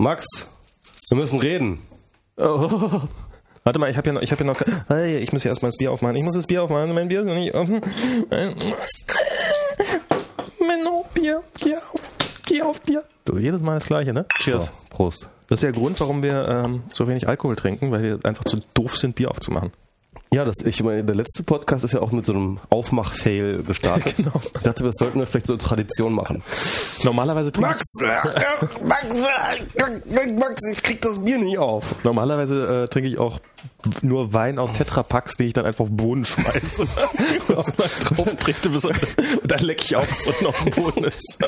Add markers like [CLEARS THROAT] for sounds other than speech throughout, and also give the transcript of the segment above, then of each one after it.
Max, wir müssen reden. Oh. Warte mal, ich habe ja noch, ich habe ja noch, hey, ich muss ja erstmal das Bier aufmachen. Ich muss das Bier aufmachen, mein Bier ist noch nicht offen. Menno, Bier, geh auf, geh auf Bier. Das ist jedes Mal das Gleiche, ne? Cheers. So, Prost. Das ist der Grund, warum wir ähm, so wenig Alkohol trinken, weil wir einfach zu doof sind, Bier aufzumachen. Ja, das, ich meine, der letzte Podcast ist ja auch mit so einem Aufmach-Fail gestartet. [LAUGHS] Genau. Ich dachte, das sollten wir vielleicht so eine Tradition machen. Normalerweise trinke Max, Max, Max, ich krieg das Bier nicht auf. ich, normalerweise, äh, trinke ich auch nur Wein aus Tetrapacks, den ich dann einfach auf den Boden schmeiße [LAUGHS] [LAUGHS] und so drauf trete, bis er, und dann lecke ich auf, was unten auf dem Boden ist.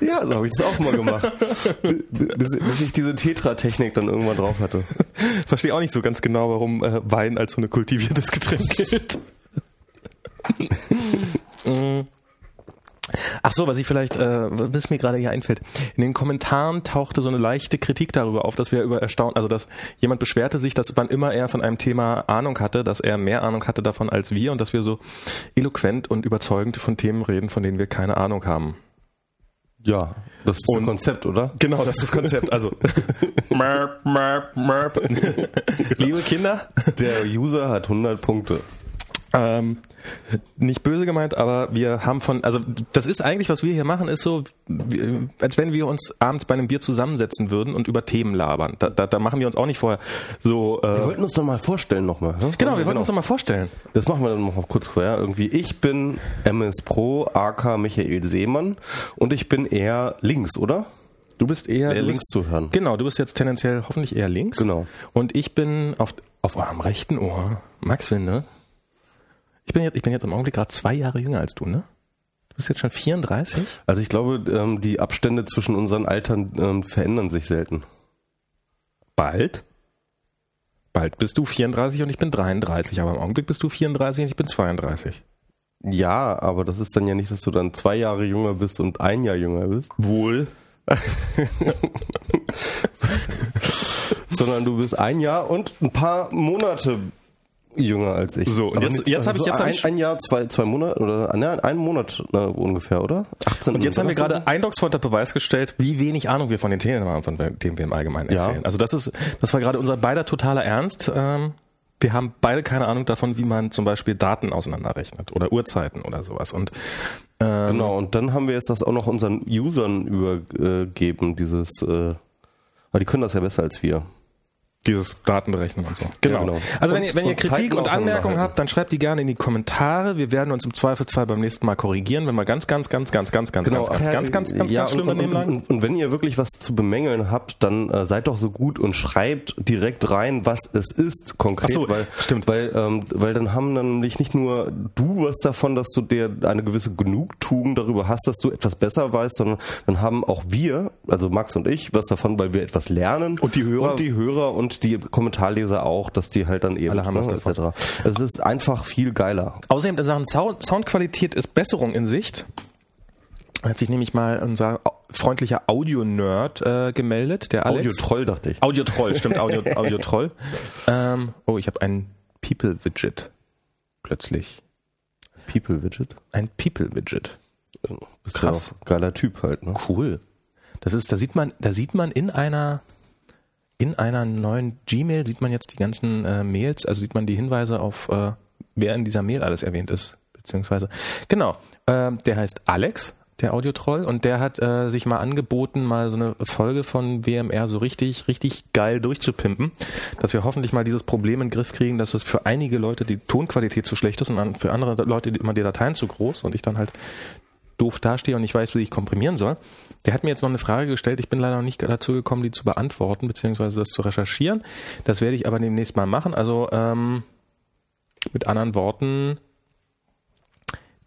Ja, so habe ich das auch mal gemacht. Bis, bis ich diese Tetra-Technik dann irgendwann drauf hatte. Verstehe auch nicht so ganz genau, warum äh, Wein als so eine kultiviertes Getränk gilt. [LAUGHS] Ach so, was ich vielleicht, äh, was mir gerade hier einfällt. In den Kommentaren tauchte so eine leichte Kritik darüber auf, dass wir über erstaunt, also dass jemand beschwerte sich, dass wann immer er von einem Thema Ahnung hatte, dass er mehr Ahnung hatte davon als wir und dass wir so eloquent und überzeugend von Themen reden, von denen wir keine Ahnung haben. Ja, das ist Und- ein Konzept, oder? Genau, das ist das Konzept. Also, [LAUGHS] merp, merp, merp. [LAUGHS] liebe Kinder, Der User hat 100 Punkte. Ähm, nicht böse gemeint, aber wir haben von, also das ist eigentlich, was wir hier machen, ist so, wie- als wenn wir uns abends bei einem Bier zusammensetzen würden und über Themen labern. Da, da, da machen wir uns auch nicht vorher so. Wir Äh, wollten uns doch mal vorstellen nochmal. Ne? genau, wir wollten uns doch mal vorstellen. Das machen wir dann noch mal kurz vorher. Irgendwie, ich bin MS Pro, AK Michael Seemann und ich bin eher links, oder? Du bist eher Eher links bist, zu hören. Genau, du bist jetzt tendenziell hoffentlich eher links. Genau. Und ich bin auf, auf eurem rechten Ohr. Max Winde. Ich bin jetzt, ich bin jetzt im Augenblick gerade zwei Jahre jünger als du, ne? Du bist jetzt schon 34? Also ich glaube, ähm, die Abstände zwischen unseren Altern ähm, verändern sich selten. Bald? Bald bist du 34 und ich bin 33, aber im Augenblick bist du 34 und ich bin 32. Ja, aber das ist dann ja nicht, dass du dann zwei Jahre jünger bist und ein Jahr jünger bist, Wohl. [LAUGHS] sondern du bist ein Jahr und ein paar Monate jünger als ich. So, und jetzt- jetzt hab ich- also jetzt hab ein, ich- ein Jahr, zwei, zwei Monate oder ne, einen Monat ne, ungefähr, oder? 18 Und jetzt haben wir gerade eindrucksvoll unter Beweis gestellt, wie wenig Ahnung wir von den Themen haben, von denen wir im Allgemeinen Ja. erzählen. Also das ist, das war gerade unser beider totaler Ernst. Ähm, wir haben beide keine Ahnung davon, wie man zum Beispiel Daten auseinanderrechnet oder Uhrzeiten oder sowas. Und ähm, Genau, und dann haben wir jetzt das auch noch unseren Usern übergeben, dieses, äh, weil die können das ja besser als wir. Dieses Datenberechnen und so. Genau. genau. Also wenn Und- ihr, wenn ihr und Kritik und Anmerkungen habt, dann schreibt die gerne in die Kommentare. Wir werden uns im Zweifelsfall beim nächsten Mal korrigieren, wenn wir ganz, ganz, ganz, ganz, ganz, ganz, ganz, ach ganz, ja, ganz, ganz, ganz, ja, ganz schlimm und, daneben und, lagen. und, und wenn ihr wirklich was zu bemängeln habt, dann äh, seid doch so gut und schreibt direkt rein, was es ist konkret, Ach so, weil stimmt. weil ähm, weil dann haben nämlich nicht nur du was davon, dass du dir eine gewisse Genugtuung darüber hast, dass du etwas besser weißt, sondern dann haben auch wir, also Max und ich, was davon, weil wir etwas lernen Und die Hörer. und die Hörer und die Kommentarleser auch, dass die halt dann eben Alle haben ne, etc. Es ist einfach viel geiler. Außerdem in Sachen Sound, Soundqualität ist Besserung in Sicht. Hat sich nämlich mal unser freundlicher Audio-Nerd äh, gemeldet, der Alex. Audio-Troll, dachte ich. Audio-Troll, stimmt, Audio, [LAUGHS] Audio-Troll. ähm, oh, ich habe ein People-Widget. Plötzlich. People-Widget. Ein People-Widget. Bist Krass. Ja geiler Typ halt, ne? Cool. Das ist, da sieht man, da sieht man in einer, in einer neuen Gmail sieht man jetzt die ganzen äh, Mails, also sieht man die Hinweise auf, äh, wer in dieser Mail alles erwähnt ist, beziehungsweise, genau, ähm, der heißt Alex, der Audiotroll, und der hat äh, sich mal angeboten, mal so eine Folge von WMR so richtig, richtig geil durchzupimpen, dass wir hoffentlich mal dieses Problem in den Griff kriegen, dass es für einige Leute die Tonqualität zu schlecht ist und für andere Leute immer die Dateien zu groß und ich dann halt doof dastehe und nicht weiß, wie ich komprimieren soll. Der hat mir jetzt noch eine Frage gestellt. Ich bin leider noch nicht dazu gekommen, die zu beantworten, beziehungsweise das zu recherchieren. Das werde ich aber demnächst mal machen. Also ähm, mit anderen Worten,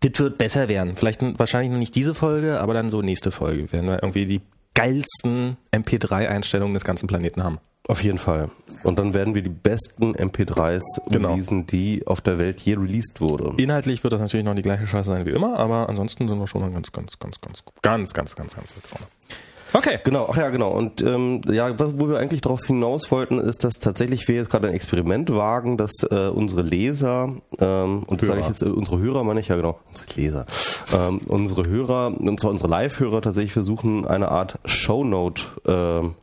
das wird besser werden. Vielleicht wahrscheinlich noch nicht diese Folge, aber dann so nächste Folge. Werden wir irgendwie die geilsten MP3-Einstellungen des ganzen Planeten haben. Auf jeden Fall. Und dann werden wir die besten MP3s Genau. releasen, die auf der Welt je released wurde. Inhaltlich wird das natürlich noch die gleiche Scheiße sein wie immer, aber ansonsten sind wir schon noch ganz, ganz, ganz, ganz, ganz, ganz, ganz, ganz weit vorne. Okay. Genau, ach ja, genau. Und ähm, ja, wo wir eigentlich darauf hinaus wollten, ist, dass tatsächlich wir jetzt gerade ein Experiment wagen, dass äh, unsere Leser, ähm, und das sage ich jetzt, äh, unsere Hörer meine ich, ja genau, unsere Leser, ähm, unsere Hörer, und zwar unsere Live-Hörer tatsächlich versuchen, eine Art Shownote ähm,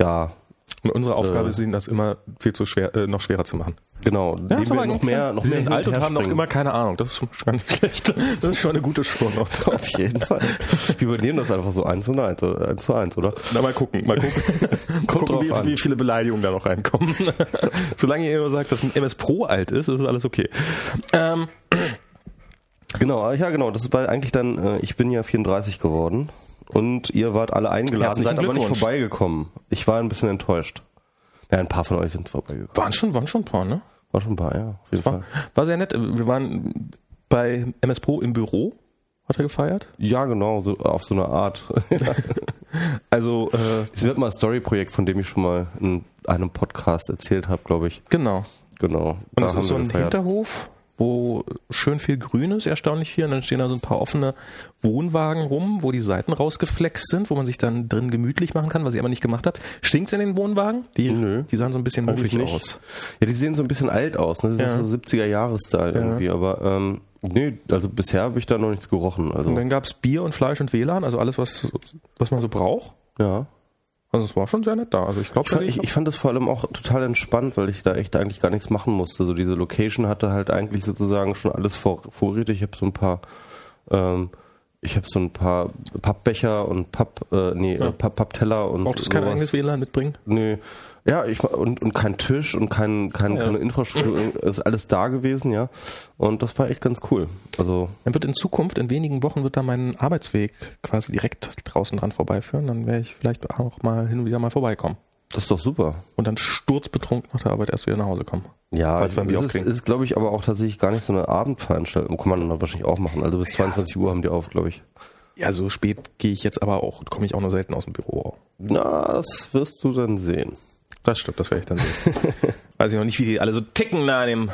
ja, Und unsere Aufgabe Äh. ist ihnen das immer viel zu schwer, äh, noch schwerer zu machen. genau, Ja, dem wir noch mehr, noch Sie mehr sind alt und haben noch immer keine Ahnung. Das ist schon gar nicht schlecht. Das ist schon eine gute Spur noch. Auf jeden Fall. Wir übernehmen das einfach so eins zu eins, äh, eins zu eins, oder? Na, mal gucken, mal gucken. [LAUGHS] Kommt gucken, wie, an. wie viele Beleidigungen da noch reinkommen. [LAUGHS] Solange ihr immer sagt, dass ein MS Pro alt ist, ist alles okay. Ähm, Genau, ja genau, das war eigentlich dann, äh, ich bin ja 34 geworden und ihr wart alle eingeladen, seid aber nicht vorbeigekommen. Ich war ein bisschen enttäuscht. Ja, ein paar von euch sind vorbeigekommen. waren schon, waren schon ein paar, ne? War schon ein paar, ja, auf jeden War, Fall. war sehr nett. Wir waren bei MS Pro im Büro, hat er gefeiert. Ja, genau, so, auf so eine Art. [LAUGHS] Also, äh, Das wird mal ein Story-Projekt, von dem ich schon mal in einem Podcast erzählt habe, glaube ich. genau. Genau. Und es ist so ein gefeiert. Hinterhof, wo schön viel Grün ist, erstaunlich viel. Und dann stehen da so ein paar offene Wohnwagen rum, wo die Seiten rausgeflext sind, wo man sich dann drin gemütlich machen kann, was ich aber nicht gemacht habe. Stinkt's in den Wohnwagen? Die, Nö. die sahen so ein bisschen muffig aus. Ja, die sehen so ein bisschen alt aus, ne? Das Ja. ist so 70er-Jahres-Style irgendwie, aber ähm, nee, also bisher habe ich da noch nichts gerochen. Also Und dann gab's Bier und Fleisch und WLAN, also alles, was, was man so braucht. ja. Also es war schon sehr nett da. Also ich glaube, Ich fand, ich, ich fand das vor allem auch total entspannt, weil ich da echt eigentlich gar nichts machen musste. So diese Location hatte halt eigentlich sozusagen schon alles vor, vorrätig. Ich habe so ein paar, ähm, ich habe so ein paar Pappbecher und Papp, äh, nee, Ja. äh, Papp, Pappteller und braucht es kein eigenes WLAN mitbringen. Nee. Ja, ich und, und kein Tisch und kein, kein, Ja. keine Infrastruktur, ist alles da gewesen, ja. Und das war echt ganz cool. Also, Dann wird in Zukunft, in wenigen Wochen, wird da mein Arbeitsweg quasi direkt draußen dran vorbeiführen. Dann werde ich vielleicht auch mal hin und wieder mal vorbeikommen. das ist doch super. Und dann sturzbetrunken nach der Arbeit erst wieder nach Hause kommen. Ja, Falls wir es ist, ist glaube ich, aber auch tatsächlich gar nicht so eine Abendveranstaltung. Kann man dann wahrscheinlich auch machen. Also bis 22 Uhr haben die auf, glaube ich. Ja, so spät gehe ich jetzt aber auch, komme ich auch nur selten aus dem Büro. Na, das wirst du dann sehen. Das stimmt, das werde ich dann sehen. [LAUGHS] Weiß ich noch nicht, wie die alle so ticken da an dem,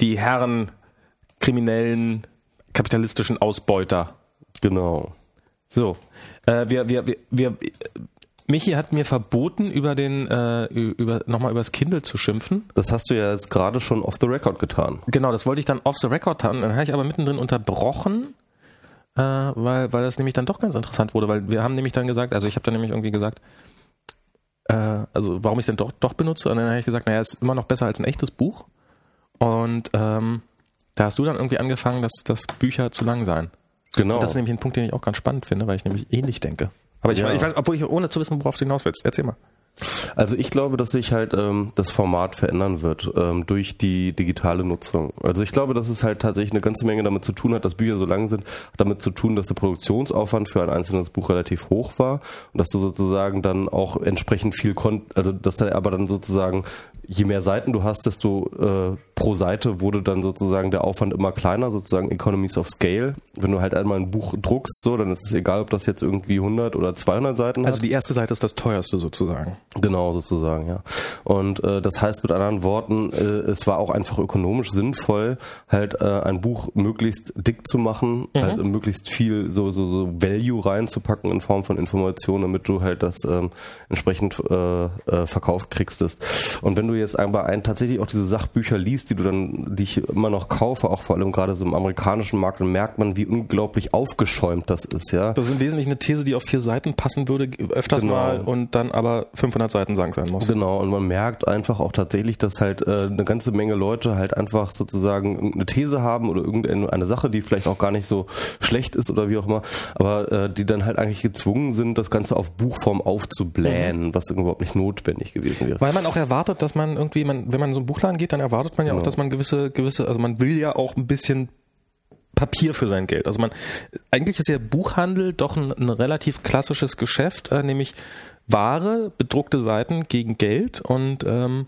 die Herren kriminellen, kapitalistischen Ausbeuter. Genau. So, äh, wir, wir, wir, wir, Michi hat mir verboten, über den, äh, über, nochmal übers Kindle zu schimpfen. Das hast du ja jetzt gerade schon off the record getan. Genau, das wollte ich dann off the record haben. Dann habe ich aber mittendrin unterbrochen, äh, weil, weil das nämlich dann doch ganz interessant wurde, weil wir haben nämlich dann gesagt, also ich habe dann nämlich irgendwie gesagt, äh, also warum ich es denn doch, doch benutze. Und dann habe ich gesagt, naja, es ist immer noch besser als ein echtes Buch. Und ähm, da hast du dann irgendwie angefangen, dass, dass Bücher zu lang seien. Genau. Und das ist nämlich ein Punkt, den ich auch ganz spannend finde, weil ich nämlich ähnlich denke. Aber ich, Ja. ich weiß, obwohl ich ohne zu wissen, worauf du hinaus willst. Erzähl mal. Also ich glaube, dass sich halt ähm, das Format verändern wird ähm, durch die digitale Nutzung. Also ich glaube, dass es halt tatsächlich eine ganze Menge damit zu tun hat, dass Bücher so lang sind, damit zu tun, dass der Produktionsaufwand für ein einzelnes Buch relativ hoch war und dass du sozusagen dann auch entsprechend viel kon also dass da aber dann sozusagen je mehr Seiten du hast, desto äh, pro Seite wurde dann sozusagen der Aufwand immer kleiner, sozusagen Economies of Scale. Wenn du halt einmal ein Buch druckst, so, dann ist es egal, ob das jetzt irgendwie 100 oder 200 Seiten hat. Also die erste Seite ist das teuerste sozusagen. Genau, sozusagen, ja. Und äh, das heißt mit anderen Worten, äh, es war auch einfach ökonomisch sinnvoll, halt äh, ein Buch möglichst dick zu machen, halt äh, möglichst viel so, so, so Value reinzupacken in Form von Informationen, damit du halt das ähm, entsprechend äh, äh, verkauft kriegst. Und wenn du jetzt aber ein, tatsächlich auch diese Sachbücher liest, die du dann, die ich immer noch kaufe, auch vor allem gerade so im amerikanischen Markt, dann merkt man, wie unglaublich aufgeschäumt das ist, ja. Das ist im Wesentlichen eine These, die auf vier Seiten passen würde, öfters Genau. mal und dann aber 500 Seiten lang sein muss. Genau, und man merkt einfach auch tatsächlich, dass halt äh, eine ganze Menge Leute halt einfach sozusagen irgendeine These haben oder irgendeine eine Sache, die vielleicht auch gar nicht so schlecht ist oder wie auch immer, aber äh, die dann halt eigentlich gezwungen sind, das Ganze auf Buchform aufzublähen, was überhaupt nicht notwendig gewesen wäre. Weil man auch erwartet, dass man irgendwie, man, wenn man in so einen Buchladen geht, dann erwartet man ja auch, Genau. dass man gewisse, gewisse, also man will ja auch ein bisschen Papier für sein Geld. Also man, eigentlich ist ja Buchhandel doch ein, ein relativ klassisches Geschäft, äh, nämlich Ware, bedruckte Seiten gegen Geld und ähm,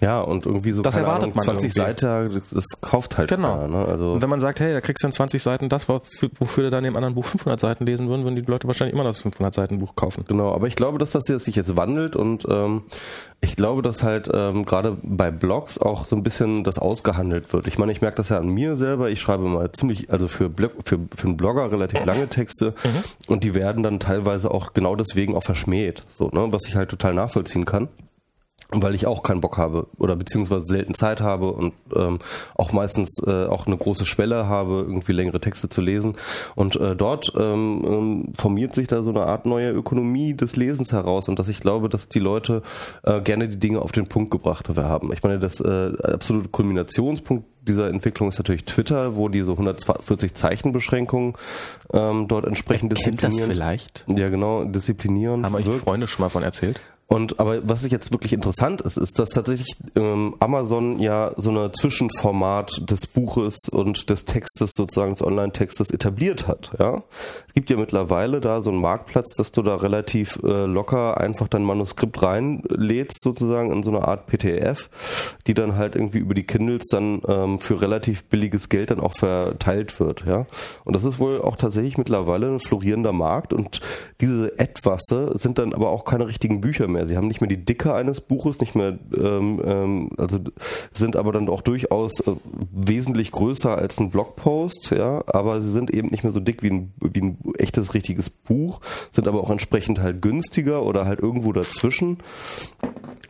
Ja, und irgendwie so Das erwartet Ahnung, man 20 irgendwie. Seiten, das, kauft halt Genau. keiner, ne? Also und wenn man sagt, hey, da kriegst du in 20 Seiten das, wofür, du dann im anderen Buch 500 Seiten lesen würden, würden die Leute wahrscheinlich immer das 500 Seiten Buch kaufen. Genau, aber ich glaube, dass das jetzt sich jetzt wandelt und ähm, ich glaube, dass halt ähm, gerade bei Blogs auch so ein bisschen das ausgehandelt wird. Ich meine, ich merke das ja an mir selber. Ich schreibe mal ziemlich, also für, Blog, für, für einen Blogger relativ lange Texte und die werden dann teilweise auch genau deswegen auch verschmäht, so ne, was ich halt total nachvollziehen kann. Weil ich auch keinen Bock habe oder beziehungsweise selten Zeit habe und ähm, auch meistens äh, auch eine große Schwelle habe, irgendwie längere Texte zu lesen. Und äh, dort ähm, ähm, formiert sich da so eine Art neue Ökonomie des Lesens heraus und dass ich glaube, dass die Leute äh, gerne die Dinge auf den Punkt gebracht haben. Ich meine, das äh, absolute Kulminationspunkt dieser Entwicklung ist natürlich Twitter, wo diese 140 Zeichenbeschränkungen ähm, dort entsprechend disziplinieren. das vielleicht? Ja, genau, disziplinieren. Haben euch Freunde schon mal von erzählt? Und aber was jetzt wirklich interessant ist, ist, dass tatsächlich ähm, Amazon ja so eine Zwischenformat des Buches und des Textes sozusagen des Online-Textes etabliert hat. Ja, es gibt ja mittlerweile da so einen Marktplatz, dass du da relativ äh, locker einfach dein Manuskript reinlädst sozusagen in so eine Art PTF, die dann halt irgendwie über die Kindles dann ähm, für relativ billiges Geld dann auch verteilt wird. Ja, und das ist wohl auch tatsächlich mittlerweile ein florierender Markt und diese Etwasse sind dann aber auch keine richtigen Bücher mehr mehr. Sie haben nicht mehr die Dicke eines Buches, nicht mehr, ähm, ähm, also sind aber dann auch durchaus äh, wesentlich größer als ein Blogpost, ja, aber sie sind eben nicht mehr so dick wie ein, wie ein echtes, richtiges Buch, sind aber auch entsprechend halt günstiger oder halt irgendwo dazwischen.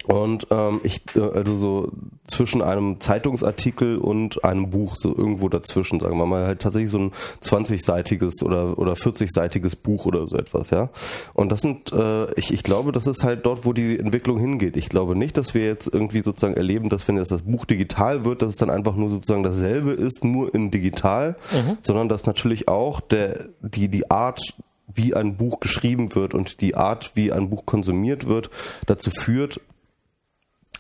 Und ähm, ich, äh, also so zwischen einem Zeitungsartikel und einem Buch, so irgendwo dazwischen, sagen wir mal, halt tatsächlich so ein 20-seitiges oder, oder 40-seitiges Buch oder so etwas, ja. Und das sind, äh, ich, ich glaube, das ist halt dort, wo die Entwicklung hingeht. Ich glaube nicht, dass wir jetzt irgendwie sozusagen erleben, dass wenn jetzt das Buch digital wird, dass es dann einfach nur sozusagen dasselbe ist, nur in digital, mhm. sondern dass natürlich auch der, die, die Art, wie ein Buch geschrieben wird und die Art, wie ein Buch konsumiert wird, dazu führt,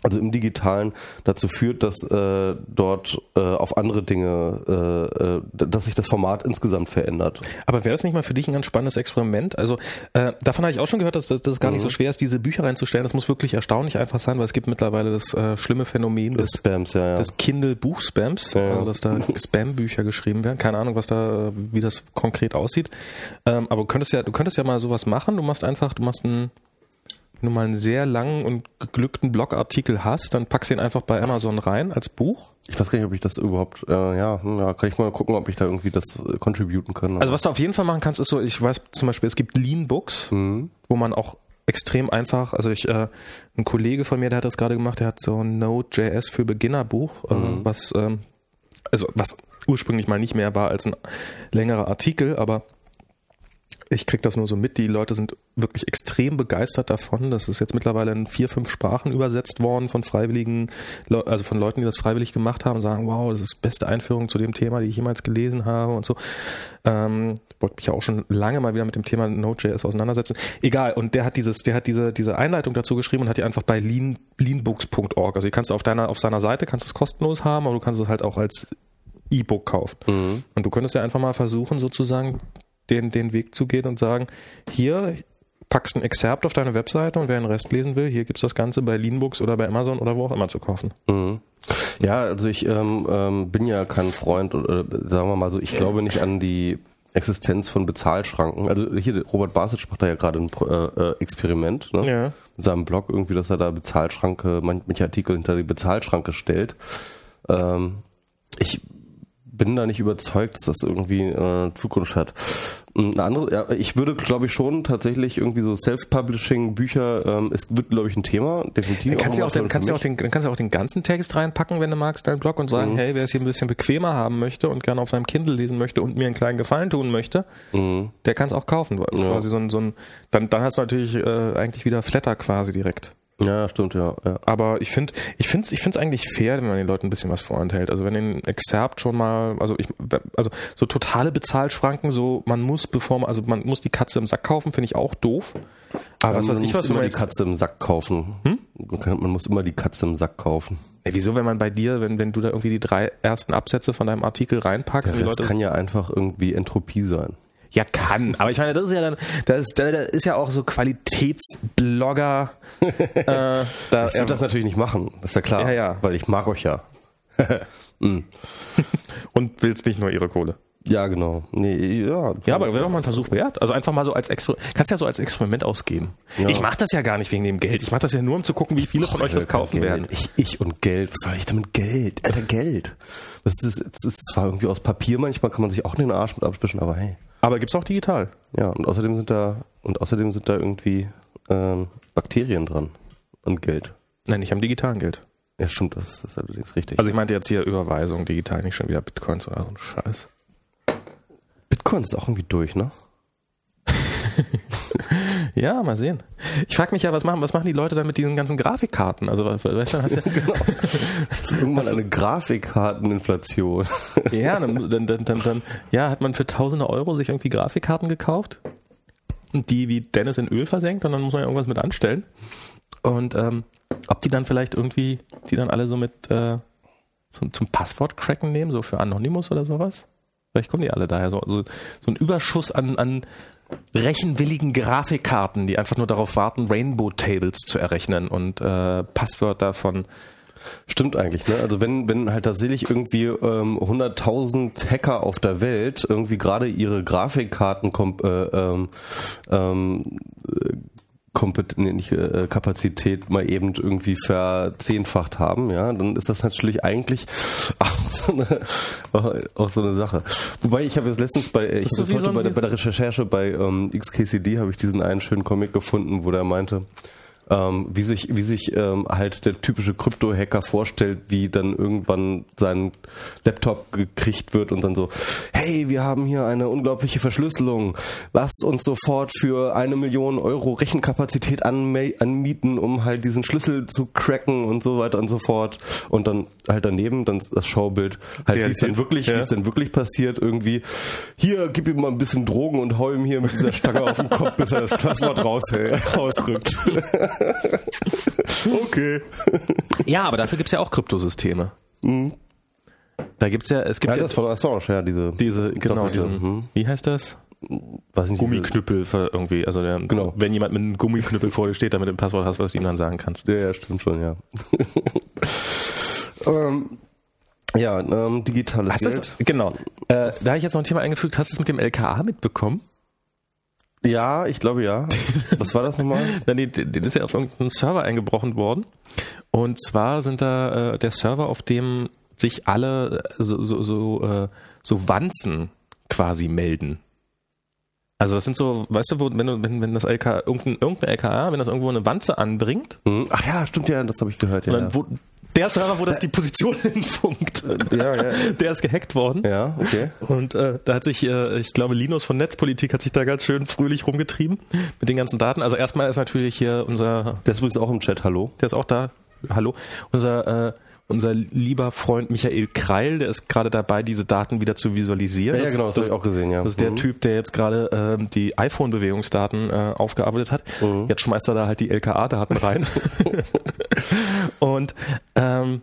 also im Digitalen dazu führt, dass äh, dort äh, auf andere Dinge, äh, äh, dass sich das Format insgesamt verändert. Aber wäre das nicht mal für dich ein ganz spannendes Experiment? Also äh, davon habe ich auch schon gehört, dass, dass, dass es gar mhm. nicht so mhm. schwer ist, diese Bücher reinzustellen. Das muss wirklich erstaunlich einfach sein, weil es gibt mittlerweile das äh, schlimme Phänomen des, des Spams, ja, ja. des Kindle-Buchspams, ja, also dass da [LAUGHS] Spam-Bücher geschrieben werden. Keine Ahnung, was da, wie das konkret aussieht. Ähm, aber du könntest ja, du könntest ja mal sowas machen. Du machst einfach, du machst ein wenn du mal einen sehr langen und geglückten Blogartikel hast, dann packst du ihn einfach bei Amazon rein als Buch. Ich weiß gar nicht, ob ich das überhaupt, äh, ja, ja, kann ich mal gucken, ob ich da irgendwie das äh, contributen kann. Also was du auf jeden Fall machen kannst, ist so, ich weiß zum Beispiel, es gibt Lean Books, mhm. wo man auch extrem einfach, also ich, äh, ein Kollege von mir, der hat das gerade gemacht, der hat so ein Node.js für Beginner Buch, äh, mhm. was, ähm, also was ursprünglich mal nicht mehr war als ein längerer Artikel, aber ich krieg das nur so mit. Die Leute sind wirklich extrem begeistert davon. Das ist jetzt mittlerweile in vier, fünf Sprachen übersetzt worden von Freiwilligen, also von Leuten, die das freiwillig gemacht haben, sagen, wow, das ist die beste Einführung zu dem Thema, die ich jemals gelesen habe und so. Ähm, wollte mich ja auch schon lange mal wieder mit dem Thema Node.js auseinandersetzen. Egal. Und der hat dieses, der hat diese, diese Einleitung dazu geschrieben und hat die einfach bei lean, leanbooks.org. Also, du kannst auf deiner, auf seiner Seite kannst es kostenlos haben, aber du kannst es halt auch als E-Book kaufen. Mhm. Und du könntest ja einfach mal versuchen, sozusagen den, den Weg zu gehen und sagen, hier packst ein Exerpt auf deine Webseite und wer den Rest lesen will, hier gibt's das Ganze bei Leanbooks oder bei Amazon oder wo auch immer zu kaufen. Mhm. Ja, also ich ähm, ähm, bin ja kein Freund, oder sagen wir mal so, ich glaube nicht an die Existenz von Bezahlschranken. Also hier, Robert Basic macht da ja gerade ein äh, äh, Experiment ne? ja. mit seinem Blog irgendwie, dass er da Bezahlschranke, manche Artikel hinter die Bezahlschranke stellt. Ähm, ich bin da nicht überzeugt, dass das irgendwie äh, Zukunft hat. Eine andere, ja, ich würde, glaube ich, schon tatsächlich irgendwie so Self-Publishing Bücher, ähm, es wird, glaube ich, ein Thema, definitiv. Dann kannst, du auch, den, kannst, du auch den, kannst du auch den ganzen Text reinpacken, wenn du magst, deinen Blog und sagen, mhm. hey, wer es hier ein bisschen bequemer haben möchte und gerne auf seinem Kindle lesen möchte und mir einen kleinen Gefallen tun möchte, mhm. der kann es auch kaufen. Ja. Quasi so ein, so ein, dann, dann hast du natürlich äh, eigentlich wieder Flatter quasi direkt. Ja, stimmt, ja. ja. Aber ich finde, ich finde, ich finde es eigentlich fair, wenn man den Leuten ein bisschen was vorenthält. Also wenn den Exerpt schon mal, also ich, also so totale Bezahlschranken, so man muss bevor man, also man muss die Katze im Sack kaufen, finde ich auch doof. Aber was weiß ich, was immer die Katze im Sack kaufen. Hm? Man muss immer die Katze im Sack kaufen. Ey, wieso, wenn man bei dir, wenn, wenn du da irgendwie die drei ersten Absätze von deinem Artikel reinpackst, ja, das kann ja einfach irgendwie Entropie sein. Ja, kann. Aber ich meine, das ist ja dann, das, das ist ja auch so Qualitätsblogger. [LAUGHS] äh, da, ich würde das natürlich nicht machen, das ist ja klar. Ja, ja. Weil ich mag euch ja. mm. [LAUGHS] Und willst nicht nur ihre Kohle. Ja, genau. Nee, ja. ja, aber wäre doch mal ein Versuch wert. Also einfach mal so als Experiment. Kannst ja so als Experiment ausgeben. Ja. Ich mache das ja gar nicht wegen dem Geld. Ich mache das ja nur, um zu gucken, wie viele von euch das kaufen werden. Ich, ich und Geld. Was soll ich damit Geld? Alter, Geld. Das ist, das ist zwar irgendwie aus Papier, manchmal kann man sich auch den Arsch mit abwischen, aber hey. Aber gibt's auch digital. Ja, und außerdem sind da und außerdem sind da irgendwie ähm, Bakterien dran und Geld. Nein, nicht am digitalen Geld. Ja, stimmt, das, das ist allerdings richtig. Also ich meinte jetzt hier Überweisung digital, nicht schon wieder Bitcoins oder so ein Scheiß. Bitcoin ist auch irgendwie durch, ne? [LAUGHS] Ja, mal sehen. Ich frage mich ja, was machen, was machen die Leute dann mit diesen ganzen Grafikkarten? Also, weißt du, hast ja, [LAUGHS] genau. Das ist irgendwann eine Grafikkarteninflation. [LAUGHS] ja, dann, dann, dann, dann, ja, hat man für tausende Euro sich irgendwie Grafikkarten gekauft und die wie Dennis in Öl versenkt und dann muss man ja irgendwas mit anstellen. Und ähm, ob die dann vielleicht irgendwie, die dann alle so mit äh, zum, zum Passwort-Cracken nehmen, so für Anonymous oder sowas? Vielleicht kommen die alle daher so, so, so ein Überschuss an, an rechenwilligen Grafikkarten, die einfach nur darauf warten, Rainbow Tables zu errechnen und äh, Passwörter von Stimmt eigentlich, ne? Also wenn, wenn halt tatsächlich irgendwie ähm, 100.000 Hacker auf der Welt irgendwie gerade ihre Grafikkarten äh, ähm, ähm, Kompet nee, nicht, äh, Kapazität mal eben irgendwie verzehnfacht haben, ja, dann ist das natürlich eigentlich [LAUGHS] auch so eine, auch so eine Sache. Wobei ich habe jetzt letztens bei, ich habe heute so bei, der, bei der Recherche bei ähm, XKCD habe ich diesen einen schönen Comic gefunden, wo der meinte, ähm, wie sich, wie sich ähm, halt der typische Krypto-Hacker vorstellt, wie dann irgendwann sein Laptop gekriegt wird und dann so, hey, wir haben hier eine unglaubliche Verschlüsselung, lasst uns sofort für eine Million Euro Rechenkapazität anmieten, um halt diesen Schlüssel zu cracken und so weiter und so fort. Und dann halt daneben dann das Schaubild, halt wie es dann wirklich, ja. wie es dann wirklich passiert, irgendwie, hier, gib ihm mal ein bisschen Drogen und hau ihm hier mit dieser Stange auf den Kopf, bis er das Passwort raushält, [LAUGHS] ausrückt. [LAUGHS] okay. Ja, aber dafür gibt es ja auch Kryptosysteme. Mhm. Da gibt's ja, es gibt ja, ja das von Assange, ja, diese, diese, genau, diesen, hm. wie heißt das? Weiß nicht, Gummiknüppel für irgendwie, also der, genau. wenn jemand mit einem Gummiknüppel vor dir steht, damit du ein Passwort hast, was du ihm dann sagen kannst. Ja, ja stimmt schon, ja. [LAUGHS] ähm, ja, ähm, digitales hast Geld. Das, genau. Äh, da habe ich jetzt noch ein Thema eingefügt. Hast du es mit dem LKA mitbekommen? Ja, ich glaube ja. [LAUGHS] Was war das nochmal? Nein, den ist ja auf irgendeinen Server eingebrochen worden. Und zwar sind da äh, der Server, auf dem sich alle äh, so, so, so, äh, so Wanzen quasi melden. Also das sind so, weißt du, wo, wenn, du, wenn, wenn das LK, irgendein, irgendein LKA, wenn das irgendwo eine Wanze anbringt. Mhm. Ach ja, stimmt ja, das habe ich gehört. Ja, dann, wo, der Server, wo das die Position [LAUGHS] hinfunkt, ja, ja. der ist gehackt worden. Ja, okay. Und äh, da hat sich, äh, ich glaube, Linus von Netzpolitik hat sich da ganz schön fröhlich rumgetrieben mit den ganzen Daten. Also erstmal ist natürlich hier unser... Der ist übrigens auch im Chat, hallo. Der ist auch da, hallo. Unser... Äh, unser lieber Freund Michael Kreil, der ist gerade dabei, diese Daten wieder zu visualisieren. Ja, ja genau, das, das habe ich auch gesehen, ja. Das ist der mhm. Typ, der jetzt gerade ähm, die iPhone-Bewegungsdaten äh, aufgearbeitet hat. Mhm. Jetzt schmeißt er da halt die LKA-Daten rein. [LAUGHS] und ähm,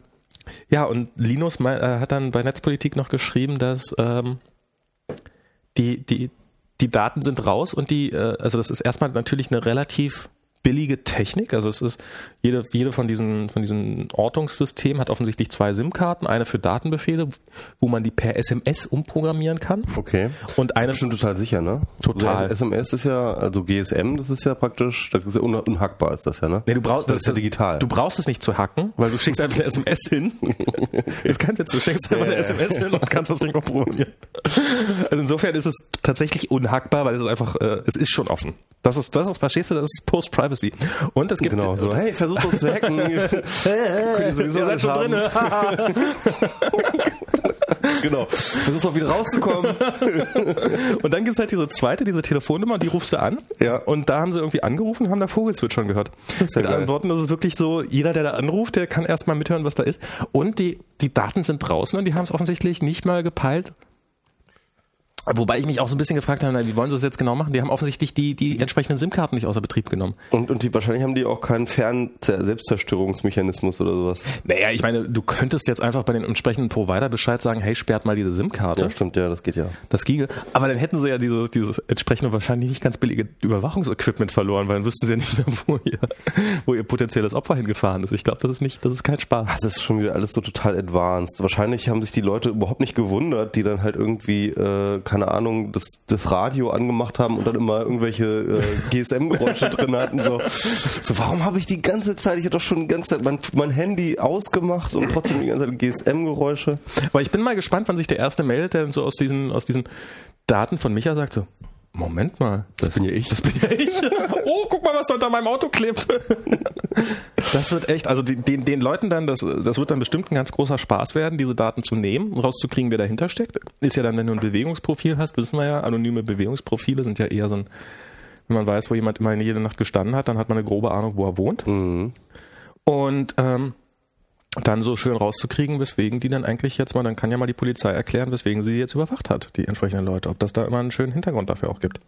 ja, und Linus äh, hat dann bei Netzpolitik noch geschrieben, dass ähm, die, die, die Daten sind raus und die, äh, also das ist erstmal natürlich eine relativ billige Technik. Also es ist, jede, jede von diesen, von diesen Ortungssystemen hat offensichtlich zwei SIM-Karten, eine für Datenbefehle, wo man die per SMS umprogrammieren kann. Okay. Und eine. Das ist bestimmt total sicher, ne? Total. Also SMS ist ja, also GSM, das ist ja praktisch, das ist ja unhackbar ist das ja, ne? Nee, du brauchst, das, das ist ja digital. Du brauchst es nicht zu hacken, weil du schickst einfach eine SMS hin. [LAUGHS] okay. Ist kein Witz, du schickst einfach eine SMS hin und kannst das Ding auch programmieren. Also insofern ist es tatsächlich unhackbar, weil es ist einfach, äh, es ist schon offen. Das ist, das ist, verstehst du, das ist Post-Privacy. Und es gibt. Genau, so, hey, versucht uns zu hacken. [LAUGHS] hey, hey, sowieso ihr seid schon drin. [LAUGHS] genau. Versucht doch wieder rauszukommen. [LAUGHS] und dann gibt es halt diese zweite, diese Telefonnummer, die rufst du an. Ja. Und da haben sie irgendwie angerufen, haben da Vogelswitch gehört. Das ist ja Mit Antworten, das ist wirklich so, jeder, der da anruft, der kann erstmal mithören, was da ist. Und die, die Daten sind draußen und die haben es offensichtlich nicht mal gepeilt, Wobei ich mich auch so ein bisschen gefragt habe, wie wollen sie das jetzt genau machen? Die haben offensichtlich die, die entsprechenden SIM-Karten nicht außer Betrieb genommen. Und, und die, wahrscheinlich haben die auch keinen Fern-Selbstzerstörungsmechanismus oder sowas. Naja, ich meine, du könntest jetzt einfach bei den entsprechenden Provider Bescheid sagen, hey, sperrt mal diese SIM-Karte. Ja, stimmt, ja, das geht ja. Das ginge. Aber dann hätten sie ja dieses, dieses entsprechende wahrscheinlich nicht ganz billige Überwachungsequipment verloren, weil dann wüssten sie ja nicht mehr, [LAUGHS] wo ihr, wo ihr potenzielles Opfer hingefahren ist. Ich glaube, das ist nicht, das ist kein Spaß. Das ist schon wieder alles so total advanced. Wahrscheinlich haben sich die Leute überhaupt nicht gewundert, die dann halt irgendwie, äh, keine Ahnung, das, das Radio angemacht haben und dann immer irgendwelche äh, GSM-Geräusche [LAUGHS] drin hatten. So, so warum habe ich die ganze Zeit, ich hatte doch schon die ganze Zeit mein, mein Handy ausgemacht und trotzdem die ganze Zeit GSM-Geräusche. Aber ich bin mal gespannt, wann sich der erste meldet, der so aus diesen, aus diesen Daten von Micha sagt, so, Moment mal. Das bin ja ich. Das bin ja ich. [LAUGHS] Oh, guck mal, was da unter meinem Auto klebt. Das wird echt, also den, den Leuten dann, das, das wird dann bestimmt ein ganz großer Spaß werden, diese Daten zu nehmen, rauszukriegen, wer dahinter steckt. Ist ja dann, wenn du ein Bewegungsprofil hast, wissen wir ja, anonyme Bewegungsprofile sind ja eher so ein, wenn man weiß, wo jemand immer jede Nacht gestanden hat, dann hat man eine grobe Ahnung, wo er wohnt. Mhm. Und ähm, dann so schön rauszukriegen, weswegen die dann eigentlich jetzt mal, dann kann ja mal die Polizei erklären, weswegen sie jetzt überwacht hat, die entsprechenden Leute, ob das da immer einen schönen Hintergrund dafür auch gibt.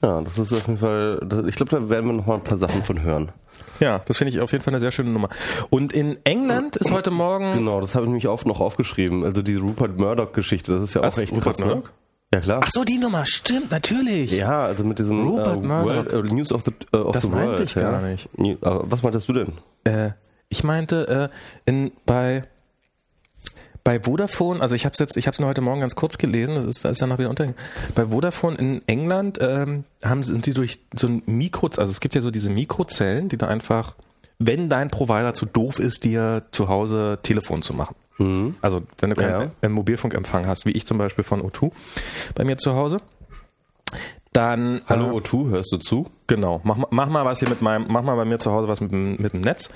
Ja, das ist auf jeden Fall, ich glaube, da werden wir noch mal ein paar Sachen von hören. Ja, das finde ich auf jeden Fall eine sehr schöne Nummer. Und in England ist heute Morgen. Genau, das habe ich nämlich auch noch aufgeschrieben. Also diese Rupert Murdoch-Geschichte, das ist ja Was? auch echt Rupert krass, ne? Murdoch? Ja, klar. Ach so, die Nummer, stimmt, natürlich. Ja, also mit diesem Rupert äh, Murdoch. World, äh, News of the, äh, of Das the meinte World. ich gar ja. nicht. Nee, aber was meintest du denn? Äh, ich meinte, äh, in, bei, bei Vodafone, also ich habe es jetzt, ich habe es nur heute Morgen ganz kurz gelesen, das ist, das ist ja noch wieder untergegangen. Bei Vodafone in England ähm, haben, sind sie durch so ein Mikro, also es gibt ja so diese Mikrozellen, die da einfach, wenn dein Provider zu doof ist, dir zu Hause Telefon zu machen. Mhm. Also wenn du keinen Ja. äh, Mobilfunkempfang hast, wie ich zum Beispiel von O2 bei mir zu Hause, dann Hallo äh, O2, hörst du zu? Genau, mach, mal- mach mal was hier mit meinem, mach mal bei mir zu Hause was mit, dem- mit dem Netz.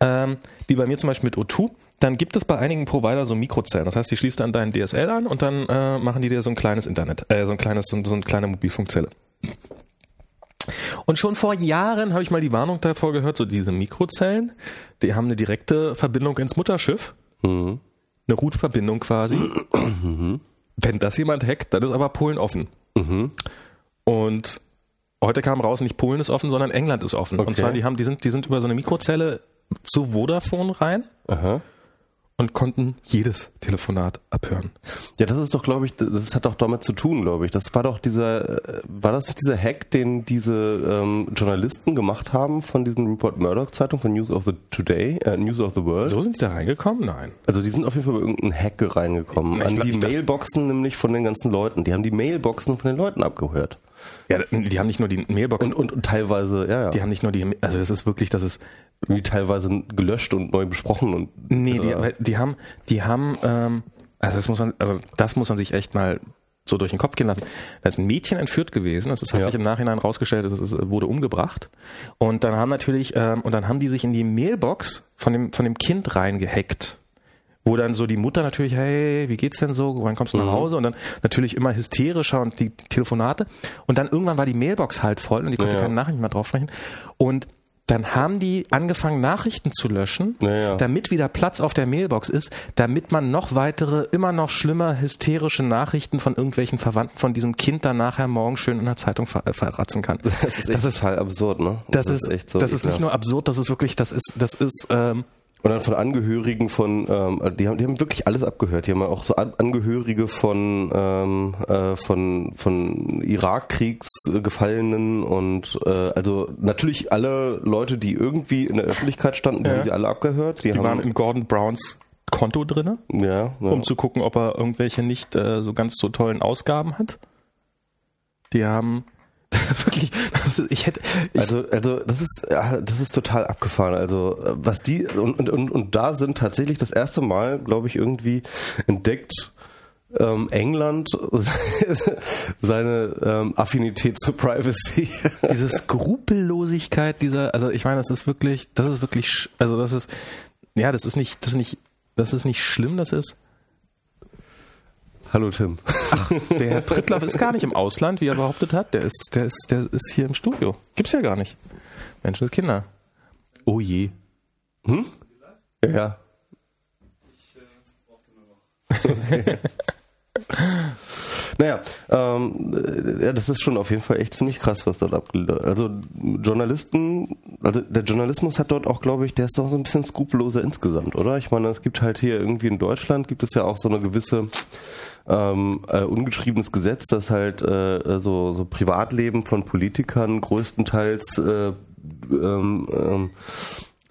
Ähm, wie bei mir zum Beispiel mit O2. Dann gibt es bei einigen Provider so Mikrozellen. Das heißt, die schließt dann deinen DSL an und dann äh, machen die dir so ein kleines Internet, äh, so ein kleines, so, so eine kleine Mobilfunkzelle. Und schon vor Jahren habe ich mal die Warnung davor gehört, so diese Mikrozellen, die haben eine direkte Verbindung ins Mutterschiff, Mhm. eine Root-Verbindung quasi. [CLEARS THROAT] Wenn das jemand hackt, dann ist aber Polen offen. Mhm. Und heute kam raus, nicht Polen ist offen, sondern England ist offen. Und Okay. zwar, die haben, die sind, die sind über so eine Mikrozelle zu Vodafone rein Aha. und konnten jedes Telefonat abhören. Ja, das ist doch, glaube ich, das hat doch damit zu tun, glaube ich. Das war doch dieser, äh, war das nicht dieser Hack, den diese ähm, Journalisten gemacht haben von diesen Rupert Murdoch Zeitung von News of the Today, äh, News of the World? So sind die da reingekommen? Nein. Also die sind auf jeden Fall bei irgendeinem Hack reingekommen. Ich an glaub- die ich Mailboxen nämlich von den ganzen Leuten. Die haben die Mailboxen von den Leuten abgehört. Ja, die haben nicht nur die Mailbox, Und, und, und teilweise, ja, ja. die haben nicht nur die, also das ist wirklich, das ist, die teilweise gelöscht und neu besprochen und nee, die, die haben, die haben, ähm, also das muss man, also das muss man sich echt mal so durch den Kopf gehen lassen. Da ist ein Mädchen entführt gewesen. Das ist, hat Ja. sich im Nachhinein rausgestellt, es wurde umgebracht. Und dann haben natürlich, ähm, und dann haben die sich in die Mailbox von dem, von dem Kind reingehackt. Wo dann so die Mutter natürlich, hey, wie geht's denn so? Wann kommst du nach Hause? Und dann natürlich immer hysterischer und die Telefonate. Und dann irgendwann war die Mailbox halt voll und die konnte Ja. keine Nachrichten mehr drauf sprechen. Und dann haben die angefangen, Nachrichten zu löschen, Ja, ja. damit wieder Platz auf der Mailbox ist, damit man noch weitere, immer noch schlimmer, hysterische Nachrichten von irgendwelchen Verwandten von diesem Kind dann nachher morgen schön in der Zeitung ver verratzen kann. Das ist echt total absurd, ne? Das, ist, echt so das ist nicht nur absurd, das ist wirklich, das ist, das ist, ähm, Und dann von Angehörigen von, ähm, die haben, die haben wirklich alles abgehört. Die haben auch so An Angehörige von, ähm, äh, von, von Irakkriegsgefallenen und äh, also natürlich alle Leute, die irgendwie in der Öffentlichkeit standen, die Ja. haben sie alle abgehört. Die, die haben, waren in Gordon Browns Konto drinne, ja, ja. um zu gucken, ob er irgendwelche nicht äh, so ganz so tollen Ausgaben hat. Die haben [LAUGHS] wirklich, das ist, ich hätte, ich, Also, also das ist, das ist total abgefahren. Also was die und, und, und, da sind tatsächlich das erste Mal, glaube ich, irgendwie entdeckt ähm, England [LAUGHS] seine ähm, Affinität zur Privacy. [LAUGHS] diese Skrupellosigkeit dieser, also ich meine, das ist wirklich, das ist wirklich, also das ist, ja, das ist nicht, das ist nicht, das ist nicht schlimm, das ist. Hallo Tim. Der Herr Prittlaff ist gar nicht im Ausland, wie er behauptet hat. Der ist, der ist, der ist hier im Studio. Gibt's ja gar nicht. Menschen und Kinder. Oh je. Ja. [LAUGHS] Naja, ähm, äh, ja, das ist schon auf jeden Fall echt ziemlich krass, was dort abgeht. Also Journalisten, also der Journalismus hat dort auch, glaube ich, der ist doch so ein bisschen skrupelloser insgesamt, oder? Ich meine, es gibt halt hier irgendwie in Deutschland gibt es ja auch so eine gewisse ähm, äh, ungeschriebenes Gesetz, dass halt äh, so, so Privatleben von Politikern größtenteils äh, ähm, ähm,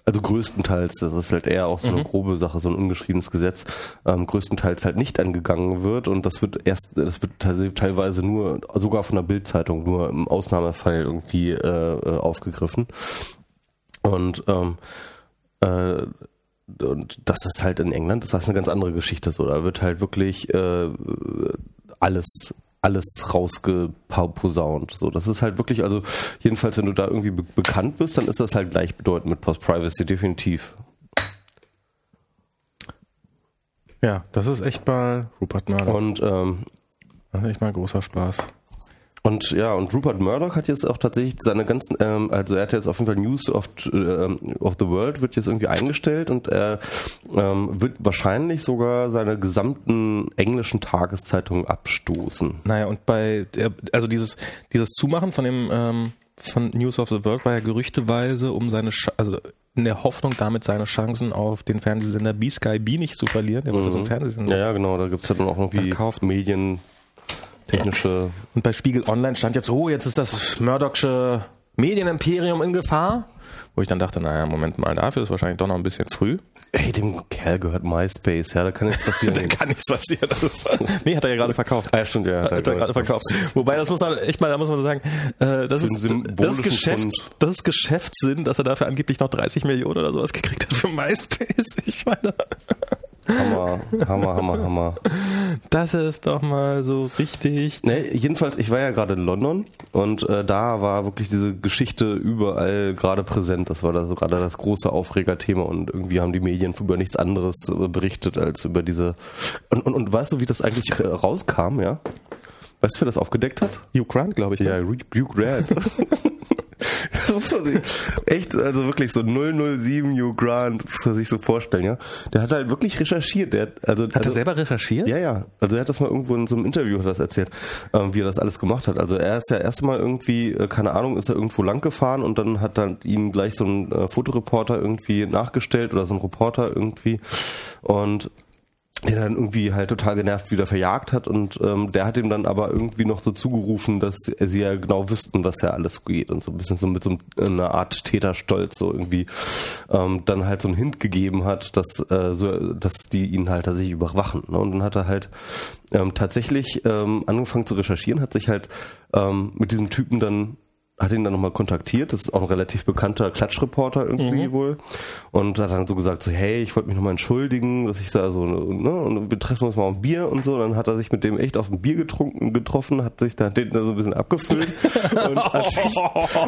also größtenteils, das ist halt eher auch so eine grobe Sache, so ein ungeschriebenes Gesetz, ähm, größtenteils halt nicht angegangen wird und das wird erst, das wird teilweise nur, sogar von der Bildzeitung nur im Ausnahmefall irgendwie äh, äh, aufgegriffen. Und ähm, äh, und das ist halt in England, das ist eine ganz andere Geschichte so. Da wird halt wirklich äh, alles alles rausgeposaunt. So, das ist halt wirklich, also jedenfalls, wenn du da irgendwie be bekannt bist, dann ist das halt gleichbedeutend mit Post-Privacy, definitiv. Ja, das ist echt mal Rupert Murdoch. Und ähm, das ist echt mal großer Spaß. Und ja, und Rupert Murdoch hat jetzt auch tatsächlich seine ganzen, ähm, also er hat jetzt auf jeden Fall News of, äh, of the World wird jetzt irgendwie eingestellt und er ähm, wird wahrscheinlich sogar seine gesamten englischen Tageszeitungen abstoßen. Naja, und bei, der, also dieses, dieses Zumachen von dem, ähm, von News of the World war ja gerüchteweise, um seine, Sch also in der Hoffnung, damit seine Chancen auf den Fernsehsender B-Sky B nicht zu verlieren. Der wurde Mhm. so ein Fernsehsender. Ja, ja, genau, da gibt's ja dann auch irgendwie Verkauft. Medien, technische Und bei Spiegel Online stand jetzt, oh, jetzt ist das Murdochsche Medienimperium in Gefahr. Wo ich dann dachte, naja, Moment mal, dafür ist wahrscheinlich doch noch ein bisschen früh. Ey, dem Kerl gehört MySpace, ja, da kann nichts passieren. [LAUGHS] kann nichts passieren. Nee, hat er ja gerade verkauft. ah, ja, stimmt, ja. Hat er gerade verkauft. Wobei, das muss man echt mal, da muss man sagen, äh, das, ist, das, Fund. das ist Geschäftssinn, dass er dafür angeblich noch 30 Millionen oder sowas gekriegt hat für MySpace. [LAUGHS] Ich meine, Hammer, Hammer, Hammer, Hammer. das ist doch mal so richtig. Ne, jedenfalls, ich war ja gerade in London und äh, da war wirklich diese Geschichte überall gerade präsent. Das war da so gerade das große Aufregerthema und irgendwie haben die Medien über nichts anderes äh, berichtet als über diese. Und, und, und weißt du, wie das eigentlich äh, rauskam, ja? Weißt du, wer das aufgedeckt hat? Hugh Grant, glaube ich. ne? Ja, Hugh Grant. [LAUGHS] Echt, also wirklich so 007 Hugh Grant, das muss man sich so vorstellen, ja. Der hat halt wirklich recherchiert. Der hat, also, Hat er selber recherchiert? ja, ja. Also er hat das mal irgendwo in so einem Interview hat das erzählt, ähm, wie er das alles gemacht hat. Also er ist ja erst mal irgendwie, äh, keine Ahnung, ist er irgendwo lang gefahren und dann hat dann ihn gleich so ein äh, Fotoreporter irgendwie nachgestellt oder so ein Reporter irgendwie und den er dann irgendwie halt total genervt wieder verjagt hat und ähm, der hat ihm dann aber irgendwie noch so zugerufen, dass sie ja genau wüssten, was ja alles geht und so ein bisschen so mit so einer Art Täterstolz so irgendwie ähm, dann halt so einen Hint gegeben hat, dass äh, so, dass die ihn halt tatsächlich überwachen. Ne? Und dann hat er halt ähm, tatsächlich ähm, angefangen zu recherchieren, hat sich halt ähm, mit diesem Typen dann hat ihn dann nochmal kontaktiert, das ist auch ein relativ bekannter Klatschreporter irgendwie wohl und hat dann so gesagt so, hey, ich wollte mich nochmal entschuldigen, dass ich da so, ne, und wir treffen uns mal auf ein Bier und so, dann hat er sich mit dem echt auf ein Bier getrunken, getroffen, hat sich da den da so ein bisschen abgefüllt [LAUGHS] und, hat sich,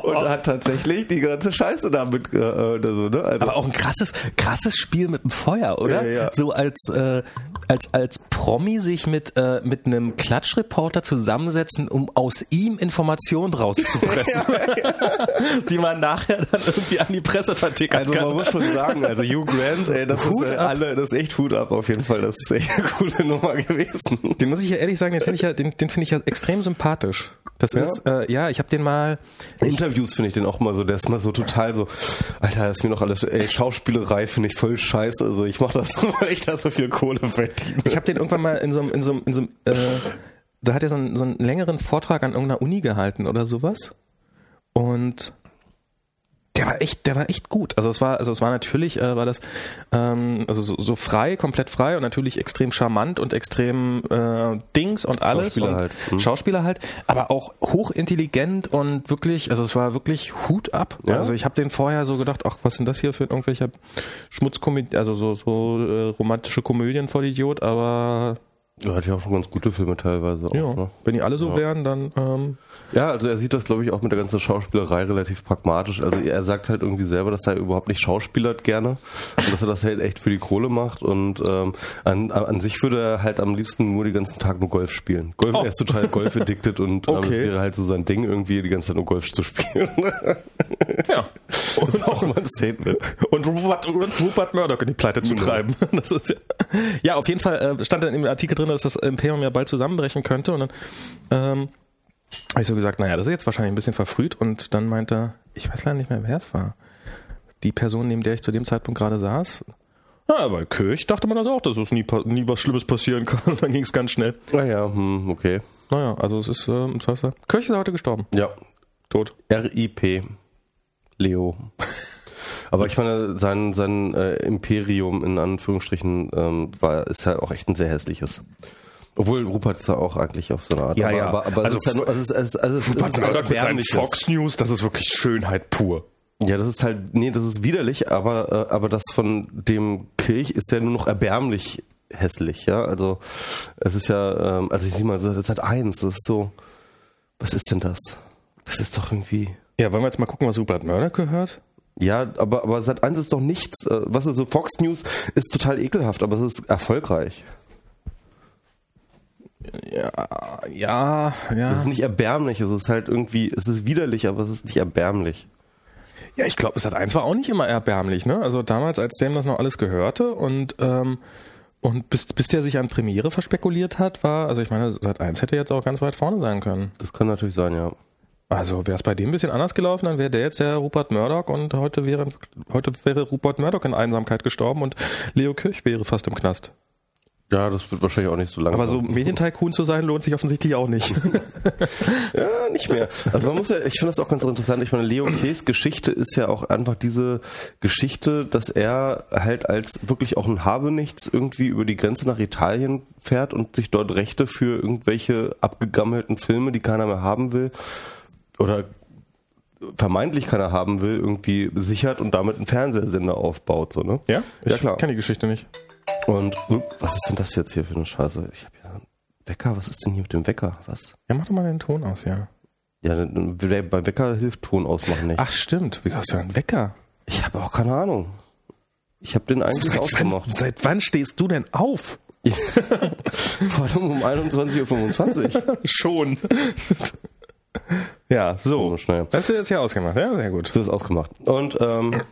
und hat tatsächlich die ganze Scheiße damit, äh, oder so, ne, also, Aber auch ein krasses, krasses Spiel mit dem Feuer, oder? Ja, ja. So als, äh, als, als Promi sich mit, äh, mit einem Klatschreporter zusammensetzen, um aus ihm Informationen rauszupressen. [LAUGHS] [LAUGHS] die man nachher dann irgendwie an die Presse vertickern also kann. man muss schon sagen, also Hugh Grant, ey, das Hut ist äh, ab. alle, das ist echt Hut ab auf jeden Fall, das ist echt eine coole Nummer gewesen. Den muss ich ja ehrlich sagen, den finde ich ja, den, den finde ich ja extrem sympathisch. Das Ja? ist, äh, ja, ich habe den mal, Interviews finde ich den auch mal so, der ist mal so total so, Alter, das ist mir noch alles, ey, Schauspielerei finde ich voll scheiße, also ich mache das nur, [LAUGHS] weil ich da so viel Kohle verdiene. ich habe den irgendwann mal in so einem, in so einem, in so einem äh, da hat er so einen, so einen längeren Vortrag an irgendeiner Uni gehalten oder sowas. Und der war echt, der war echt gut. Also es war, also es war natürlich, äh, war das ähm, also so, so frei, komplett frei und natürlich extrem charmant und extrem äh, Dings und alles Schauspieler und halt. Mhm. Schauspieler halt, aber auch hochintelligent und wirklich, also es war wirklich Hut ab. Ja? Also ich habe den vorher so gedacht, ach was sind das hier für irgendwelche Schmutzkomödien, also so so äh, romantische Komödien voll Idiot, aber Er hat ja auch schon ganz gute Filme teilweise auch, ja, ne? wenn die alle so Ja. wären, dann ähm, Ja, also er sieht das, glaube ich, auch mit der ganzen Schauspielerei relativ pragmatisch. Also er sagt halt irgendwie selber, dass er überhaupt nicht schauspielert gerne und dass er das halt echt für die Kohle macht und ähm, an, an sich würde er halt am liebsten nur den ganzen Tag nur Golf spielen. Golf, Oh. er ist total Golf und ähm, Okay. das wäre halt so sein Ding, irgendwie die ganze Zeit nur Golf zu spielen. [LAUGHS] ja. das ist auch immer ein Statement. und Rupert, und Rupert Murdoch in die Pleite zu treiben. [LAUGHS] Das ist ja, ja, auf jeden Fall äh, stand dann im Artikel drin, dass das Imperium ja bald zusammenbrechen könnte. Und dann ähm, habe ich so gesagt, naja, das ist jetzt wahrscheinlich ein bisschen verfrüht. Und dann meinte, ich weiß leider nicht mehr, wer es war. Die Person, neben der ich zu dem Zeitpunkt gerade saß. Na, bei Kirch dachte man das auch, dass es nie, nie was Schlimmes passieren [LAUGHS] kann. Und dann ging es ganz schnell. Naja, hm, okay. Naja, also es ist, äh, was heißt er? Kirch ist heute gestorben. Ja, Tot. RIP. Leo. Aber ich meine, sein, sein äh, Imperium in Anführungsstrichen ähm, war, ist ja auch echt ein sehr hässliches. Obwohl Rupert ist ja auch eigentlich auf so eine Art. Ja, aber, ja. aber, aber Also es ist ja nur, also es, ist- also es, es ist ein erbärmliches. News, das ist wirklich Schönheit pur. Ja, das ist halt, nee, das ist widerlich, aber, äh, aber das von dem Kirch ist ja nur noch erbärmlich hässlich, ja. Also es ist ja, ähm, also ich sehe mal, so, das hat eins, das ist so, was ist denn das? Das ist doch irgendwie. Ja, wollen wir jetzt mal gucken, was Rupert Murdoch gehört? Ja, aber, aber Sat 1 ist doch nichts. Äh, was ist so, Fox News ist total ekelhaft, aber es ist erfolgreich. Ja, ja, ja. Es ist nicht erbärmlich, es ist halt irgendwie, es ist widerlich, aber es ist nicht erbärmlich. Ja, ich glaube, Sat 1 war auch nicht immer erbärmlich, ne? Also damals, als dem das noch alles gehörte und ähm, und bis, bis der sich an Premiere verspekuliert hat, war, also ich meine, Sat 1 hätte jetzt auch ganz weit vorne sein können. Das kann natürlich sein, ja. Also wäre es bei dem ein bisschen anders gelaufen, dann wäre der jetzt der Rupert Murdoch und heute wäre heute wäre Rupert Murdoch in Einsamkeit gestorben und Leo Kirch wäre fast im Knast. Ja, das wird wahrscheinlich auch nicht so lange. Aber so Medientycoon zu sein lohnt sich offensichtlich auch nicht. [LAUGHS] ja, nicht mehr. Also man muss ja, ich finde das auch ganz interessant. Ich meine, Leo Kees Geschichte ist ja auch einfach diese Geschichte, dass er halt als wirklich auch ein Habenichts irgendwie über die Grenze nach Italien fährt und sich dort Rechte für irgendwelche abgegammelten Filme, die keiner mehr haben will, oder vermeintlich keiner haben will, irgendwie sichert und damit einen Fernsehsender aufbaut, so, ne? Ja? Ich ja, klar. kenne die Geschichte nicht. Und was ist denn das jetzt hier für eine Scheiße? Ich habe ja einen Wecker. Was ist denn hier mit dem Wecker? Was? Ja, mach doch mal den Ton aus, ja. Ja, bei Wecker hilft Ton ausmachen nicht. Ach stimmt. Wieso hast du einen Wecker? Ich habe auch keine Ahnung. Ich habe den eigentlich seit ausgemacht. Wann, seit wann stehst du denn auf? [LAUGHS] Vor allem um 21.25 Uhr. [LAUGHS] Schon. ja, so. Schnell. Das ist jetzt ja ausgemacht, ja, sehr gut. Das ist ausgemacht. Und ähm,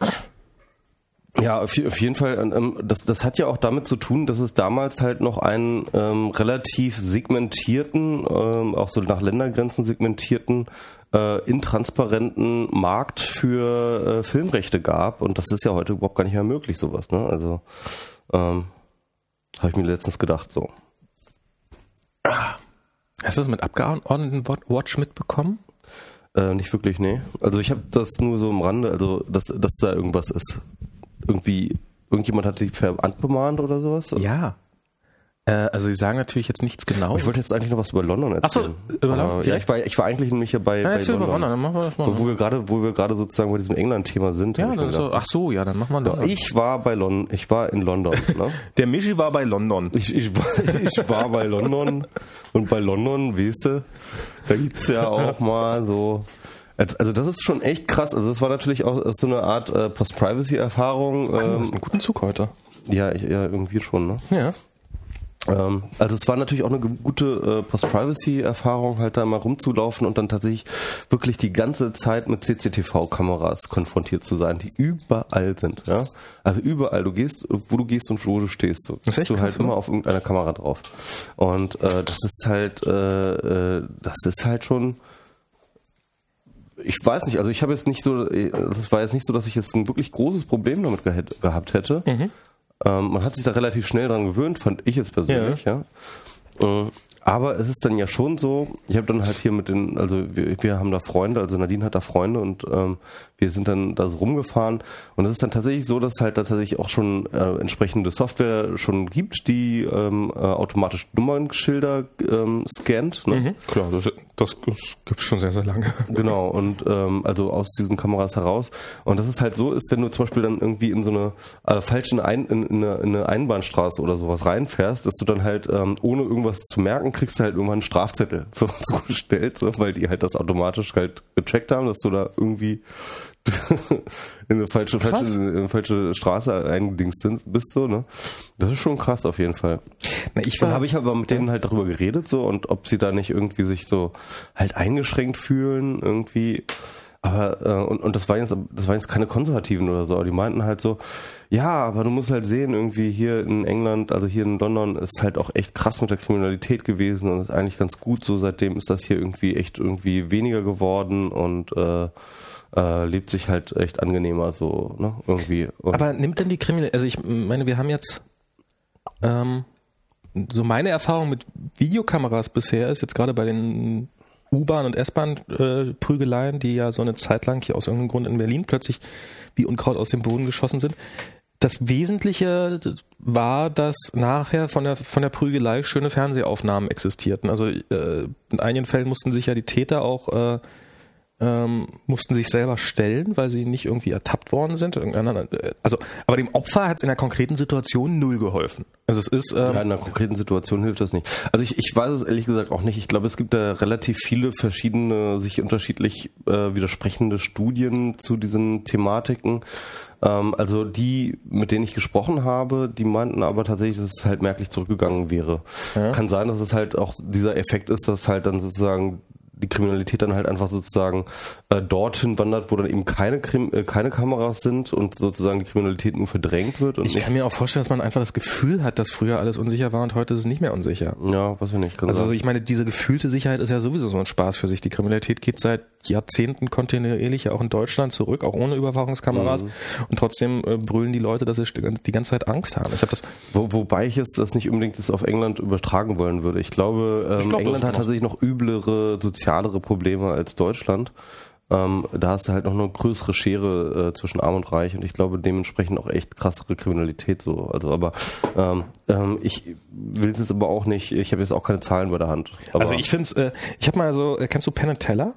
ja, auf, auf jeden Fall. Ähm, das, das hat ja auch damit zu tun, dass es damals halt noch einen ähm, relativ segmentierten, ähm, auch so nach Ländergrenzen segmentierten, äh, intransparenten Markt für äh, Filmrechte gab. Und das ist ja heute überhaupt gar nicht mehr möglich, sowas. Ne? Also ähm, habe ich mir letztens gedacht, so. Hast du das mit Abgeordneten Watch mitbekommen? Äh, nicht wirklich, nee. Also ich habe das nur so am Rande, also dass, dass da irgendwas ist irgendwie, irgendjemand hat die verbannt bemahnt oder sowas? Ja. Äh, also sie sagen natürlich jetzt nichts genau. Ich wollte jetzt eigentlich noch was über London erzählen. Ach so, über London? Ja, ich war, ich war eigentlich nämlich hier bei, ja, bei London. Über London, dann machen wir das mal. Wo wir gerade, wo wir gerade sozusagen bei diesem England-Thema sind. Ja, dann so, ach so, ja, dann machen wir London. Ich war bei London, ich war in London. Ne? [LAUGHS] Der Michi war bei London. Ich, ich, war, [LAUGHS] ich war bei London und bei London, weißt du, da gibt's ja auch mal so also das ist schon echt krass. Also das war natürlich auch so eine Art äh, Post-Privacy-Erfahrung. Ähm, du hast einen guten Zug heute. Ja, ich, ja, irgendwie schon, ne? Ja. Ähm, also es war natürlich auch eine gute äh, Post-Privacy-Erfahrung, halt da mal rumzulaufen und dann tatsächlich wirklich die ganze Zeit mit CCTV-Kameras konfrontiert zu sein, die überall sind. Ja? Also überall, du gehst, wo du gehst und wo du stehst, so bist du halt immer auf irgendeiner Kamera drauf. Und äh, das ist halt, äh, das ist halt schon ich weiß nicht, also ich habe jetzt nicht so, es war jetzt nicht so, dass ich jetzt ein wirklich großes Problem damit gehabt hätte. Mhm. Ähm, man hat sich da relativ schnell dran gewöhnt, fand ich jetzt persönlich, ja. ja. Äh, aber es ist dann ja schon so, ich habe dann halt hier mit den, also wir, wir haben da Freunde, also Nadine hat da Freunde und ähm, wir sind dann da so rumgefahren und es ist dann tatsächlich so, dass halt tatsächlich auch schon äh, entsprechende Software schon gibt, die ähm, äh, automatisch Nummernschilder ähm, scannt. Ne? Mhm, klar, das, das, das gibt es schon sehr, sehr lange. [LAUGHS] Genau, und ähm, also aus diesen Kameras heraus. Und das ist halt so ist, wenn du zum Beispiel dann irgendwie in so eine äh, falschen Ein, in, in, eine, in eine Einbahnstraße oder sowas reinfährst, dass du dann halt ähm, ohne irgendwas zu merken kriegst du halt irgendwann einen Strafzettel [LAUGHS] so zugestellt, so, weil die halt das automatisch halt gecheckt haben, dass du da irgendwie [LAUGHS] in eine falsche, falsche, in eine falsche Straße eingedingst bist, so, ne? Das ist schon krass auf jeden Fall. Na, ich war, habe ich aber mit denen halt darüber geredet, so, und ob sie da nicht irgendwie sich so halt eingeschränkt fühlen, irgendwie. Aber äh, und, und das waren jetzt das waren jetzt keine Konservativen oder so, aber die meinten halt so, ja, aber du musst halt sehen, irgendwie hier in England, also hier in London ist halt auch echt krass mit der Kriminalität gewesen und ist eigentlich ganz gut so, seitdem ist das hier irgendwie echt irgendwie weniger geworden und äh, äh, lebt sich halt echt angenehmer so, ne? Irgendwie. Und aber nimmt denn die Kriminalität, also ich meine, wir haben jetzt ähm, so meine Erfahrung mit Videokameras bisher ist jetzt gerade bei den U-Bahn und S-Bahn-Prügeleien, äh, die ja so eine Zeit lang hier aus irgendeinem Grund in Berlin plötzlich wie Unkraut aus dem Boden geschossen sind. Das Wesentliche war, dass nachher von der, von der Prügelei schöne Fernsehaufnahmen existierten. Also äh, in einigen Fällen mussten sich ja die Täter auch äh, ähm, mussten sich selber stellen, weil sie nicht irgendwie ertappt worden sind. Also, aber dem Opfer hat es in der konkreten Situation null geholfen. Also es ist ähm ja, in einer konkreten Situation hilft das nicht. Also ich, ich weiß es ehrlich gesagt auch nicht. Ich glaube, es gibt da relativ viele verschiedene, sich unterschiedlich äh, widersprechende Studien zu diesen Thematiken. Ähm, also die, mit denen ich gesprochen habe, die meinten aber tatsächlich, dass es halt merklich zurückgegangen wäre. Ja. Kann sein, dass es halt auch dieser Effekt ist, dass halt dann sozusagen die Kriminalität dann halt einfach sozusagen äh, dorthin wandert, wo dann eben keine, Krim äh, keine Kameras sind und sozusagen die Kriminalität nur verdrängt wird. ich kann mir auch vorstellen, dass man einfach das Gefühl hat, dass früher alles unsicher war und heute ist es nicht mehr unsicher. Ja, was ich nicht. Kann also sein. ich meine, diese gefühlte Sicherheit ist ja sowieso so ein Spaß für sich. Die Kriminalität geht seit Jahrzehnten kontinuierlich ja auch in Deutschland zurück, auch ohne Überwachungskameras. Mhm. Und trotzdem äh, brüllen die Leute, dass sie die ganze Zeit Angst haben. Ich habe das. Wo, wobei ich jetzt das nicht unbedingt das auf England übertragen wollen würde. Ich glaube, ähm, ich glaub, England hat tatsächlich noch üblere, sozialere Probleme als Deutschland. Ähm, da hast du halt noch eine größere Schere äh, zwischen Arm und Reich und ich glaube dementsprechend auch echt krassere Kriminalität so. Also aber ähm, ähm, ich will es jetzt aber auch nicht, ich habe jetzt auch keine Zahlen bei der Hand. also ich finde es, äh, ich habe mal so, äh, kennst du Penn Teller?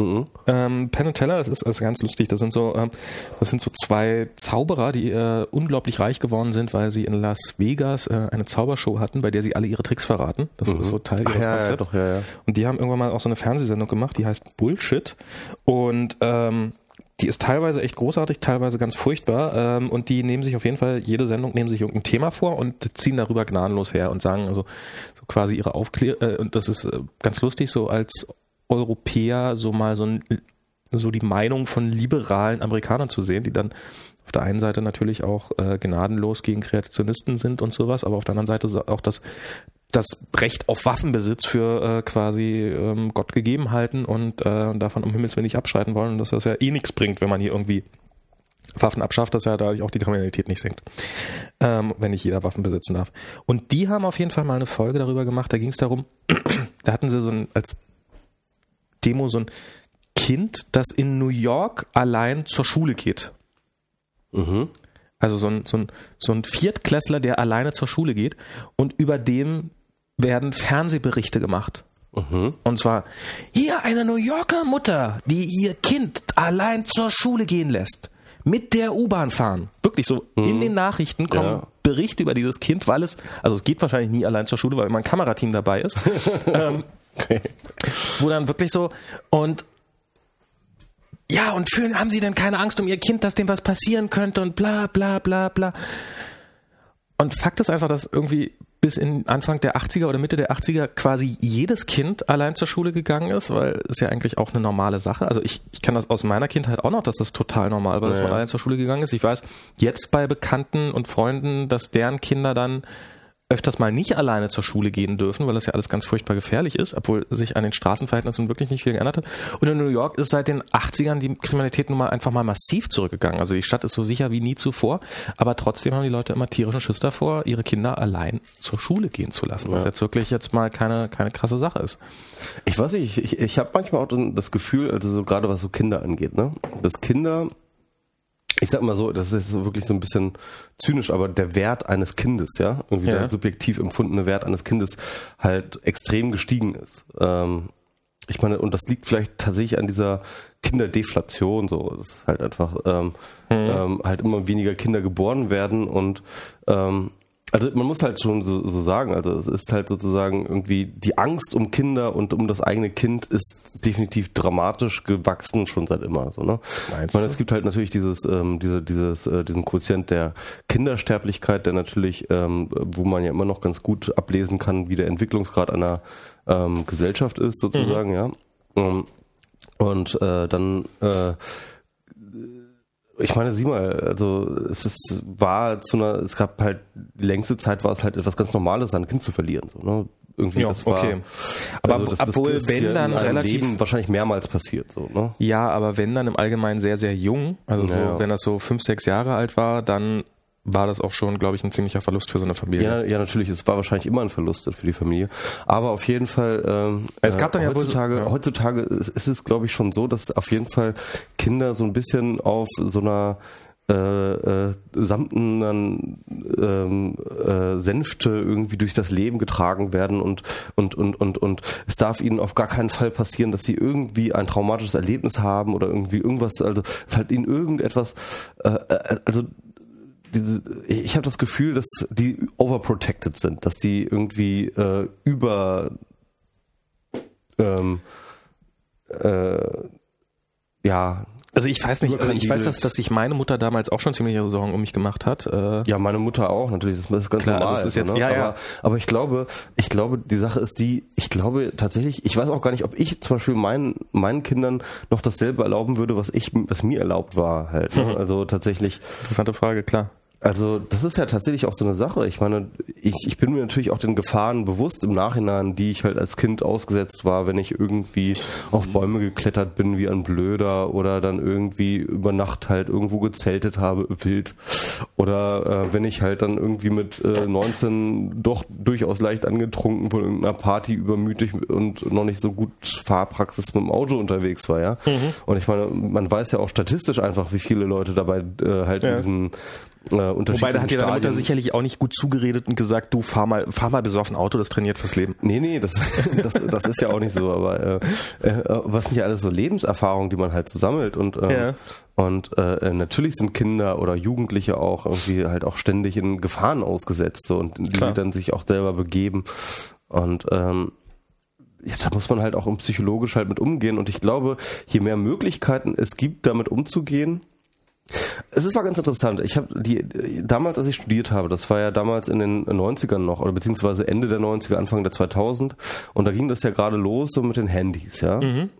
Mhm. Ähm, Penn und Teller, das ist, das ist ganz lustig. Das sind so, ähm, das sind so zwei Zauberer, die äh, unglaublich reich geworden sind, weil sie in Las Vegas äh, eine Zaubershow hatten, bei der sie alle ihre Tricks verraten. Das mhm. ist so Teil ihres ja, Konzepts. Ja, ja. Und die haben irgendwann mal auch so eine Fernsehsendung gemacht, die heißt Bullshit. Und ähm, die ist teilweise echt großartig, teilweise ganz furchtbar. Ähm, und die nehmen sich auf jeden Fall, jede Sendung nehmen sich irgendein Thema vor und ziehen darüber gnadenlos her und sagen also so quasi ihre Aufklärung. Äh, und das ist äh, ganz lustig, so als Europäer so mal so, ein, so die Meinung von liberalen Amerikanern zu sehen, die dann auf der einen Seite natürlich auch äh, gnadenlos gegen Kreationisten sind und sowas, aber auf der anderen Seite auch das, das Recht auf Waffenbesitz für äh, quasi ähm, Gott gegeben halten und äh, davon um Himmels Willen nicht abschreiten wollen und dass das ja eh nichts bringt, wenn man hier irgendwie Waffen abschafft, dass ja dadurch auch die Kriminalität nicht sinkt, ähm, wenn nicht jeder Waffen besitzen darf. Und die haben auf jeden Fall mal eine Folge darüber gemacht, da ging es darum, [CLEARS THROAT] da hatten sie so ein, als Demo so ein Kind, das in New York allein zur Schule geht. Mhm. Also so ein, so, ein, so ein Viertklässler, der alleine zur Schule geht und über dem werden Fernsehberichte gemacht. Mhm. Und zwar, hier eine New Yorker Mutter, die ihr Kind allein zur Schule gehen lässt. Mit der U-Bahn fahren. Wirklich so. Mhm. In den Nachrichten kommen ja. Berichte über dieses Kind, weil es, also es geht wahrscheinlich nie allein zur Schule, weil immer ein Kamerateam dabei ist. [LAUGHS] ähm, Wo dann wirklich so und ja, und fühlen, haben sie denn keine Angst um ihr Kind, dass dem was passieren könnte und bla bla bla bla. Und Fakt ist einfach, dass irgendwie bis in Anfang der 80er oder Mitte der 80er quasi jedes Kind allein zur Schule gegangen ist, weil es ja eigentlich auch eine normale Sache. Also ich, ich kann das aus meiner Kindheit auch noch, dass das total normal war, dass ja. man allein zur Schule gegangen ist. Ich weiß jetzt bei Bekannten und Freunden, dass deren Kinder dann öfters mal nicht alleine zur Schule gehen dürfen, weil das ja alles ganz furchtbar gefährlich ist, obwohl sich an den Straßenverhältnissen wirklich nicht viel geändert hat. Und in New York ist seit den 80ern die Kriminalität nun mal einfach mal massiv zurückgegangen. Also die Stadt ist so sicher wie nie zuvor, aber trotzdem haben die Leute immer tierischen Schiss davor, ihre Kinder allein zur Schule gehen zu lassen, was ja. jetzt wirklich jetzt mal keine, keine krasse Sache ist. Ich weiß nicht, ich, ich, ich habe manchmal auch das Gefühl, also so gerade was so Kinder angeht, ne, dass Kinder ich sag mal so, das ist wirklich so ein bisschen zynisch, aber der Wert eines Kindes, ja, irgendwie ja. der subjektiv empfundene Wert eines Kindes halt extrem gestiegen ist. Ähm, ich meine, und das liegt vielleicht tatsächlich an dieser Kinderdeflation, so, das ist halt einfach ähm, mhm. ähm, halt immer weniger Kinder geboren werden und ähm, also man muss halt schon so, so, sagen, also es ist halt sozusagen irgendwie die Angst um Kinder und um das eigene Kind ist definitiv dramatisch gewachsen schon seit immer. So, ne? Meinst ich meine, es gibt halt natürlich dieses, ähm, diese, dieses, äh, diesen Quotient der Kindersterblichkeit, der natürlich, ähm, wo man ja immer noch ganz gut ablesen kann, wie der Entwicklungsgrad einer ähm, Gesellschaft ist, sozusagen, mhm. ja. Ähm, und äh, dann äh, ich meine, sieh mal, also es ist, war zu einer, es gab halt, die längste Zeit war es halt etwas ganz Normales, sein Kind zu verlieren. So, ne? Irgendwie, ja, das war, okay. Aber also das, obwohl, das wenn dann relativ. Leben wahrscheinlich mehrmals passiert, so, ne? Ja, aber wenn dann im Allgemeinen sehr, sehr jung, also ja, so, ja. wenn das so fünf, sechs Jahre alt war, dann war das auch schon, glaube ich, ein ziemlicher Verlust für so eine Familie. Ja, ja, natürlich. Es war wahrscheinlich immer ein Verlust für die Familie. Aber auf jeden Fall, ähm, es gab dann äh, heutzutage, ja, heutzutage ist, ist es, glaube ich, schon so, dass auf jeden Fall Kinder so ein bisschen auf so einer äh, äh, samtenen ähm, äh, Sänfte irgendwie durch das Leben getragen werden und, und, und, und, und es darf ihnen auf gar keinen Fall passieren, dass sie irgendwie ein traumatisches Erlebnis haben oder irgendwie irgendwas, also es halt ihnen irgendetwas, äh, äh also ich habe das Gefühl, dass die overprotected sind, dass die irgendwie äh, über ähm, äh, ja also ich weiß nicht, also ich weiß, dass, dass sich meine Mutter damals auch schon ziemlich Sorgen um mich gemacht hat. Äh ja, meine Mutter auch, natürlich, das ist ganz Klar, normal. Also ist jetzt, ne? ja, ja. Aber, aber ich glaube, ich glaube, die Sache ist die, ich glaube tatsächlich, ich weiß auch gar nicht, ob ich zum Beispiel meinen, meinen Kindern noch dasselbe erlauben würde, was ich, was mir erlaubt war halt. Ne? [LAUGHS] Also tatsächlich. Interessante Frage, klar. Also das ist ja tatsächlich auch so eine Sache. Ich meine, ich, ich bin mir natürlich auch den Gefahren bewusst im Nachhinein, die ich halt als Kind ausgesetzt war, wenn ich irgendwie auf Bäume geklettert bin wie ein Blöder oder dann irgendwie über Nacht halt irgendwo gezeltet habe, wild. Oder äh, wenn ich halt dann irgendwie mit äh, 19 doch durchaus leicht angetrunken von irgendeiner Party übermütig und noch nicht so gut Fahrpraxis mit dem Auto unterwegs war, ja. Mhm. Und ich meine, man weiß ja auch statistisch einfach, wie viele Leute dabei äh, halt ja. in diesen äh, Wobei, da hat dir deine Mutter sicherlich auch nicht gut zugeredet und gesagt, du fahr mal, fahr mal besoffen Auto, das trainiert fürs Leben. Nee, nee, das, [LAUGHS] das, das ist ja auch nicht so, aber äh, äh, was nicht alles so Lebenserfahrungen, die man halt so sammelt und äh, ja. Und äh, natürlich sind Kinder oder Jugendliche auch irgendwie halt auch ständig in Gefahren ausgesetzt so, und die sie dann sich auch selber begeben. Und ähm, ja, da muss man halt auch psychologisch halt mit umgehen. Und ich glaube, je mehr Möglichkeiten es gibt, damit umzugehen, es war ganz interessant. Ich habe die damals, als ich studiert habe, das war ja damals in den 90ern noch oder beziehungsweise Ende der 90er, Anfang der 2000 und da ging das ja gerade los so mit den Handys, ja. Mhm.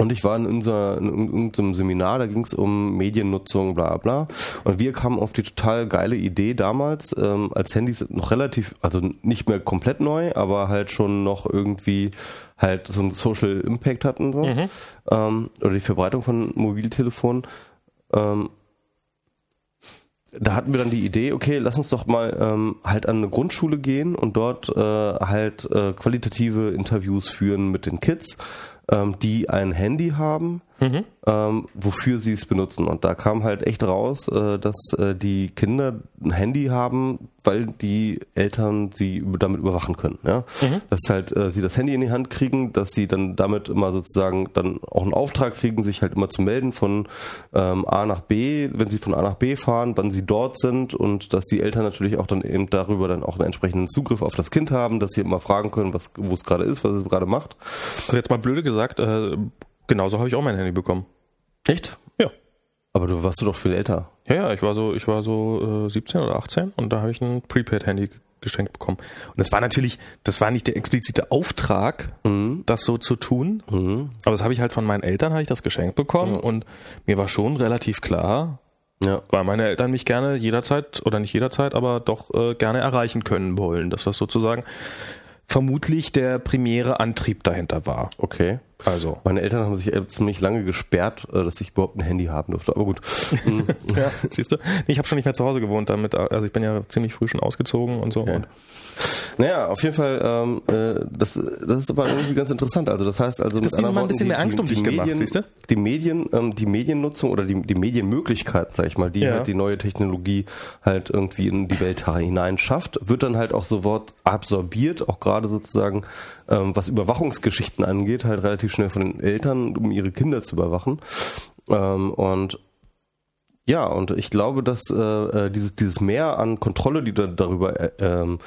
Und ich war in, unser, in irgendeinem Seminar, da ging es um Mediennutzung, bla bla. Und wir kamen auf die total geile Idee damals, ähm, als Handys noch relativ, also nicht mehr komplett neu, aber halt schon noch irgendwie halt so einen Social Impact hatten so. Mhm. Ähm, oder die Verbreitung von Mobiltelefonen ähm, da hatten wir dann die Idee, okay, lass uns doch mal ähm, halt an eine Grundschule gehen und dort äh, halt äh, qualitative Interviews führen mit den Kids, ähm, die ein Handy haben, mhm. ähm, wofür sie es benutzen. Und da kam halt echt raus, äh, dass äh, die Kinder ein Handy haben, weil die Eltern sie damit überwachen können. Ja? Mhm. Dass halt äh, sie das Handy in die Hand kriegen, dass sie dann damit immer sozusagen dann auch einen Auftrag kriegen, sich halt immer zu melden von ähm, A nach B, wenn sie von A nach B fahren, wann sie dort sind und dass die Eltern natürlich auch dann eben darüber dann auch einen entsprechenden Zugriff auf das Kind haben, dass sie immer fragen können, was wo es gerade ist, was es gerade macht. Also jetzt mal blöde gesagt, äh, genauso habe ich auch mein Handy bekommen. Echt? Ja. Aber du warst du doch viel älter. Ja, ja, ich war so, ich war so äh, 17 oder 18 und da habe ich ein Prepaid-Handy geschenkt bekommen. Und das war natürlich, das war nicht der explizite Auftrag, mhm. das so zu tun. Mhm. Aber das habe ich halt von meinen Eltern, habe ich das geschenkt bekommen mhm. und mir war schon relativ klar, ja. weil meine Eltern mich gerne jederzeit oder nicht jederzeit, aber doch äh, gerne erreichen können wollen, dass das sozusagen vermutlich der primäre Antrieb dahinter war. Okay. Also. Meine Eltern haben sich ziemlich lange gesperrt, äh, dass ich überhaupt ein Handy haben durfte. Aber gut. [LAUGHS] ja, siehst du? Ich habe schon nicht mehr zu Hause gewohnt damit. Also ich bin ja ziemlich früh schon ausgezogen und so. Okay. Und naja, auf jeden Fall, ähm, äh, das, das ist aber irgendwie ganz interessant. Also das heißt also das mit anderen mal ein bisschen mehr Angst die, um dich Medien, gemacht, siehst du? Die Medien, ähm, die Mediennutzung oder die, die Medienmöglichkeiten, sag ich mal, die ja. halt die neue Technologie halt irgendwie in die Welt hinein schafft, wird dann halt auch sofort absorbiert, auch gerade sozusagen, ähm, was Überwachungsgeschichten angeht, halt relativ schnell von den Eltern, um ihre Kinder zu überwachen. Ähm, und ja, und ich glaube, dass äh, äh, dieses, dieses Mehr an Kontrolle, die du darüber äh, ähm,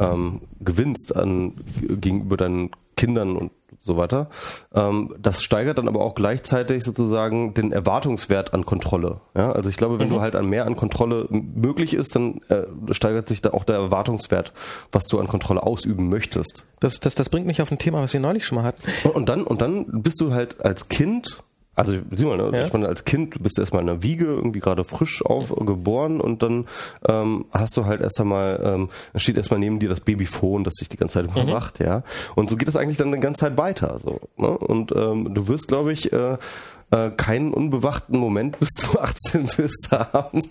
ähm, gewinnst an, gegenüber deinen Kindern und so weiter, ähm, das steigert dann aber auch gleichzeitig sozusagen den Erwartungswert an Kontrolle. Ja? Also ich glaube, wenn mhm. du halt an mehr an Kontrolle möglich ist, dann äh, steigert sich da auch der Erwartungswert, was du an Kontrolle ausüben möchtest. Das, das, das bringt mich auf ein Thema, was wir neulich schon mal hatten. Und, und dann, und dann bist du halt als Kind also sieh mal, ne? Ja. ich meine, als Kind du bist erstmal in der Wiege, irgendwie gerade frisch aufgeboren und dann ähm, hast du halt erst einmal, ähm, steht erstmal neben dir das Babyphone, das dich die ganze Zeit überwacht, mhm. ja. Und so geht das eigentlich dann die ganze Zeit weiter. so. Ne? Und ähm, du wirst, glaube ich, äh, äh, keinen unbewachten Moment bis [LAUGHS] du 18 bist haben. [LAUGHS]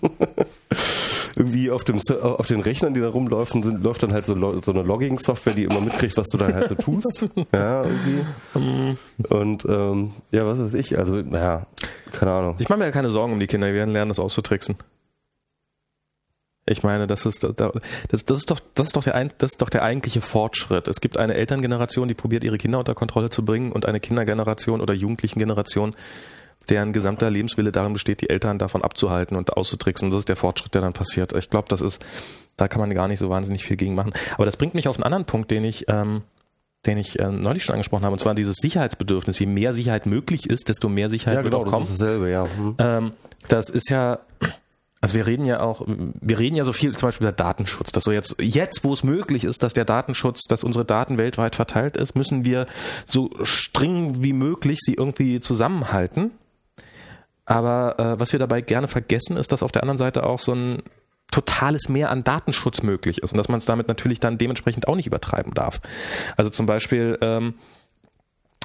irgendwie auf dem auf den Rechnern, die da rumlaufen, sind, läuft dann halt so, so eine Logging-Software, die immer mitkriegt, was du dann halt so tust. [LAUGHS] ja, irgendwie. Und ähm, ja, was weiß ich, also, naja, keine Ahnung. Ich mache mir ja keine Sorgen um die Kinder, die werden lernen, das auszutricksen. Ich meine, das ist, das, das ist doch, das ist doch der, das ist doch der eigentliche Fortschritt. Es gibt eine Elterngeneration, die probiert, ihre Kinder unter Kontrolle zu bringen und eine Kindergeneration oder Jugendlichengeneration, deren gesamter Lebenswille darin besteht, die Eltern davon abzuhalten und auszutricksen. Und das ist der Fortschritt, der dann passiert. Ich glaube, das ist, da kann man gar nicht so wahnsinnig viel gegen machen. Aber das bringt mich auf einen anderen Punkt, den ich, ähm, den ich äh, neulich schon angesprochen habe, und zwar dieses Sicherheitsbedürfnis. Je mehr Sicherheit möglich ist, desto mehr Sicherheit ja, genau, wird auch kommen. Das ist dasselbe, ja. Hm. Ähm, das ist ja, also wir reden ja auch, wir reden ja so viel zum Beispiel über Datenschutz, dass so jetzt, jetzt, wo es möglich ist, dass der Datenschutz, dass unsere Daten weltweit verteilt ist, müssen wir so streng wie möglich sie irgendwie zusammenhalten. Aber äh, was wir dabei gerne vergessen, ist, dass auf der anderen Seite auch so ein totales Mehr an Datenschutz möglich ist und dass man es damit natürlich dann dementsprechend auch nicht übertreiben darf. Also zum Beispiel ähm,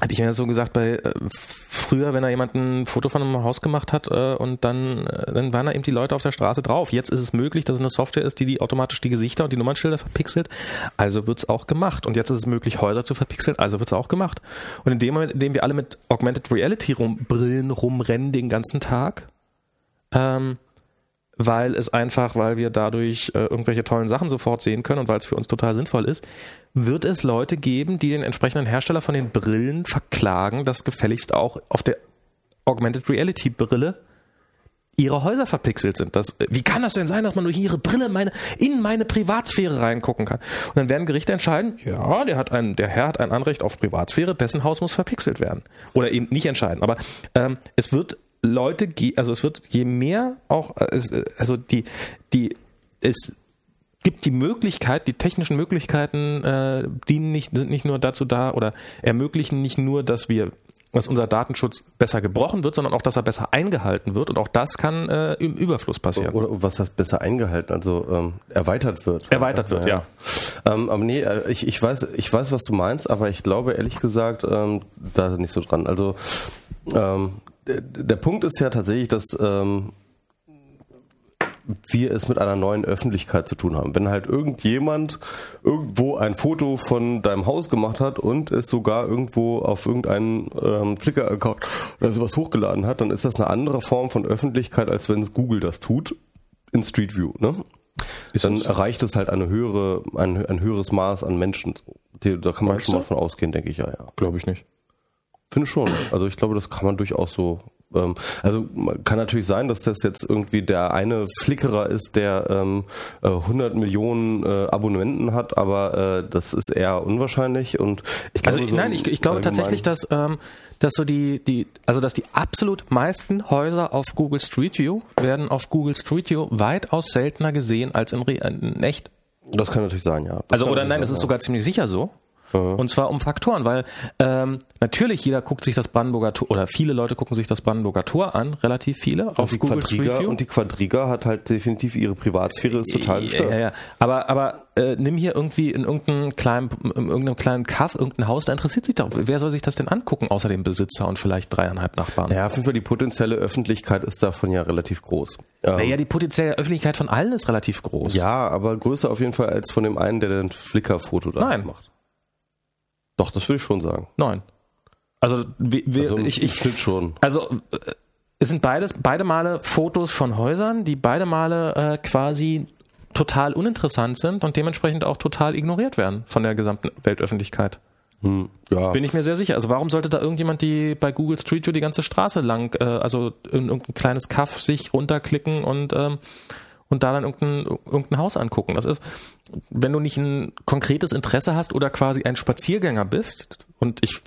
habe ich mir so gesagt, bei äh, früher, wenn da jemand ein Foto von einem Haus gemacht hat äh, und dann, äh, dann waren da eben die Leute auf der Straße drauf. Jetzt ist es möglich, dass es eine Software ist, die, die automatisch die Gesichter und die Nummernschilder verpixelt. Also wird's auch gemacht. Und jetzt ist es möglich, Häuser zu verpixeln. Also wird's auch gemacht. Und in dem Moment, in dem wir alle mit Augmented Reality rum, Brillen rumrennen den ganzen Tag, ähm, weil es einfach, weil wir dadurch äh, irgendwelche tollen Sachen sofort sehen können und weil es für uns total sinnvoll ist, wird es Leute geben, die den entsprechenden Hersteller von den Brillen verklagen, dass gefälligst auch auf der Augmented Reality Brille ihre Häuser verpixelt sind. Das, wie kann das denn sein, dass man durch ihre Brille meine, in meine Privatsphäre reingucken kann? Und dann werden Gerichte entscheiden, ja, der hat ein, der Herr hat ein Anrecht auf Privatsphäre, dessen Haus muss verpixelt werden. Oder eben nicht entscheiden. Aber ähm, es wird Leute, also es wird je mehr auch, äh, also die, die, es gibt die Möglichkeit, die technischen Möglichkeiten äh, dienen nicht, sind nicht nur dazu da oder ermöglichen nicht nur, dass wir dass unser Datenschutz besser gebrochen wird, sondern auch, dass er besser eingehalten wird. Und auch das kann äh, im Überfluss passieren. Oder was heißt besser eingehalten? Also ähm, erweitert wird. Erweitert wird, ja. ja. Ähm, aber nee, äh, ich, ich, weiß, ich weiß, was du meinst, aber ich glaube ehrlich gesagt ähm, da nicht so dran. Also ähm, der Punkt ist ja tatsächlich, dass ähm, wir es mit einer neuen Öffentlichkeit zu tun haben. Wenn halt irgendjemand irgendwo ein Foto von deinem Haus gemacht hat und es sogar irgendwo auf irgendeinen ähm, Flickr-Account oder sowas hochgeladen hat, dann ist das eine andere Form von Öffentlichkeit, als wenn es Google das tut in Street View. Ne? Ist dann erreicht es halt eine höhere, ein, ein höheres Maß an Menschen. Da kann man Meinst schon du? mal von ausgehen, denke ich ja, ja. Glaube ich nicht. Finde schon. Also ich glaube, das kann man durchaus so. Ähm, also kann natürlich sein, dass das jetzt irgendwie der eine Flickerer ist, der ähm, 100 äh, Millionen äh, Abonnenten hat, aber äh, das ist eher unwahrscheinlich. Und ich glaube, also ich, so nein, ich, ich glaube tatsächlich, dass ähm, dass so die die also dass die absolut meisten Häuser auf Google Street View werden auf Google Street View weitaus seltener gesehen als in, in echt. Das kann natürlich sein, ja. Das also oder nein, es ist sogar ziemlich sicher so. Und zwar um Faktoren, weil ähm, natürlich jeder guckt sich das Brandenburger Tor oder viele Leute gucken sich das Brandenburger Tor an, relativ viele und auf Google Quadriga, Street View. Und die Quadriga hat halt definitiv ihre Privatsphäre ist total gestört. Ja, ja. Aber aber äh, nimm hier irgendwie in irgendeinem kleinen in irgendeinem kleinen Kaff irgendein Haus, da interessiert sich doch. Wer soll sich das denn angucken, außer dem Besitzer und vielleicht dreieinhalb Nachbarn? Ja, auf jeden Fall die potenzielle Öffentlichkeit ist davon ja relativ groß. Ähm, naja, die potenzielle Öffentlichkeit von allen ist relativ groß. Ja, aber größer auf jeden Fall als von dem einen, der ein Flickr-Foto da Nein. macht. Doch, das würde ich schon sagen. Nein. Also, wir, also ich, ich Schnitt schon. Also es sind beides beide Male Fotos von Häusern, die beide Male äh, quasi total uninteressant sind und dementsprechend auch total ignoriert werden von der gesamten Weltöffentlichkeit. Hm, ja. Bin ich mir sehr sicher. Also warum sollte da irgendjemand die bei Google Street View die ganze Straße lang, äh, also in irgendein kleines Kaff sich runterklicken und ähm, und da dann irgendein, irgendein Haus angucken. Das ist, wenn du nicht ein konkretes Interesse hast oder quasi ein Spaziergänger bist, und ich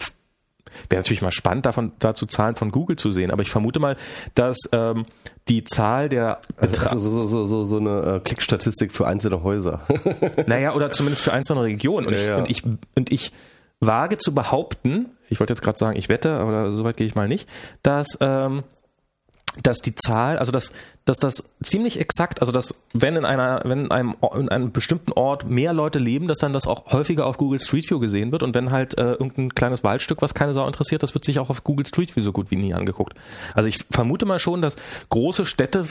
wäre natürlich mal spannend, davon dazu Zahlen von Google zu sehen, aber ich vermute mal, dass ähm, die Zahl der Betra also so, so, so, so eine äh, Klickstatistik für einzelne Häuser. [LAUGHS] naja, oder zumindest für einzelne Regionen. Und, ja, ich, ja. und ich und ich wage zu behaupten, ich wollte jetzt gerade sagen, ich wette, aber soweit gehe ich mal nicht, dass ähm, dass die Zahl, also dass, dass das ziemlich exakt, also dass wenn in einer, wenn in einem, in einem bestimmten Ort mehr Leute leben, dass dann das auch häufiger auf Google Street View gesehen wird und wenn halt äh, irgendein kleines Waldstück, was keine Sau interessiert, das wird sich auch auf Google Street View so gut wie nie angeguckt. Also ich vermute mal schon, dass große Städte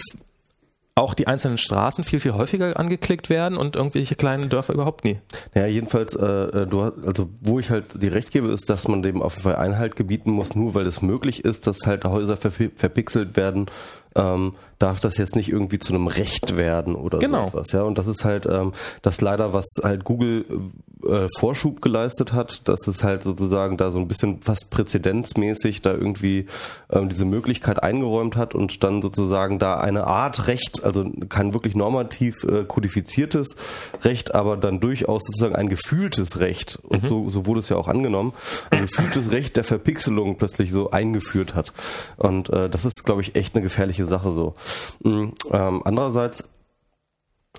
auch die einzelnen Straßen viel, viel häufiger angeklickt werden und irgendwelche kleinen Dörfer überhaupt nie. Ja, jedenfalls, äh, äh du, also wo ich halt die Recht gebe, ist, dass man dem auf jeden Fall Einhalt gebieten muss, nur weil es möglich ist, dass halt Häuser verpixelt werden ähm, darf das jetzt nicht irgendwie zu einem Recht werden oder genau. so etwas. Ja, und das ist halt ähm, das leider, was halt Google äh, Vorschub geleistet hat, dass es halt sozusagen da so ein bisschen fast präzedenzmäßig da irgendwie ähm, diese Möglichkeit eingeräumt hat und dann sozusagen da eine Art Recht, also kein wirklich normativ äh, kodifiziertes Recht, aber dann durchaus sozusagen ein gefühltes Recht und mhm. so, so wurde es ja auch angenommen, ein gefühltes Recht der Verpixelung plötzlich so eingeführt hat. Und äh, das ist, glaube ich, echt eine gefährliche Sache so. Mhm, ähm, andererseits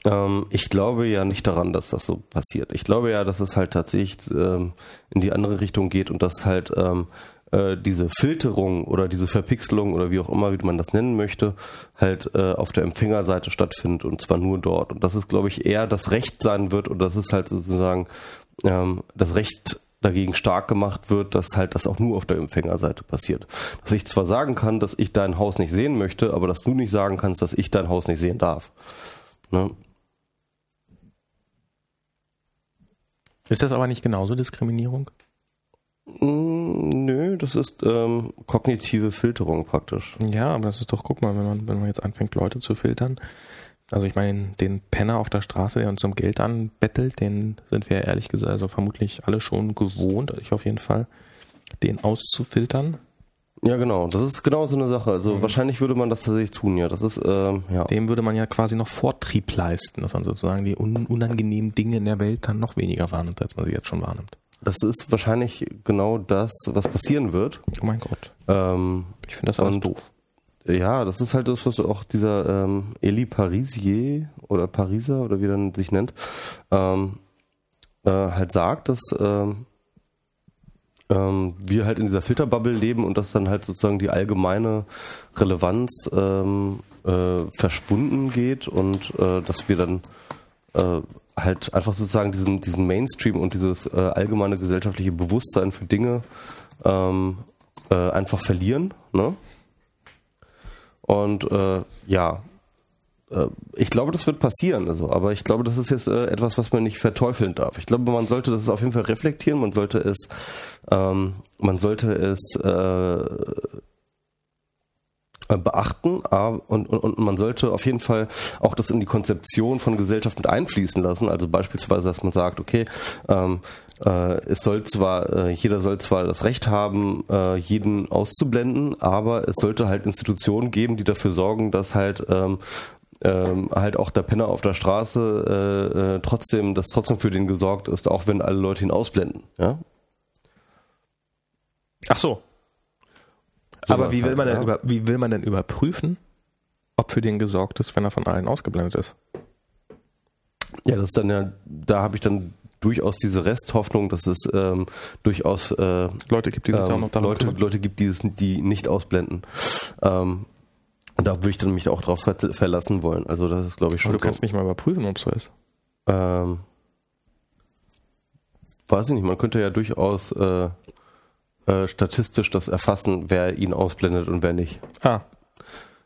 ähm, ich glaube ja nicht daran, dass das so passiert. Ich glaube ja, dass es halt tatsächlich ähm, in die andere Richtung geht und dass halt ähm, äh, diese Filterung oder diese Verpixelung oder wie auch immer, wie man das nennen möchte, halt äh, auf der Empfängerseite stattfindet und zwar nur dort. Und dass es, glaube ich, eher das Recht sein wird und dass es halt sozusagen ähm, das Recht dagegen stark gemacht wird, dass halt das auch nur auf der Empfängerseite passiert. Dass ich zwar sagen kann, dass ich dein Haus nicht sehen möchte, aber dass du nicht sagen kannst, dass ich dein Haus nicht sehen darf. Ne? Ist das aber nicht genauso Diskriminierung? Mm, nö, das ist ähm, kognitive Filterung praktisch. Ja, aber das ist doch, guck mal, wenn man, wenn man jetzt anfängt, Leute zu filtern. Also ich meine, den Penner auf der Straße, der uns um Geld anbettelt, den sind wir ehrlich gesagt, also vermutlich alle schon gewohnt, ich auf jeden Fall, den auszufiltern. Ja, genau. Das ist genau so eine Sache. Also mhm. wahrscheinlich würde man das tatsächlich tun, ja. Das ist, ähm, ja. Dem würde man ja quasi noch Vortrieb leisten, dass man sozusagen die un unangenehmen Dinge in der Welt dann noch weniger wahrnimmt, als man sie jetzt schon wahrnimmt. Das ist wahrscheinlich genau das, was passieren wird. Oh mein Gott. Ähm, ich finde das alles doof. Ja, das ist halt das, was auch dieser ähm, Elie Parisier oder Pariser oder wie er sich nennt, ähm, äh, halt sagt, dass ähm, ähm, wir halt in dieser Filterbubble leben und dass dann halt sozusagen die allgemeine Relevanz ähm, äh, verschwunden geht und äh, dass wir dann äh, halt einfach sozusagen diesen, diesen Mainstream und dieses äh, allgemeine gesellschaftliche Bewusstsein für Dinge ähm, äh, einfach verlieren. Ne? Und äh, ja, ich glaube, das wird passieren, also, aber ich glaube, das ist jetzt äh, etwas, was man nicht verteufeln darf. Ich glaube, man sollte das auf jeden Fall reflektieren, man sollte es, ähm, man sollte es äh, äh beachten und, und, und man sollte auf jeden Fall auch das in die Konzeption von Gesellschaft mit einfließen lassen. Also beispielsweise, dass man sagt, okay, ähm, äh, es soll zwar, äh, jeder soll zwar das Recht haben, äh, jeden auszublenden, aber es sollte halt Institutionen geben, die dafür sorgen, dass halt ähm, ähm, halt auch der Penner auf der Straße äh, äh, trotzdem, dass trotzdem für den gesorgt ist, auch wenn alle Leute ihn ausblenden. Ja? Ach so. so Aber wie will, halt, man denn ja. über, wie will man denn überprüfen, ob für den gesorgt ist, wenn er von allen ausgeblendet ist? Ja, das ist dann ja, da habe ich dann durchaus diese Resthoffnung, dass es ähm, durchaus äh, Leute gibt, die sich ähm, auch noch Leute, Leute gibt, die es, die nicht ausblenden. Ähm, da würde ich dann mich auch drauf verlassen wollen. Also das ist, glaube ich, schon. Aber du so. kannst nicht mal überprüfen, ob es so ist. Ähm, weiß ich nicht, man könnte ja durchaus äh, äh, statistisch das erfassen, wer ihn ausblendet und wer nicht. Ah.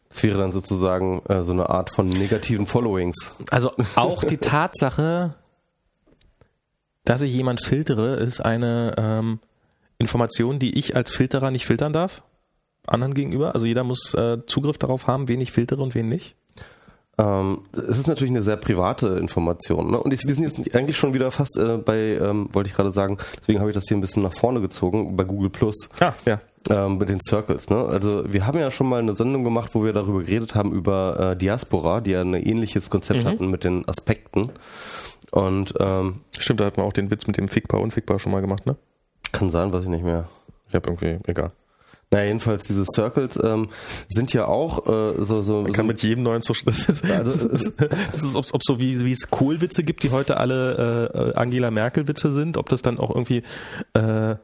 Das wäre dann sozusagen äh, so eine Art von negativen Followings. Also auch die Tatsache, dass ich jemand filtere, ist eine ähm, Information, die ich als Filterer nicht filtern darf? Anderen gegenüber? Also jeder muss äh, Zugriff darauf haben, wen ich filtere und wen nicht? Ähm, es ist natürlich eine sehr private Information. Ne? Und ich, wir sind jetzt eigentlich schon wieder fast äh, bei, ähm, wollte ich gerade sagen, deswegen habe ich das hier ein bisschen nach vorne gezogen, bei Google Plus. Ah, ja. Ähm, mit den Circles. Ne? Also wir haben ja schon mal eine Sendung gemacht, wo wir darüber geredet haben, über äh, Diaspora, die ja ein ähnliches Konzept mhm. hatten mit den Aspekten. Und ähm, Stimmt, da hat man auch den Witz mit dem Fickbar, Unfickbar schon mal gemacht, ne? Kann sein, weiß ich nicht mehr. Ich habe irgendwie, egal. Na jedenfalls diese Circles ähm, sind ja auch äh, so so. Man kann so mit jedem neuen Social. [LAUGHS] Das ist, also, das ist ob, ob so wie wie es Kohlwitze gibt, die heute alle äh, Angela Merkel Witze sind, ob das dann auch irgendwie äh,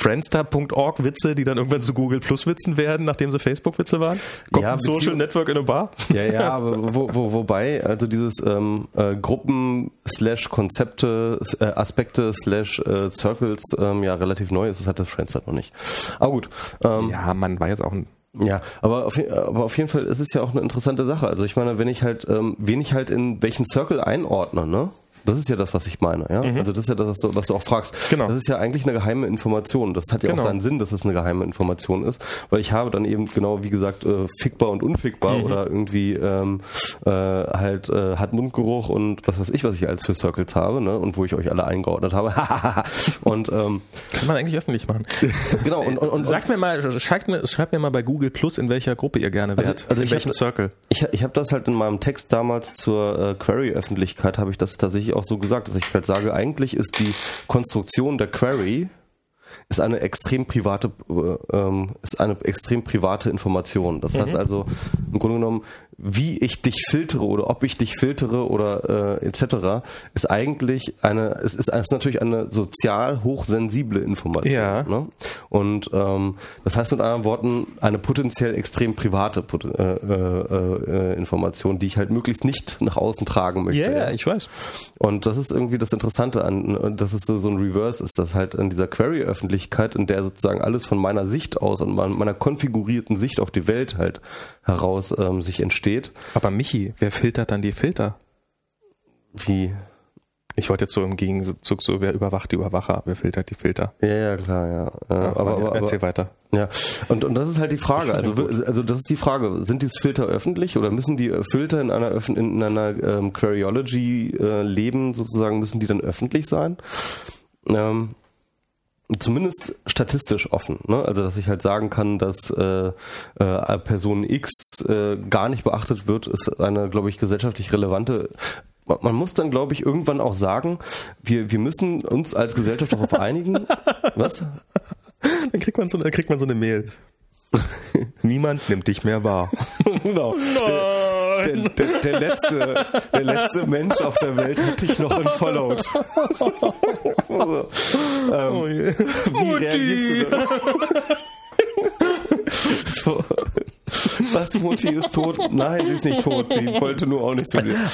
Friendster.org Witze, die dann irgendwann zu Google Plus Witzen werden, nachdem sie Facebook Witze waren? Kommt ja, ein Social Network in a Bar? Ja, ja, [LAUGHS] aber wo, wo, wobei, also dieses ähm, äh, Gruppen slash Konzepte, äh, Aspekte slash äh, Circles ähm, ja relativ neu ist, das hatte Friendster noch nicht. Aber gut. Ähm, ja, man war jetzt auch ein Ja, aber auf, aber auf jeden Fall ist es ja auch eine interessante Sache. Also ich meine, wenn ich halt, ähm, wen ich halt in welchen Circle einordne, ne? Das ist ja das, was ich meine, ja. Mhm. Also das ist ja das, was du, was du auch fragst. Genau. Das ist ja eigentlich eine geheime Information. Das hat ja genau. auch seinen Sinn, dass es eine geheime Information ist, weil ich habe dann eben genau wie gesagt äh, fickbar und unfickbar mhm. oder irgendwie ähm, äh, halt äh, hat Mundgeruch und was weiß ich, was ich als für Circles habe, ne? Und wo ich euch alle eingeordnet habe. [LAUGHS] und ähm, kann man eigentlich öffentlich machen. [LAUGHS] genau. Und, und, und sagt mir mal, schreibt mir, schreibt mir mal bei Google Plus, in welcher Gruppe ihr gerne wärt. Also, also in welchem hab, Circle? Ich, ich habe das halt in meinem Text damals zur äh, Query-Öffentlichkeit habe ich das tatsächlich auch so gesagt, dass ich halt sage, eigentlich ist die Konstruktion der Query ist eine extrem private äh, ähm, ist eine extrem private Information. Das mhm. heißt also im Grunde genommen wie ich dich filtere oder ob ich dich filtere oder äh, etc. ist eigentlich eine, es ist, es ist natürlich eine sozial hochsensible Information. Ja. Ne? Und ähm, das heißt mit anderen Worten eine potenziell extrem private äh, äh, äh, Information, die ich halt möglichst nicht nach außen tragen möchte. Yeah, ja, ich weiß. Und das ist irgendwie das Interessante an, dass es so, so ein Reverse ist, dass halt in dieser Query-Öffentlichkeit, in der sozusagen alles von meiner Sicht aus und meiner konfigurierten Sicht auf die Welt halt heraus ähm, sich entsteht steht. Aber Michi, wer filtert dann die Filter? Wie? Ich wollte jetzt so im Gegenzug so, wer überwacht die Überwacher, wer filtert die Filter. Ja, ja, klar, ja. ja aber, aber, erzähl aber, weiter. Ja, und, und das ist halt die Frage. Also, also das ist die Frage. Sind diese Filter öffentlich oder müssen die Filter in einer, in einer ähm, Queryology äh, leben, sozusagen, müssen die dann öffentlich sein? Ähm, zumindest statistisch offen. Ne? Also dass ich halt sagen kann, dass äh, äh, Person X äh, gar nicht beachtet wird, ist eine, glaube ich, gesellschaftlich relevante man muss dann, glaube ich, irgendwann auch sagen, wir, wir müssen uns als Gesellschaft darauf [LAUGHS] einigen. Was? Dann kriegt man so, dann kriegt man so eine Mail. [LAUGHS] Niemand nimmt dich mehr wahr. genau. Der, der, der, letzte, der letzte Mensch auf der Welt hat dich noch unfollowed. also, [LAUGHS] ähm, oh wie reagierst du da? [LAUGHS] so. Was, Mutti ist tot? Nein, sie ist nicht tot. Sie wollte nur auch nicht zu dir. [LAUGHS]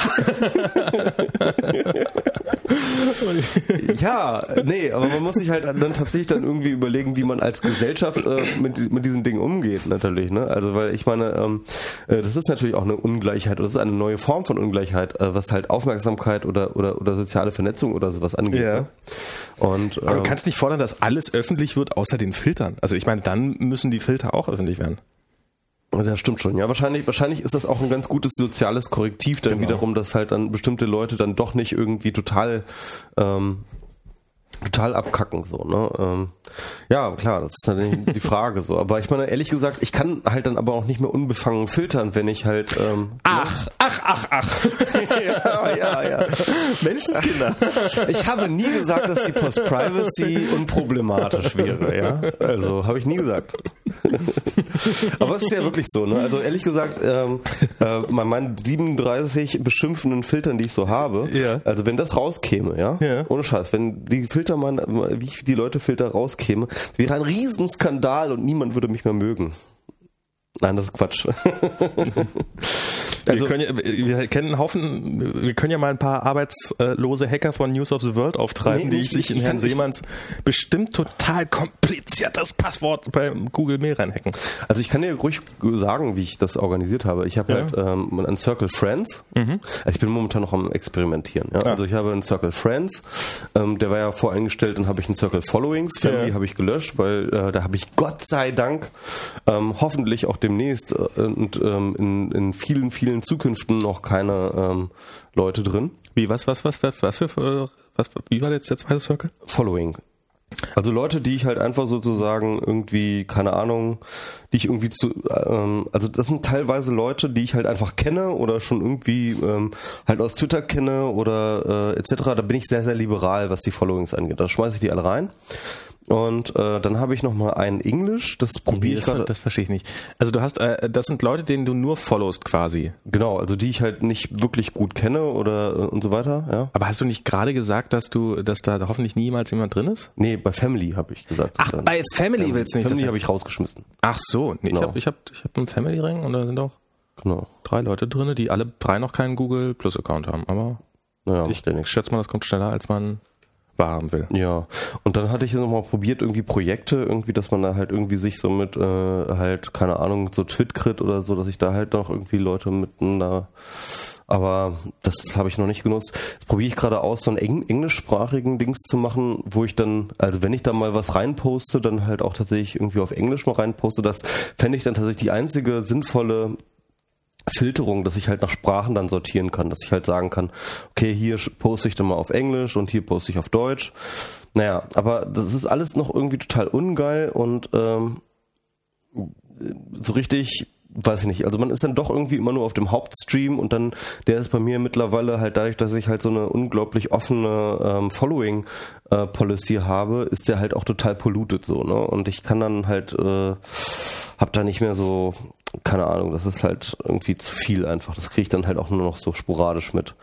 [LAUGHS] ja, nee, aber man muss sich halt dann tatsächlich dann irgendwie überlegen, wie man als Gesellschaft äh, mit, mit diesen Dingen umgeht, natürlich. Ne? Also, weil ich meine, ähm, äh, das ist natürlich auch eine Ungleichheit oder das ist eine neue Form von Ungleichheit, äh, was halt Aufmerksamkeit oder, oder, oder soziale Vernetzung oder sowas angeht. Ja. Ne? Und, aber du ähm, kannst nicht fordern, dass alles öffentlich wird, außer den Filtern. Also ich meine, dann müssen die Filter auch öffentlich werden. Das stimmt schon, ja. Wahrscheinlich, wahrscheinlich ist das auch ein ganz gutes soziales Korrektiv dann genau. wiederum, dass halt dann bestimmte Leute dann doch nicht irgendwie total ähm, total abkacken so ne? Ähm, ja klar das ist dann [LAUGHS] die Frage so. Aber ich meine ehrlich gesagt ich kann halt dann aber auch nicht mehr unbefangen filtern wenn ich halt ähm, ach ne? ach ach ach [LAUGHS] ja ja ja. Menschenskinder. [LAUGHS] Ich habe nie gesagt dass die Post Privacy unproblematisch wäre ja? Also habe ich nie gesagt. Aber es ist ja wirklich so ne? Also ehrlich gesagt ähm, äh, meinen 37 beschimpfenden Filtern die ich so habe ja. also wenn das rauskäme ja, ja. ohne Scheiß wenn die Filter Filtermann, wie die Leute-Filter rauskäme, wäre ein Riesenskandal und niemand würde mich mehr mögen. Nein, das ist Quatsch. [LAUGHS] Also, wir, können ja, wir kennen einen Haufen, wir können ja mal ein paar arbeitslose Hacker von News of the World auftreiben, nee, die ich, sich in Herrn Seemanns bestimmt total kompliziertes Passwort bei Google Mail reinhacken. Also ich kann dir ruhig sagen, wie ich das organisiert habe. Ich habe ja. halt ähm, einen Circle Friends. Mhm. Also ich bin momentan noch am Experimentieren. Ja? Ah. Also ich habe einen Circle Friends, ähm, der war ja voreingestellt, dann habe ich einen Circle Followings, Family ja. habe ich gelöscht, weil äh, da habe ich Gott sei Dank ähm, hoffentlich auch demnächst äh, und ähm, in, in vielen, vielen vielen Zukünften noch keine ähm, Leute drin. Wie, was, was, was, was, was für, was, wie war jetzt der zweite Circle? Following. Also Leute, die ich halt einfach sozusagen irgendwie, keine Ahnung, die ich irgendwie zu, ähm, also das sind teilweise Leute, die ich halt einfach kenne oder schon irgendwie ähm, halt aus Twitter kenne oder äh, etc. Da bin ich sehr, sehr liberal, was die Followings angeht. Da schmeiße ich die alle rein. Und äh, dann habe ich noch mal ein Englisch, das probiere ich gerade. Das verstehe ich nicht. Also du hast, äh, das sind Leute, denen du nur followst quasi. Genau, also die ich halt nicht wirklich gut kenne oder äh, und so weiter. Ja. Aber hast du nicht gerade gesagt, dass du, dass da hoffentlich niemals jemand drin ist? Nee, bei Family habe ich gesagt. Ach, bei Family, Family willst du nicht? Family habe ich rausgeschmissen. Ach so, nee, genau. ich habe ich hab, ich hab einen Family Ring und da sind auch genau. drei Leute drin, die alle drei noch keinen Google Plus Account haben. Aber naja, ich, ich schätze mal, das kommt schneller, als man wahren will. Ja, und dann hatte ich nochmal probiert, irgendwie Projekte, irgendwie, dass man da halt irgendwie sich so mit, äh, halt, keine Ahnung, so Twitcrit oder so, dass ich da halt noch irgendwie Leute miteinander aber das habe ich noch nicht genutzt. Jetzt probiere ich gerade aus, so einen eng englischsprachigen Dings zu machen, wo ich dann, also wenn ich da mal was reinposte, dann halt auch tatsächlich irgendwie auf Englisch mal reinposte. Das fände ich dann tatsächlich die einzige sinnvolle Filterung, dass ich halt nach Sprachen dann sortieren kann, dass ich halt sagen kann, okay, hier poste ich dann mal auf Englisch und hier poste ich auf Deutsch. Naja, aber das ist alles noch irgendwie total ungeil und ähm, so richtig weiß ich nicht, also man ist dann doch irgendwie immer nur auf dem Hauptstream und dann, der ist bei mir mittlerweile halt dadurch, dass ich halt so eine unglaublich offene ähm, Following-Policy äh, habe, ist der halt auch total polluted so, ne? Und ich kann dann halt, äh, hab da nicht mehr so, keine Ahnung, das ist halt irgendwie zu viel einfach. Das kriege ich dann halt auch nur noch so sporadisch mit.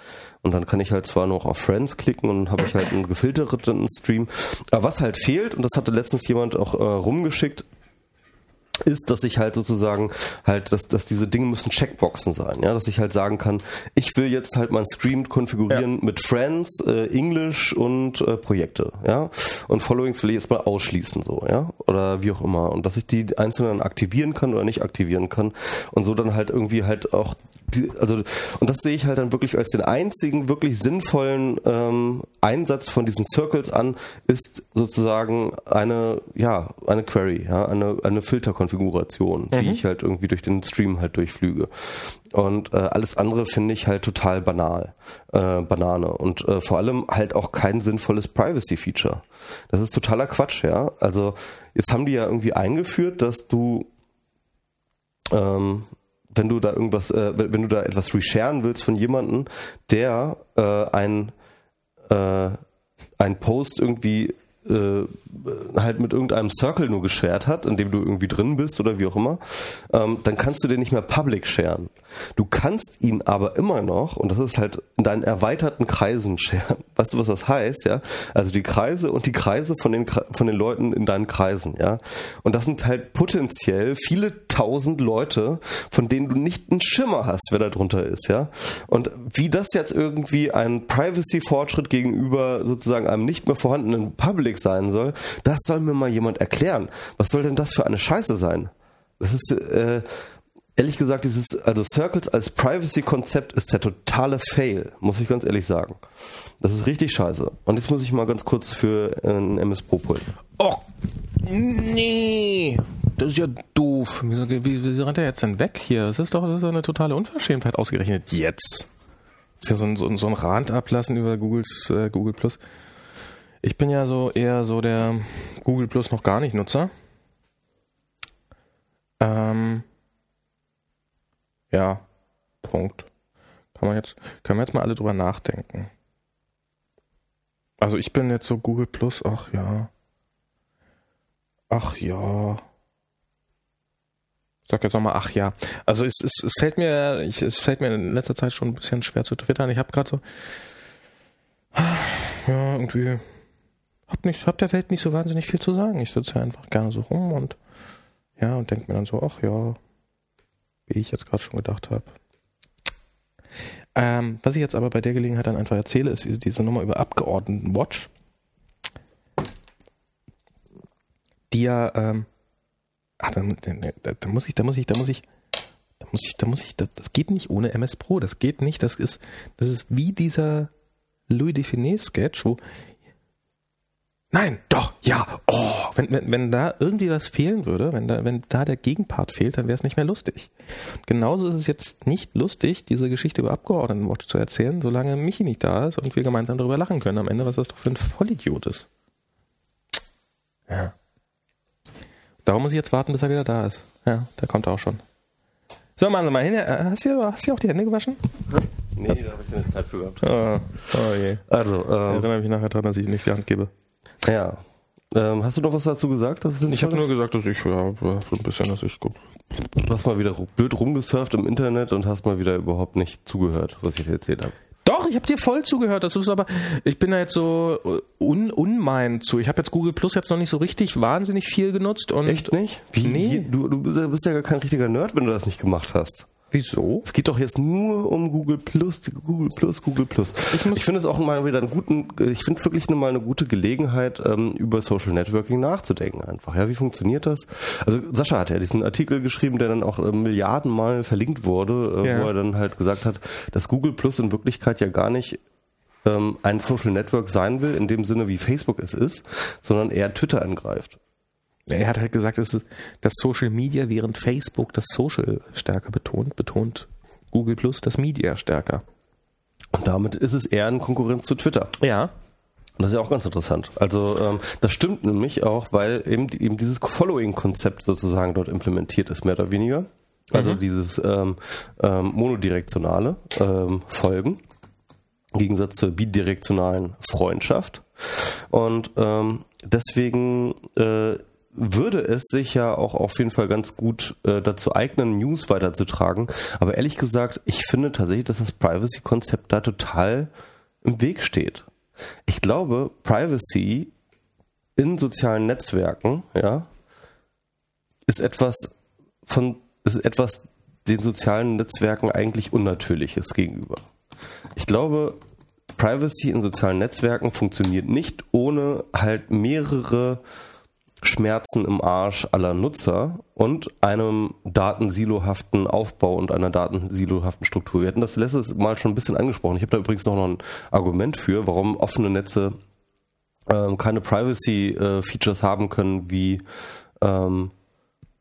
Und dann kann ich halt zwar noch auf Friends klicken und habe ich halt einen gefilterten Stream. Aber was halt fehlt, und das hatte letztens jemand auch äh, rumgeschickt, ist, dass ich halt sozusagen halt, dass, dass diese Dinge müssen Checkboxen sein, ja, dass ich halt sagen kann, ich will jetzt halt mein Stream konfigurieren ja. mit Friends, äh, English und äh, Projekte, ja, und Followings will ich jetzt mal ausschließen, so, ja, oder wie auch immer, und dass ich die einzelnen aktivieren kann oder nicht aktivieren kann und so dann halt irgendwie halt auch also und das sehe ich halt dann wirklich als den einzigen wirklich sinnvollen ähm, Einsatz von diesen Circles an, ist sozusagen eine ja eine Query, ja eine eine Filterkonfiguration, mhm. die ich halt irgendwie durch den Stream halt durchflüge und äh, alles andere finde ich halt total banal, äh, Banane und äh, vor allem halt auch kein sinnvolles Privacy-Feature. Das ist totaler Quatsch, ja. Also jetzt haben die ja irgendwie eingeführt, dass du ähm, wenn du da irgendwas, äh, wenn du da etwas resharen willst von jemandem, der äh, ein, äh, ein Post irgendwie äh, halt mit irgendeinem Circle nur geshared hat, in dem du irgendwie drin bist oder wie auch immer, ähm, dann kannst du den nicht mehr public sharen. Du kannst ihn aber immer noch, und das ist halt in deinen erweiterten Kreisen sharen. [LAUGHS] Weißt du, was das heißt, ja? Also die Kreise und die Kreise von den, von den Leuten in deinen Kreisen, ja? Und das sind halt potenziell viele tausend Leute, von denen du nicht einen Schimmer hast, wer da drunter ist, ja? Und wie das jetzt irgendwie ein Privacy-Fortschritt gegenüber sozusagen einem nicht mehr vorhandenen Public sein soll, das soll mir mal jemand erklären. Was soll denn das für eine Scheiße sein? Das ist, äh, ehrlich gesagt, dieses, also Circles als Privacy-Konzept ist der totale Fail, muss ich ganz ehrlich sagen. Das ist richtig scheiße. Und jetzt muss ich mal ganz kurz für ein MS Pro pullen. Oh, nee. Das ist ja doof. Wie, wie, wie rennt er jetzt denn weg hier? Das ist doch, das ist eine totale Unverschämtheit ausgerechnet jetzt. Das ist ja so ein, so, so ein Rand ablassen über Googles, äh, Google Plus. Ich bin ja so eher so der Google Plus noch gar nicht Nutzer. Ähm, ja, Punkt. Kann man jetzt, können wir jetzt mal alle drüber nachdenken. Also ich bin jetzt so Google Plus, ach ja. Ach ja. Ich sag jetzt nochmal, ach ja. Also es, es, es fällt mir, ich, es fällt mir in letzter Zeit schon ein bisschen schwer zu twittern. Ich habe gerade so, ja, irgendwie hab nicht, hab der Welt nicht so wahnsinnig viel zu sagen. Ich sitze einfach gerne so rum und ja, und denke mir dann so, ach ja, wie ich jetzt gerade schon gedacht habe. Ähm, was ich jetzt aber bei der Gelegenheit dann einfach erzähle, ist diese Nummer über Abgeordnetenwatch. Die ja, ähm, ach, da, da, da muss ich, da muss ich, da muss ich, da muss ich, da muss ich, das, das geht nicht ohne MS Pro, das geht nicht, das ist, das ist wie dieser Louis Define Sketch, wo Nein, doch, ja. Oh, wenn, wenn, wenn da irgendwie was fehlen würde, wenn da, wenn da der Gegenpart fehlt, dann wäre es nicht mehr lustig. Genauso ist es jetzt nicht lustig, diese Geschichte über Abgeordnetenwatch zu erzählen, solange Michi nicht da ist und wir gemeinsam darüber lachen können am Ende, was das doch für ein Vollidiot ist. Ja. Darum muss ich jetzt warten, bis er wieder da ist. Ja, der kommt auch schon. So, machen Sie mal hin. Äh, hast du, hast du auch die Hände gewaschen? Nee, da habe ich keine Zeit für gehabt. Oh, oh je. Also, ähm, ich erinnere mich nachher dran, dass ich nicht die Hand gebe. Ja. Ähm, hast du noch was dazu gesagt? ich habe nur gesagt, dass ich ja, so ein bisschen, dass ich gut. Du hast mal wieder blöd rumgesurft im Internet und hast mal wieder überhaupt nicht zugehört, was ich dir erzählt habe. Doch, ich habe dir voll zugehört. Das ist aber, ich bin da jetzt so äh, un, unmein zu. Ich habe jetzt Google Plus jetzt noch nicht so richtig wahnsinnig viel genutzt und echt nicht? Wie? Nee, du, du bist ja gar kein richtiger Nerd, wenn du das nicht gemacht hast. Wieso? Es geht doch jetzt nur um Google Plus, Google Plus, Google Plus. Ich, ich finde es auch mal wieder einen guten, ich finde es wirklich mal eine gute Gelegenheit, ähm, über Social Networking nachzudenken einfach. Ja, wie funktioniert das? Also Sascha hat ja diesen Artikel geschrieben, der dann auch äh, Milliardenmal verlinkt wurde, äh, ja. wo er dann halt gesagt hat, dass Google Plus in Wirklichkeit ja gar nicht ähm, ein Social Network sein will, in dem Sinne wie Facebook es ist, sondern eher Twitter angreift. Er hat halt gesagt, es ist das Social Media, während Facebook das Social stärker betont, betont Google Plus das Media stärker. Und damit ist es eher eine Konkurrenz zu Twitter. Ja. Das ist ja auch ganz interessant. Also ähm, das stimmt nämlich auch, weil eben, eben dieses Following-Konzept sozusagen dort implementiert ist, mehr oder weniger. Also mhm. dieses ähm, ähm, monodirektionale ähm, Folgen. Im Gegensatz zur bidirektionalen Freundschaft. Und ähm, deswegen äh, würde es sich ja auch auf jeden Fall ganz gut äh, dazu eignen, News weiterzutragen. Aber ehrlich gesagt, ich finde tatsächlich, dass das Privacy-Konzept da total im Weg steht. Ich glaube, Privacy in sozialen Netzwerken, ja, ist etwas von, ist etwas den sozialen Netzwerken eigentlich Unnatürliches gegenüber. Ich glaube, Privacy in sozialen Netzwerken funktioniert nicht ohne halt mehrere Schmerzen im Arsch aller Nutzer und einem datensilohaften Aufbau und einer datensilohaften Struktur. Wir hatten das letztes Mal schon ein bisschen angesprochen. Ich habe da übrigens noch ein Argument für, warum offene Netze ähm, keine Privacy-Features äh, haben können wie ähm,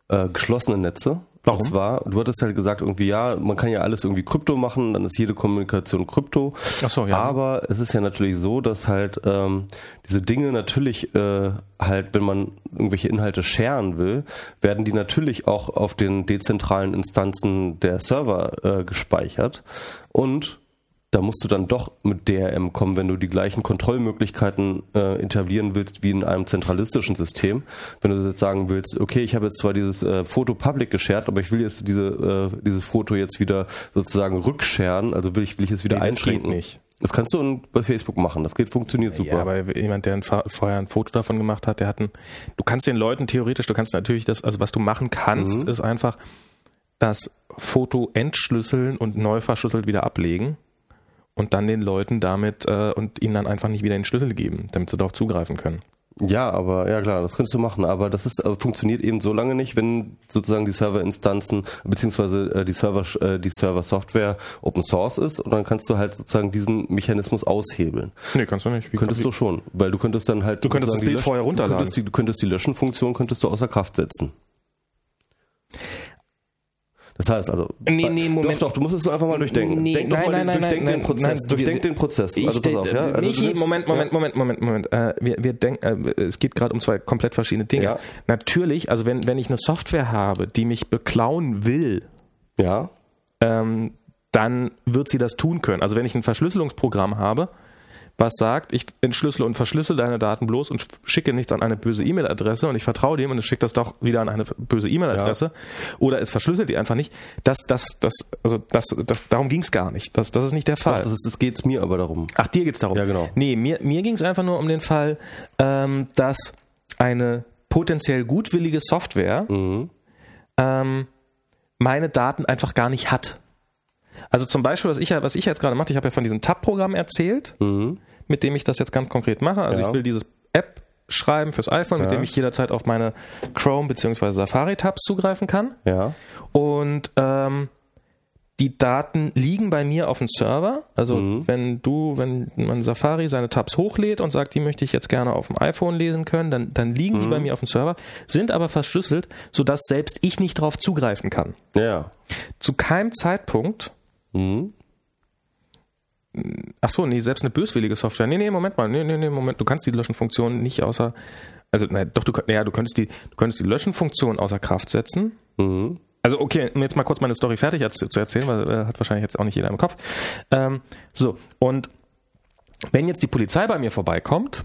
äh, geschlossene Netze. Warum? Und zwar, du hattest halt gesagt, irgendwie, ja, man kann ja alles irgendwie Krypto machen, dann ist jede Kommunikation Krypto. Ach so, ja. Aber es ist ja natürlich so, dass halt ähm, diese Dinge natürlich äh, halt, wenn man irgendwelche Inhalte scheren will, werden die natürlich auch auf den dezentralen Instanzen der Server äh, gespeichert. Und da musst du dann doch mit DRM kommen, wenn du die gleichen Kontrollmöglichkeiten äh, etablieren willst wie in einem zentralistischen System. Wenn du jetzt sagen willst, okay, ich habe jetzt zwar dieses äh, Foto public geshared, aber ich will jetzt diese, äh, dieses Foto jetzt wieder sozusagen rückscheren, also will ich, will ich es wieder nee, einschränken. Das nicht. Das kannst du bei Facebook machen. Das geht, funktioniert super. Ja, aber jemand, der ein, vorher ein Foto davon gemacht hat, der hat ein, du kannst den Leuten theoretisch, du kannst natürlich das, also was du machen kannst, mhm. ist einfach das Foto entschlüsseln und neu verschlüsselt wieder ablegen und dann den Leuten damit äh, und ihnen dann einfach nicht wieder den Schlüssel geben, damit sie darauf zugreifen können. Ja, aber ja klar, das könntest du machen, aber das ist äh, funktioniert eben so lange nicht, wenn sozusagen die Serverinstanzen beziehungsweise äh, die Server äh, die Server-Software Open Source ist und dann kannst du halt sozusagen diesen Mechanismus aushebeln. Nee, kannst du nicht. Wie könntest du schon, weil du könntest dann halt du könntest das Bild vorher runterladen. Du könntest die, du könntest die Löschenfunktion könntest du außer Kraft setzen. Das heißt also. Nee, nee, Moment. Doch, doch, du musst es so einfach mal durchdenken. Nee, Denk nein, nein, nein, durchdenk nein, den Prozess. Nein, durchdenk den Prozess. Also pass auf, ja? Also nicht, Moment, Moment, Moment, Moment, Moment. Äh, wir, wir denken, äh, es geht gerade um zwei komplett verschiedene Dinge. Ja. Natürlich, also wenn, wenn ich eine Software habe, die mich beklauen will, ja. Ähm, dann wird sie das tun können. Also wenn ich ein Verschlüsselungsprogramm habe, was sagt, ich entschlüssele und verschlüssel deine Daten bloß und schicke nichts an eine böse E-Mail-Adresse und ich vertraue dem und es schickt das doch wieder an eine böse E-Mail-Adresse ja. oder es verschlüsselt die einfach nicht. Das, das, das, also das, das, darum ging es gar nicht. Das, das ist nicht der Fall. Doch, das, das geht mir aber darum. Ach, dir geht's darum. Ja, genau. Nee, mir, mir ging es einfach nur um den Fall, ähm, dass eine potenziell gutwillige Software mhm. ähm, meine Daten einfach gar nicht hat. Also zum Beispiel, was ich, was ich jetzt gerade mache, ich habe ja von diesem Tab-Programm erzählt, mhm. mit dem ich das jetzt ganz konkret mache. Also ja. ich will dieses App schreiben fürs iPhone, ja. mit dem ich jederzeit auf meine Chrome bzw. Safari-Tabs zugreifen kann. Ja. Und ähm, die Daten liegen bei mir auf dem Server. Also mhm. wenn du, wenn man Safari seine Tabs hochlädt und sagt, die möchte ich jetzt gerne auf dem iPhone lesen können, dann, dann liegen mhm. die bei mir auf dem Server, sind aber verschlüsselt, sodass selbst ich nicht darauf zugreifen kann. Ja. Zu keinem Zeitpunkt Mhm. Ach so, nee, selbst eine böswillige Software. Nee, nee, Moment mal. Nee, nee, nee, Moment. Du kannst die Löschenfunktion nicht außer, also, nein, doch, du, ja, du könntest die, du könntest die Löschenfunktion außer Kraft setzen. Mhm. Also, okay, um jetzt mal kurz meine Story fertig zu erzählen, weil äh, hat wahrscheinlich jetzt auch nicht jeder im Kopf. Ähm, so, und wenn jetzt die Polizei bei mir vorbeikommt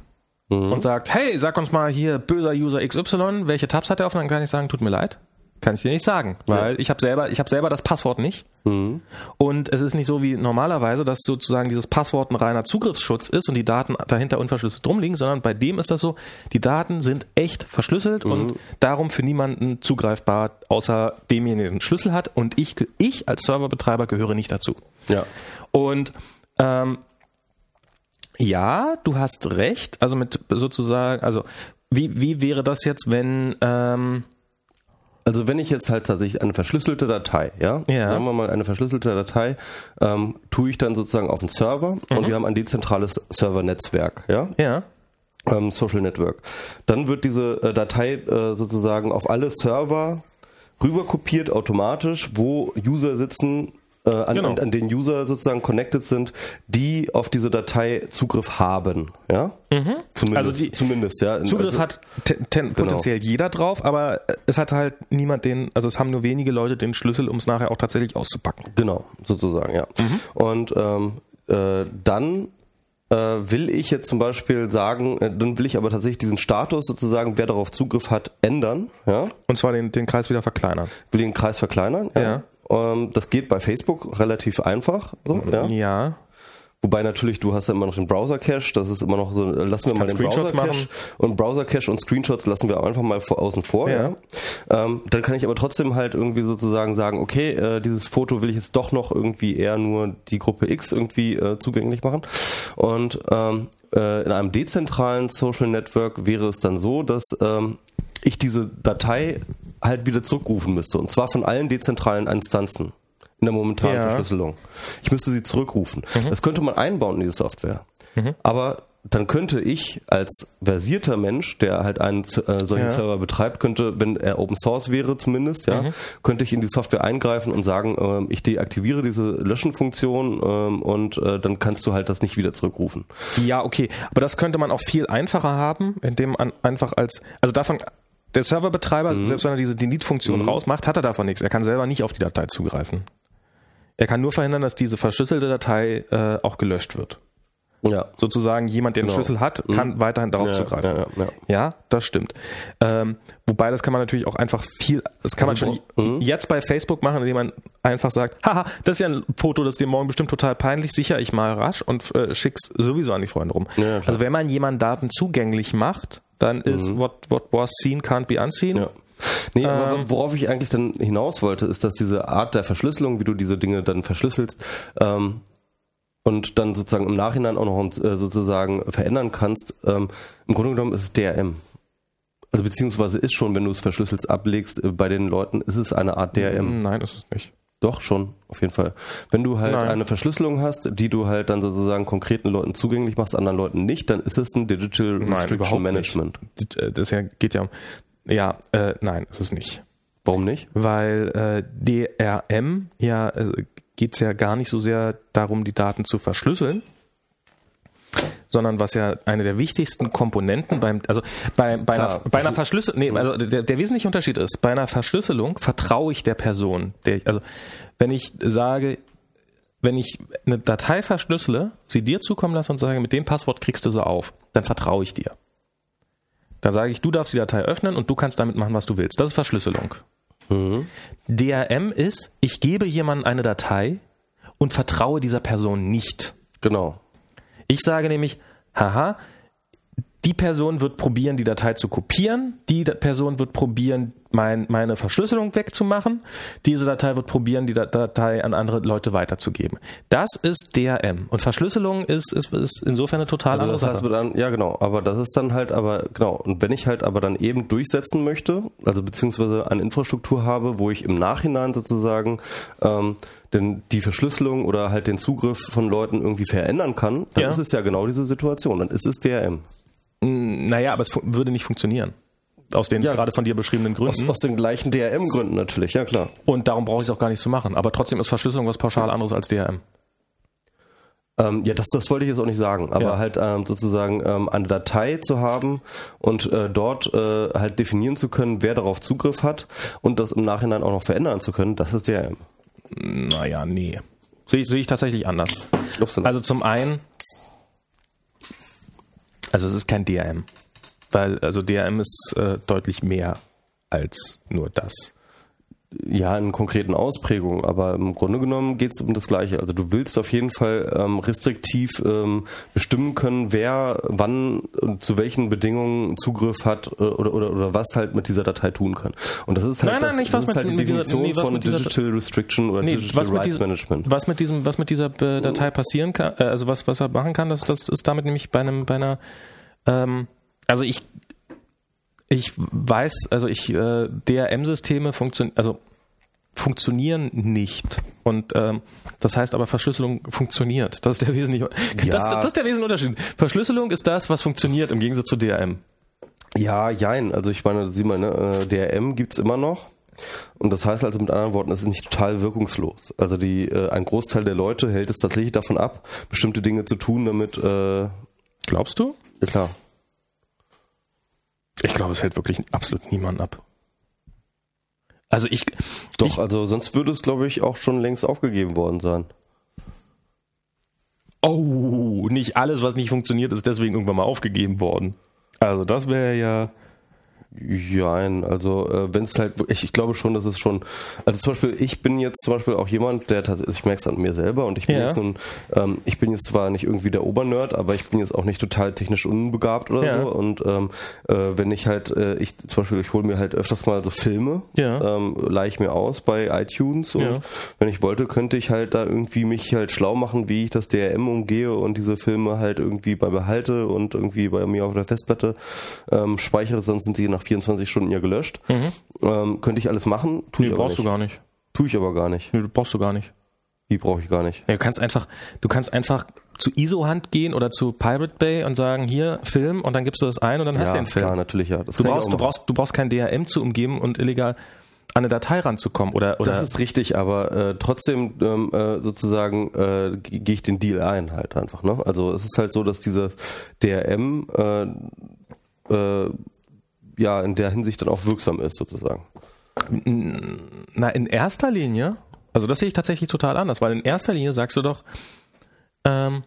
mhm. und sagt, hey, sag uns mal hier böser User XY, welche Tabs hat er offen, dann kann ich sagen, tut mir leid. Kann ich dir nicht sagen, weil Ja. ich habe selber, ich habe selber das Passwort nicht. Und es ist nicht so wie normalerweise, dass sozusagen dieses Passwort ein reiner Zugriffsschutz ist und die Daten dahinter unverschlüsselt drum liegen, sondern bei dem ist das so, die Daten sind echt verschlüsselt und darum für niemanden zugreifbar, außer demjenigen, der den Schlüssel hat. Und ich, ich als Serverbetreiber gehöre nicht dazu. Ja. Und ähm, ja, du hast recht. Also mit sozusagen, also wie, wie wäre das jetzt, wenn ähm, Also wenn ich jetzt halt tatsächlich eine verschlüsselte Datei, ja, Ja. sagen wir mal eine verschlüsselte Datei, ähm, tue ich dann sozusagen auf den Server und wir haben ein dezentrales Servernetzwerk, ja, ja, ähm, Social Network. Dann wird diese äh, Datei äh, sozusagen auf alle Server rüberkopiert automatisch, wo User sitzen, äh, an, Genau. an, an den User sozusagen connected sind, die auf diese Datei Zugriff haben, ja. Zumindest, Mhm. Also die- zumindest, ja. Zugriff also, hat ten, ten, potenziell jeder drauf, aber es hat halt niemand den, also es haben nur wenige Leute den Schlüssel, um es nachher auch tatsächlich auszupacken. Genau, sozusagen, ja. Mhm. Und ähm, äh, dann äh, will ich jetzt zum Beispiel sagen, äh, dann will ich aber tatsächlich diesen Status sozusagen, wer darauf Zugriff hat, ändern. Ja, Und zwar den, den Kreis wieder verkleinern. will den Kreis verkleinern. Ja. Ähm, das geht bei Facebook relativ einfach. So, ja. Ja. Wobei natürlich, du hast ja immer noch den Browser-Cache, das ist immer noch so, äh, lassen wir mal den Browser-Cache und Browser-Cache und Screenshots lassen wir einfach mal vor, außen vor. Ja. Ja. Ähm, dann kann ich aber trotzdem halt irgendwie sozusagen sagen, okay, äh, dieses Foto will ich jetzt doch noch irgendwie eher nur die Gruppe X irgendwie äh, zugänglich machen. Und ähm, äh, in einem dezentralen Social Network wäre es dann so, dass ähm, ich diese Datei halt wieder zurückrufen müsste. Und zwar von allen dezentralen Instanzen in der momentanen Ja. Verschlüsselung. Ich müsste sie zurückrufen. Mhm. Das könnte man einbauen in die Software. Aber dann könnte ich als versierter Mensch, der halt einen äh, solchen Ja. Server betreibt, könnte, wenn er Open Source wäre zumindest, ja, Mhm. könnte ich in die Software eingreifen und sagen, ähm, ich deaktiviere diese Löschenfunktion ähm, und äh, dann kannst du halt das nicht wieder zurückrufen. Ja, okay. Aber das könnte man auch viel einfacher haben, indem man einfach als, also davon, der Serverbetreiber, Mhm. selbst wenn er diese Delete-Funktion rausmacht, hat er davon nichts. Er kann selber nicht auf die Datei zugreifen. Er kann nur verhindern, dass diese verschlüsselte Datei äh, auch gelöscht wird. Ja. Sozusagen jemand, der einen Genau. Schlüssel hat, kann weiterhin darauf Ja, zugreifen. ja, ja, ja. Das stimmt. Ähm, wobei das kann man natürlich auch einfach viel, das kann Also man schon jetzt bei Facebook machen, indem man einfach sagt, haha, das ist ja ein Foto, das ist dir morgen bestimmt total peinlich, sicher ich mal rasch und äh, schick's sowieso an die Freunde rum. Also wenn man jemanden Daten zugänglich macht, dann ist what, what was seen can't be unseen. Nee, aber Ähm. worauf ich eigentlich dann hinaus wollte, ist, dass diese Art der Verschlüsselung, wie du diese Dinge dann verschlüsselst, ähm, und dann sozusagen im Nachhinein auch noch äh, sozusagen verändern kannst, ähm, im Grunde genommen ist es DRM. Also beziehungsweise ist schon, wenn du es verschlüsselt ablegst, äh, bei den Leuten ist es eine Art DRM. Nein, das ist nicht. Doch, schon, auf jeden Fall. Wenn du halt Nein. eine Verschlüsselung hast, die du halt dann sozusagen konkreten Leuten zugänglich machst, anderen Leuten nicht, dann ist es ein Digital Nein, Restriction Management. nicht. Das, äh, geht ja um, ja, äh, nein, ist es nicht. Warum nicht? weil äh, DRM ja äh, geht es ja gar nicht so sehr darum, die Daten zu verschlüsseln, sondern was ja eine der wichtigsten Komponenten beim, also bei, bei, Klar. einer, bei einer Verschlüsselung, nee, also der, der wesentliche Unterschied ist, bei einer Verschlüsselung vertraue ich der Person. Der, also wenn ich sage, wenn ich eine Datei verschlüssele, sie dir zukommen lasse und sage, mit dem Passwort kriegst du sie auf, dann vertraue ich dir. Dann sage ich, du darfst die Datei öffnen und du kannst damit machen, was du willst. Das ist Verschlüsselung. DRM ist, ich gebe jemandem eine Datei und vertraue dieser Person nicht. Genau. Ich sage nämlich, haha, die Person wird probieren, die Datei zu kopieren, die Person wird probieren, mein, meine Verschlüsselung wegzumachen, diese Datei wird probieren, die Da- Datei an andere Leute weiterzugeben. Das ist DRM. Und Verschlüsselung ist, ist, ist insofern eine total Also andere das heißt, dann, ja genau, aber das ist dann halt aber, genau, und wenn ich halt aber dann eben durchsetzen möchte, also beziehungsweise eine Infrastruktur habe, wo ich im Nachhinein sozusagen ähm, denn die Verschlüsselung oder halt den Zugriff von Leuten irgendwie verändern kann, dann Ja. ist es ja genau diese Situation, dann ist es DRM. Naja, aber es würde nicht funktionieren. Aus den Ja. gerade von dir beschriebenen Aus, Gründen. aus den gleichen DRM-Gründen natürlich, ja klar. Und darum brauche ich es auch gar nicht zu machen. Aber trotzdem ist Verschlüsselung was pauschal anderes als DRM. Ähm, ja, das, das wollte ich jetzt auch nicht sagen, aber Ja. halt ähm, sozusagen ähm, eine Datei zu haben und äh, dort äh, halt definieren zu können, wer darauf Zugriff hat und das im Nachhinein auch noch verändern zu können, das ist DRM. Naja, nee. Sehe ich, sehe ich tatsächlich anders. Upsala. Also zum einen, also es ist kein DRM. Weil, also DRM ist äh, deutlich mehr als nur das. Ja, in konkreten Ausprägungen, aber im Grunde genommen geht es um das Gleiche. Also du willst auf jeden Fall ähm, restriktiv ähm, bestimmen können, wer wann und zu welchen Bedingungen Zugriff hat äh, oder, oder, oder was halt mit dieser Datei tun kann. Und das ist halt, Nein, nein, das, nicht, das was ist halt mit- die mit dieser- Definition nee, was von dieser- Digital Restriction oder Nee, Digital was mit Rights diesem- Management. Was mit diesem, was mit dieser äh, Datei passieren kann, äh, also was, was er machen kann, das, das ist damit nämlich bei einem, bei einer, ähm, also ich, ich weiß, also ich, äh, DRM-Systeme funktionieren, also funktionieren nicht. Und ähm, das heißt aber, Verschlüsselung funktioniert. Das ist der wesentliche, [LAUGHS] das, das ist der wesentliche Unterschied. Verschlüsselung ist das, was funktioniert im Gegensatz zu DRM. Ja, jein. Also ich meine, sieh mal, ne, äh, DRM gibt's immer noch. Und das heißt also mit anderen Worten, es ist nicht total wirkungslos. Also die, äh, ein Großteil der Leute hält es tatsächlich davon ab, bestimmte Dinge zu tun, damit, äh, Glaubst du? ja klar. Ich glaube, es hält wirklich absolut niemand ab. Also ich, Doch, ich, also sonst würde es, glaube ich, auch schon längst aufgegeben worden sein. Oh, nicht alles, was nicht funktioniert, ist deswegen irgendwann mal aufgegeben worden. Also das wäre ja. Jein, also äh, wenn es halt, ich, ich glaube schon, dass es schon, also zum Beispiel, ich bin jetzt zum Beispiel auch jemand, der tatsächlich, ich merke es an mir selber und ich bin Ja. jetzt nun, ähm, ich bin jetzt zwar nicht irgendwie der Obernerd, aber ich bin jetzt auch nicht total technisch unbegabt oder Ja. so und ähm, äh, wenn ich halt, äh, ich zum Beispiel, ich hole mir halt öfters mal so Filme, Ja. ähm, leihe ich mir aus bei iTunes und Ja. wenn ich wollte, könnte ich halt da irgendwie mich halt schlau machen, wie ich das DRM umgehe und diese Filme halt irgendwie bei behalte und irgendwie bei mir auf der Festplatte ähm, speichere, sonst sind sie nach 24 Stunden ja gelöscht. Ähm, könnte ich alles machen, tue Nee, ich aber brauchst nicht. du gar nicht. Tue ich aber gar nicht. Nee, brauchst du gar nicht. Die brauche ich gar nicht. Ja, du kannst einfach, du kannst einfach zu ISO-Hand gehen oder zu Pirate Bay und sagen, hier, Film, und dann gibst du das ein und dann hast du ja, den Film. klar, natürlich, ja. Das Du brauchst, auch du brauchst, du brauchst kein DRM zu umgeben und illegal an eine Datei ranzukommen oder, oder Das ist richtig, aber äh, trotzdem ähm, äh, sozusagen äh, ge- gehe ich den Deal ein halt einfach. Ne? Also es ist halt so, dass diese DRM äh, äh, ja in der Hinsicht dann auch wirksam ist sozusagen. Na, in erster Linie, also das sehe ich tatsächlich total anders, weil in erster Linie sagst du doch, ähm,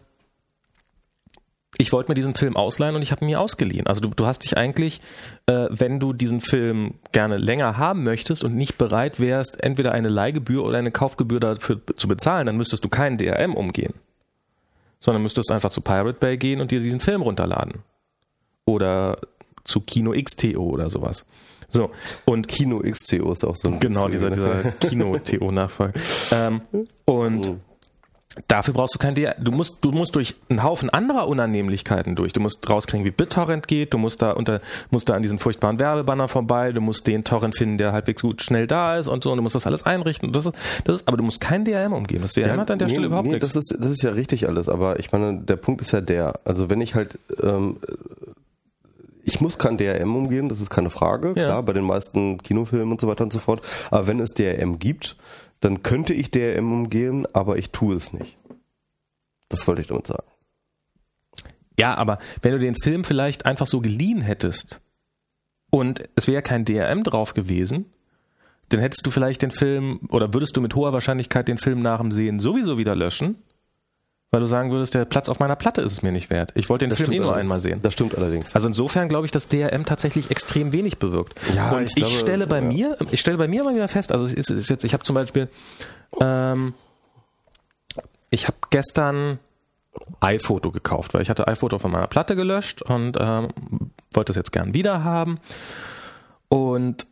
ich wollte mir diesen Film ausleihen und ich habe ihn mir ausgeliehen. Also du, du hast dich eigentlich, äh, wenn du diesen Film gerne länger haben möchtest und nicht bereit wärst, entweder eine Leihgebühr oder eine Kaufgebühr dafür zu bezahlen, dann müsstest du keinen DRM umgehen. Sondern müsstest einfach zu Pirate Bay gehen und dir diesen Film runterladen. Oder zu Kino XTO oder sowas. So, und Kino XTO ist auch so ein Genau, dieser, witziger- dieser Kino-TO-Nachfolger. [LAUGHS] ähm, und dafür brauchst du kein DRM. Du musst, du musst durch einen Haufen anderer Unannehmlichkeiten durch. Du musst rauskriegen, wie BitTorrent geht. Du musst da unter, musst da an diesen furchtbaren Werbebanner vorbei. Du musst den Torrent finden, der halbwegs gut schnell da ist und so. Und du musst das alles einrichten. Das ist, das ist, aber du musst kein DRM umgehen. Das DRM hat an der nee, Stelle überhaupt nee, nichts. Das ist, das ist ja richtig alles, aber ich meine, der Punkt ist ja der, also wenn ich halt, ähm, ich muss kein DRM umgehen, das ist keine Frage, Ja. klar, bei den meisten Kinofilmen und so weiter und so fort, aber wenn es DRM gibt, dann könnte ich DRM umgehen, aber ich tue es nicht. Das wollte ich damit sagen. Ja, aber wenn du den Film vielleicht einfach so geliehen hättest und es wäre kein DRM drauf gewesen, dann hättest du vielleicht den Film oder würdest du mit hoher Wahrscheinlichkeit den Film nach dem Sehen sowieso wieder löschen, weil du sagen würdest, der Platz auf meiner Platte ist es mir nicht wert. Ich wollte den Das Film eh nur einmal sehen. Das stimmt allerdings. Also insofern glaube ich, dass DRM tatsächlich extrem wenig bewirkt. Ja, und ich ich, glaube, stelle bei ja. mir, ich stelle bei mir immer wieder fest, also es ist, es ist jetzt, ich habe zum Beispiel, ähm, ich habe gestern iPhoto gekauft, weil ich hatte iPhoto von meiner Platte gelöscht und ähm, wollte es jetzt gern wieder haben und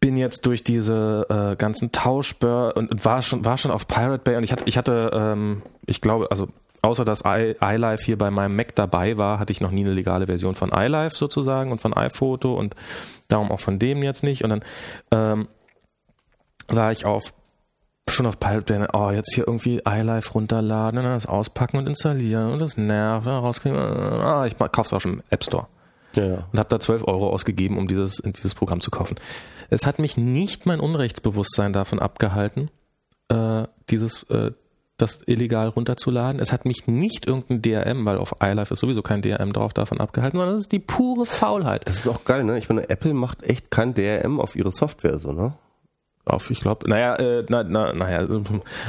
bin jetzt durch diese äh, ganzen Tauschbör und, und war schon war schon auf Pirate Bay und ich hatte ich hatte ähm, ich glaube also außer dass i- iLife hier bei meinem Mac dabei war, hatte ich noch nie eine legale Version von iLife sozusagen und von iPhoto und darum auch von dem jetzt nicht und dann ähm, war ich auf schon auf Pirate Bay, oh, jetzt hier irgendwie iLife runterladen und dann das auspacken und installieren und das nervt, dann rauskriegen, ah, ich kauf's auch schon im App Store Ja, ja. und habe da 12 Euro ausgegeben, um dieses, dieses Programm zu kaufen. Es hat mich nicht mein Unrechtsbewusstsein davon abgehalten, äh, dieses, äh, das illegal runterzuladen. Es hat mich nicht irgendein DRM, weil auf iLife ist sowieso kein DRM drauf, davon abgehalten, sondern das ist die pure Faulheit. Das ist auch geil, ne? Ich meine, Apple macht echt kein DRM auf ihre Software so, ne? Auf, ich glaube, naja, äh, na, na, naja,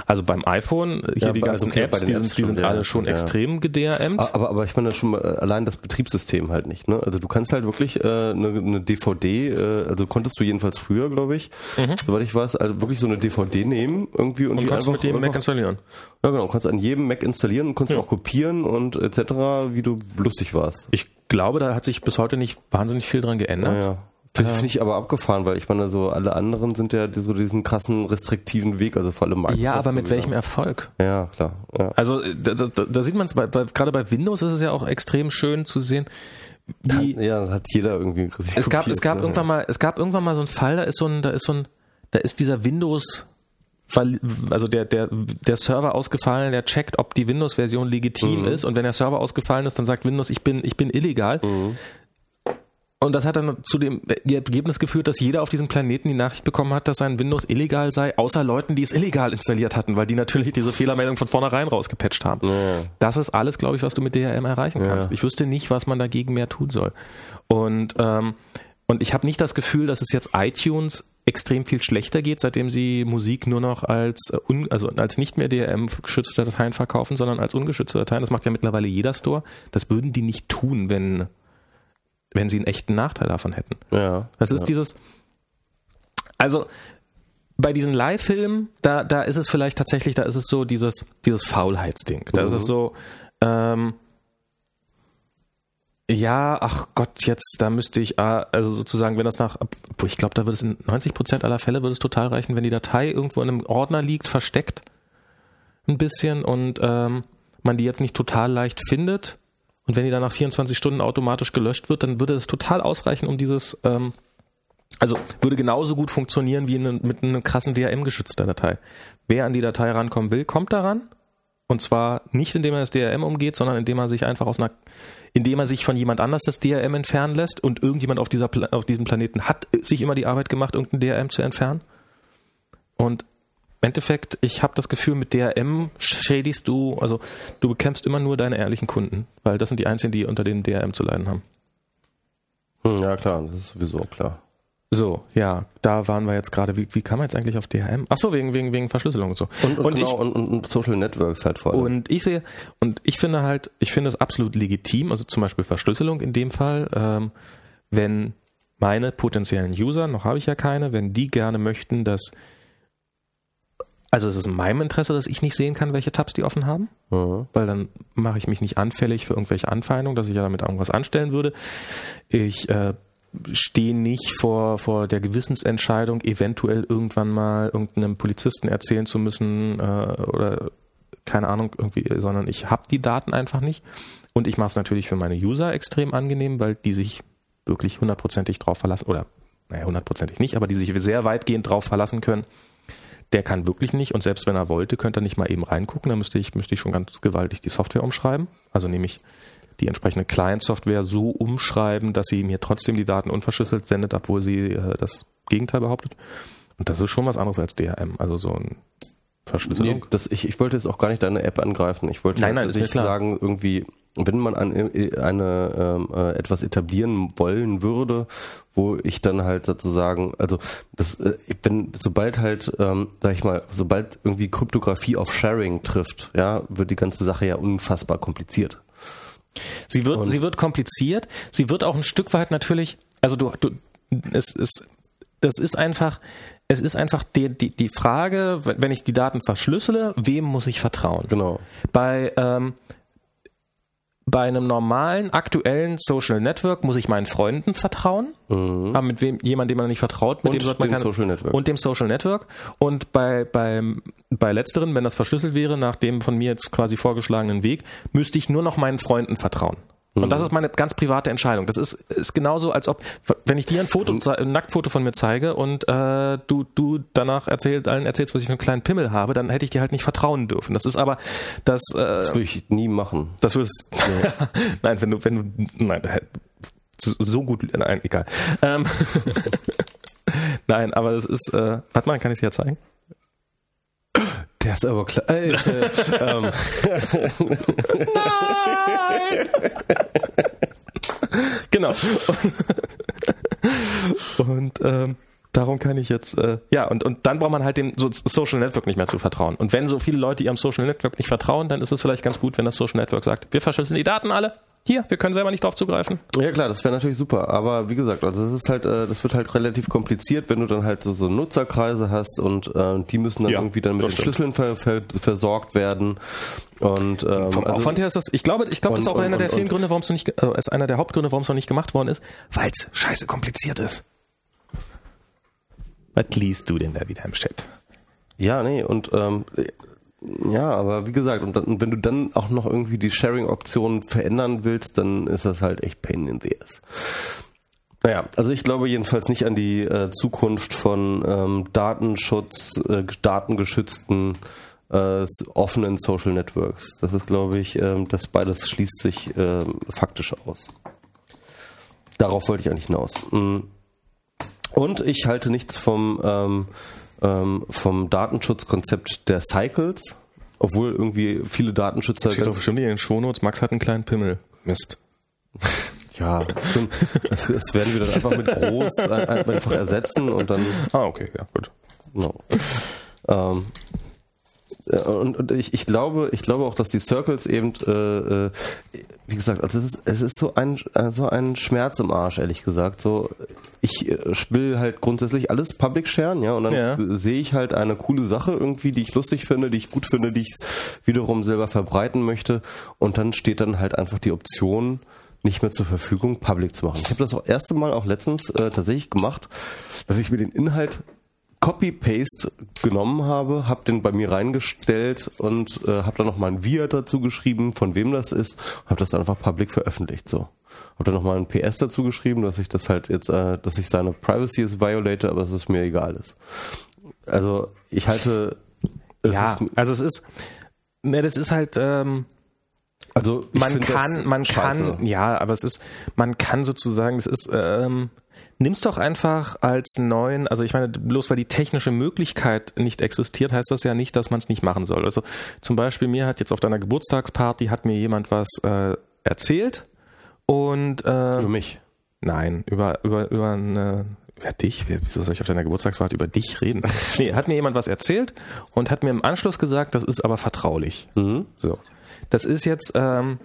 also beim iPhone, hier Ja, die ganzen okay, Apps, die Apps sind, die sind ja, alle schon ja. extrem gedRMt. Aber, aber ich meine schon äh, allein das Betriebssystem halt nicht. Ne? Also du kannst halt wirklich äh, eine, eine DVD, äh, also konntest du jedenfalls früher, glaube ich, soweit ich weiß, also wirklich so eine DVD nehmen irgendwie und, Mhm. Und die kannst einfach, mit jedem Mac einfach, installieren. ja genau, kannst an jedem Mac installieren und kannst Ja. auch kopieren und etc., wie du lustig warst. Ich glaube, da hat sich bis heute nicht wahnsinnig viel dran geändert. Finde find ich aber abgefahren, weil ich meine, so alle anderen sind ja so diesen krassen restriktiven Weg, also vor allem Microsoft. Ja, aber mit welchem Erfolg? Ja, klar. Ja. Also da, da, da sieht man es, gerade bei Windows ist es ja auch extrem schön zu sehen, wie ja, das hat jeder irgendwie es gab, es gab ne? irgendwann mal, es gab irgendwann mal so einen Fall, da ist so ein, da ist so ein, da ist dieser Windows, also der, der, der Server ausgefallen, der checkt, ob die Windows-Version legitim ist und wenn der Server ausgefallen ist, dann sagt Windows, ich bin, ich bin illegal. Und das hat dann zu dem Ergebnis geführt, dass jeder auf diesem Planeten die Nachricht bekommen hat, dass sein Windows illegal sei, außer Leuten, die es illegal installiert hatten, weil die natürlich diese Fehlermeldung von vornherein rausgepatcht haben. Ja. Das ist alles, glaube ich, was du mit DRM erreichen kannst. Ich wüsste nicht, was man dagegen mehr tun soll. Und, ähm, und ich habe nicht das Gefühl, dass es jetzt iTunes extrem viel schlechter geht, seitdem sie Musik nur noch als, äh, also als nicht mehr DRM-geschützte Dateien verkaufen, sondern als ungeschützte Dateien. Das macht ja mittlerweile jeder Store. Das würden die nicht tun, wenn, wenn sie einen echten Nachteil davon hätten. Ja. Das ist dieses, also bei diesen Live-Filmen, da, da ist es vielleicht tatsächlich, da ist es so dieses, dieses Faulheitsding. Da ist es so, ähm, ja, ach Gott, jetzt, da müsste ich, ah, also sozusagen, wenn das nach, ich glaube, da würde es in 90 Prozent aller Fälle würde es total reichen, wenn die Datei irgendwo in einem Ordner liegt, versteckt, ein bisschen und ähm, man die jetzt nicht total leicht findet und wenn die dann nach 24 Stunden automatisch gelöscht wird, dann würde es total ausreichen, um dieses, ähm, also würde genauso gut funktionieren wie eine, mit einer krassen DRM-geschützter Datei. Wer an die Datei rankommen will, kommt daran. Und zwar nicht, indem er das DRM umgeht, sondern indem er sich einfach aus einer, indem er sich von jemand anders das DRM entfernen lässt und irgendjemand auf, dieser, auf diesem Planeten hat sich immer die Arbeit gemacht, irgendein DRM zu entfernen. Und im Endeffekt, ich habe das Gefühl, mit DRM schädigst du, also du bekämpfst immer nur deine ehrlichen Kunden, weil das sind die einzigen, die unter den DRM zu leiden haben. Hm, ja, klar, das ist sowieso klar. So, ja, da waren wir jetzt gerade. Wie, wie kam man jetzt eigentlich auf DRM? Ach so, wegen, wegen, wegen Verschlüsselung und so. Und, und, genau, ich, und, und, und Social Networks halt vor allem. und ich sehe, und ich finde halt, ich finde es absolut legitim, also zum Beispiel Verschlüsselung in dem Fall, ähm, wenn meine potenziellen User, noch habe ich ja keine, wenn die gerne möchten, dass, also es ist in meinem Interesse, dass ich nicht sehen kann, welche Tabs die offen haben, Mhm. weil dann mache ich mich nicht anfällig für irgendwelche Anfeindungen, dass ich ja damit irgendwas anstellen würde. Ich äh, stehe nicht vor, vor der Gewissensentscheidung, eventuell irgendwann mal irgendeinem Polizisten erzählen zu müssen äh, oder keine Ahnung irgendwie, sondern ich habe die Daten einfach nicht. Und ich mache es natürlich für meine User extrem angenehm, weil die sich wirklich hundertprozentig drauf verlassen, oder naja, hundertprozentig nicht, aber die sich sehr weitgehend drauf verlassen können. Der kann wirklich nicht und selbst wenn er wollte, könnte er nicht mal eben reingucken. Da müsste ich, müsste ich schon ganz gewaltig die Software umschreiben. Also nämlich die entsprechende Client-Software so umschreiben, dass sie mir trotzdem die Daten unverschlüsselt sendet, obwohl sie äh, das Gegenteil behauptet. Und das ist schon was anderes als DRM, also so ein Verschlüsselung. Nee, das, ich, ich wollte jetzt auch gar nicht deine App angreifen. Ich wollte Nein, nein, tatsächlich sagen, irgendwie, wenn man an, eine ähm, äh, etwas etablieren wollen würde, wo ich dann halt sozusagen, also das, äh, wenn sobald halt, ähm, sag ich mal, sobald irgendwie Kryptographie auf Sharing trifft, ja, wird die ganze Sache ja unfassbar kompliziert. Sie wird, Und- sie wird kompliziert. Sie wird auch ein Stück weit natürlich, also du, du, es ist, das ist einfach, es ist einfach die, die, die Frage, wenn ich die Daten verschlüssele, wem muss ich vertrauen? Genau. Bei, ähm, bei einem normalen, aktuellen Social Network muss ich meinen Freunden vertrauen. Aber mit wem, jemand, dem man nicht vertraut, mit Mhm. Und dem sollte man dem keine, Social Network. Und dem Social Network. Und bei, beim, bei letzteren, wenn das verschlüsselt wäre, nach dem von mir jetzt quasi vorgeschlagenen Weg, müsste ich nur noch meinen Freunden vertrauen. Und Mhm. das ist meine ganz private Entscheidung. Das ist, ist genauso, als ob, wenn ich dir ein Foto, zei- ein Nacktfoto von mir zeige und äh, du, du danach erzählt, allen erzählst, was ich für einen kleinen Pimmel habe, dann hätte ich dir halt nicht vertrauen dürfen. Das ist aber das, äh, Das würde ich nie machen. das würdest [LAUGHS] [LAUGHS] nein, wenn du, wenn du, nein, so gut, nein, egal. Ähm, [LAUGHS] nein, aber es ist, äh, warte mal, kann ich dir ja zeigen? Der ist aber klar. Äh, äh, ähm, Genau. Und, ähm, Darum kann ich jetzt, äh, ja, und, und dann braucht man halt dem so Social Network nicht mehr zu vertrauen. Und wenn so viele Leute ihrem Social Network nicht vertrauen, dann ist es vielleicht ganz gut, wenn das Social Network sagt, wir verschlüsseln die Daten alle. Hier, wir können selber nicht drauf zugreifen. Ja klar, das wäre natürlich super, aber wie gesagt, also das ist halt, äh, das wird halt relativ kompliziert, wenn du dann halt so, so Nutzerkreise hast und äh, die müssen dann Ja, irgendwie dann mit den stimmt. Schlüsseln ver, ver, versorgt werden und ähm, Vom also- Aufwand her ist das, ich glaube, ich glaube, das ist Und- auch einer und- der vielen und- Gründe, warum es noch nicht, äh, ist einer der Hauptgründe, warum es noch nicht gemacht worden ist, weil es scheiße kompliziert ist. Was liest du denn da wieder im Chat? Ja, nee, und ähm, ja, aber wie gesagt, und, dann, und wenn du dann auch noch irgendwie die Sharing-Optionen verändern willst, dann ist das halt echt Pain in the ass. Naja, also ich glaube jedenfalls nicht an die äh, Zukunft von ähm, Datenschutz, äh, datengeschützten, äh, offenen Social Networks. Das ist, glaube ich, ähm, das beides schließt sich ähm, faktisch aus. Darauf wollte ich eigentlich hinaus. Mm. Und ich halte nichts vom, ähm, ähm, vom Datenschutzkonzept der Cycles, obwohl irgendwie viele Datenschützer Steht doch bestimmt in den Shownotes, Max hat einen kleinen Pimmel. Mist. [LAUGHS] ja, das, können- das, das werden wir dann einfach mit groß ein- ein- einfach ersetzen und dann Ah, okay, ja, gut. No. Ähm, und, und ich, ich glaube, ich glaube auch, dass die Circles eben, äh, äh, wie gesagt, also es ist, es ist so ein, äh, so ein Schmerz im Arsch, ehrlich gesagt. So, ich äh, will halt grundsätzlich alles public sharen, ja, und dann Ja. äh, sehe ich halt eine coole Sache irgendwie, die ich lustig finde, die ich gut finde, die ich wiederum selber verbreiten möchte, und dann steht dann halt einfach die Option, nicht mehr zur Verfügung, public zu machen. Ich habe das auch erste Mal auch letztens äh, tatsächlich gemacht, dass ich mir den Inhalt Copy-Paste genommen habe, habe den bei mir reingestellt und äh, habe dann nochmal ein Via dazu geschrieben, von wem das ist, habe das dann einfach public veröffentlicht. So, habe dann nochmal ein PS dazu geschrieben, dass ich das halt jetzt, äh, dass ich seine Privacy ist violate, aber es mir egal ist. Also ich halte, es Ja, ist, also es ist, ne, das ist halt, ähm, also man kann, man scheiße. kann, ja, aber es ist, man kann sozusagen, es ist, ähm, nimm's doch einfach als neuen, also ich meine, bloß weil die technische Möglichkeit nicht existiert, heißt das ja nicht, dass man es nicht machen soll. Also zum Beispiel mir hat jetzt auf deiner Geburtstagsparty hat mir jemand was äh, erzählt und äh, Über mich. Nein, über, über, über, eine, über dich? Wieso soll ich auf deiner Geburtstagsparty über dich reden? [LAUGHS] Nee, hat mir jemand was erzählt und hat mir im Anschluss gesagt, das ist aber vertraulich. Mhm. So. Das ist jetzt, ähm,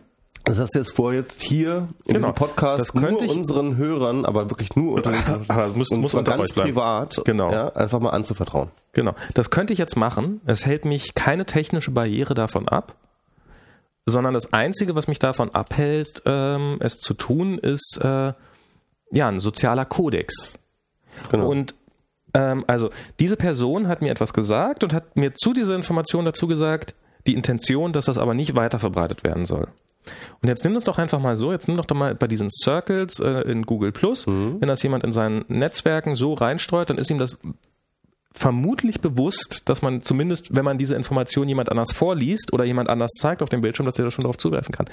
Das hast du jetzt vor, jetzt hier in Genau. diesem Podcast Das könnte nur ich- unseren Hörern, aber wirklich nur unter [LAUGHS] muss- und muss zwar ganz privat, Genau. ja, einfach mal anzuvertrauen. genau. Das könnte ich jetzt machen. Es hält mich keine technische Barriere davon ab, sondern das Einzige, was mich davon abhält, ähm, es zu tun, ist, äh, ja, ein sozialer Kodex. Genau. Und ähm, also diese Person hat mir etwas gesagt und hat mir zu dieser Information dazu gesagt, die Intention, dass das aber nicht weiter verbreitet werden soll. Und jetzt nimm das doch einfach mal so, jetzt nimm doch doch mal bei diesen Circles äh, in Google Plus, wenn das jemand in seinen Netzwerken so reinstreut, dann ist ihm das vermutlich bewusst, dass man zumindest, wenn man diese Information jemand anders vorliest oder jemand anders zeigt auf dem Bildschirm, dass er da schon darauf zugreifen kann.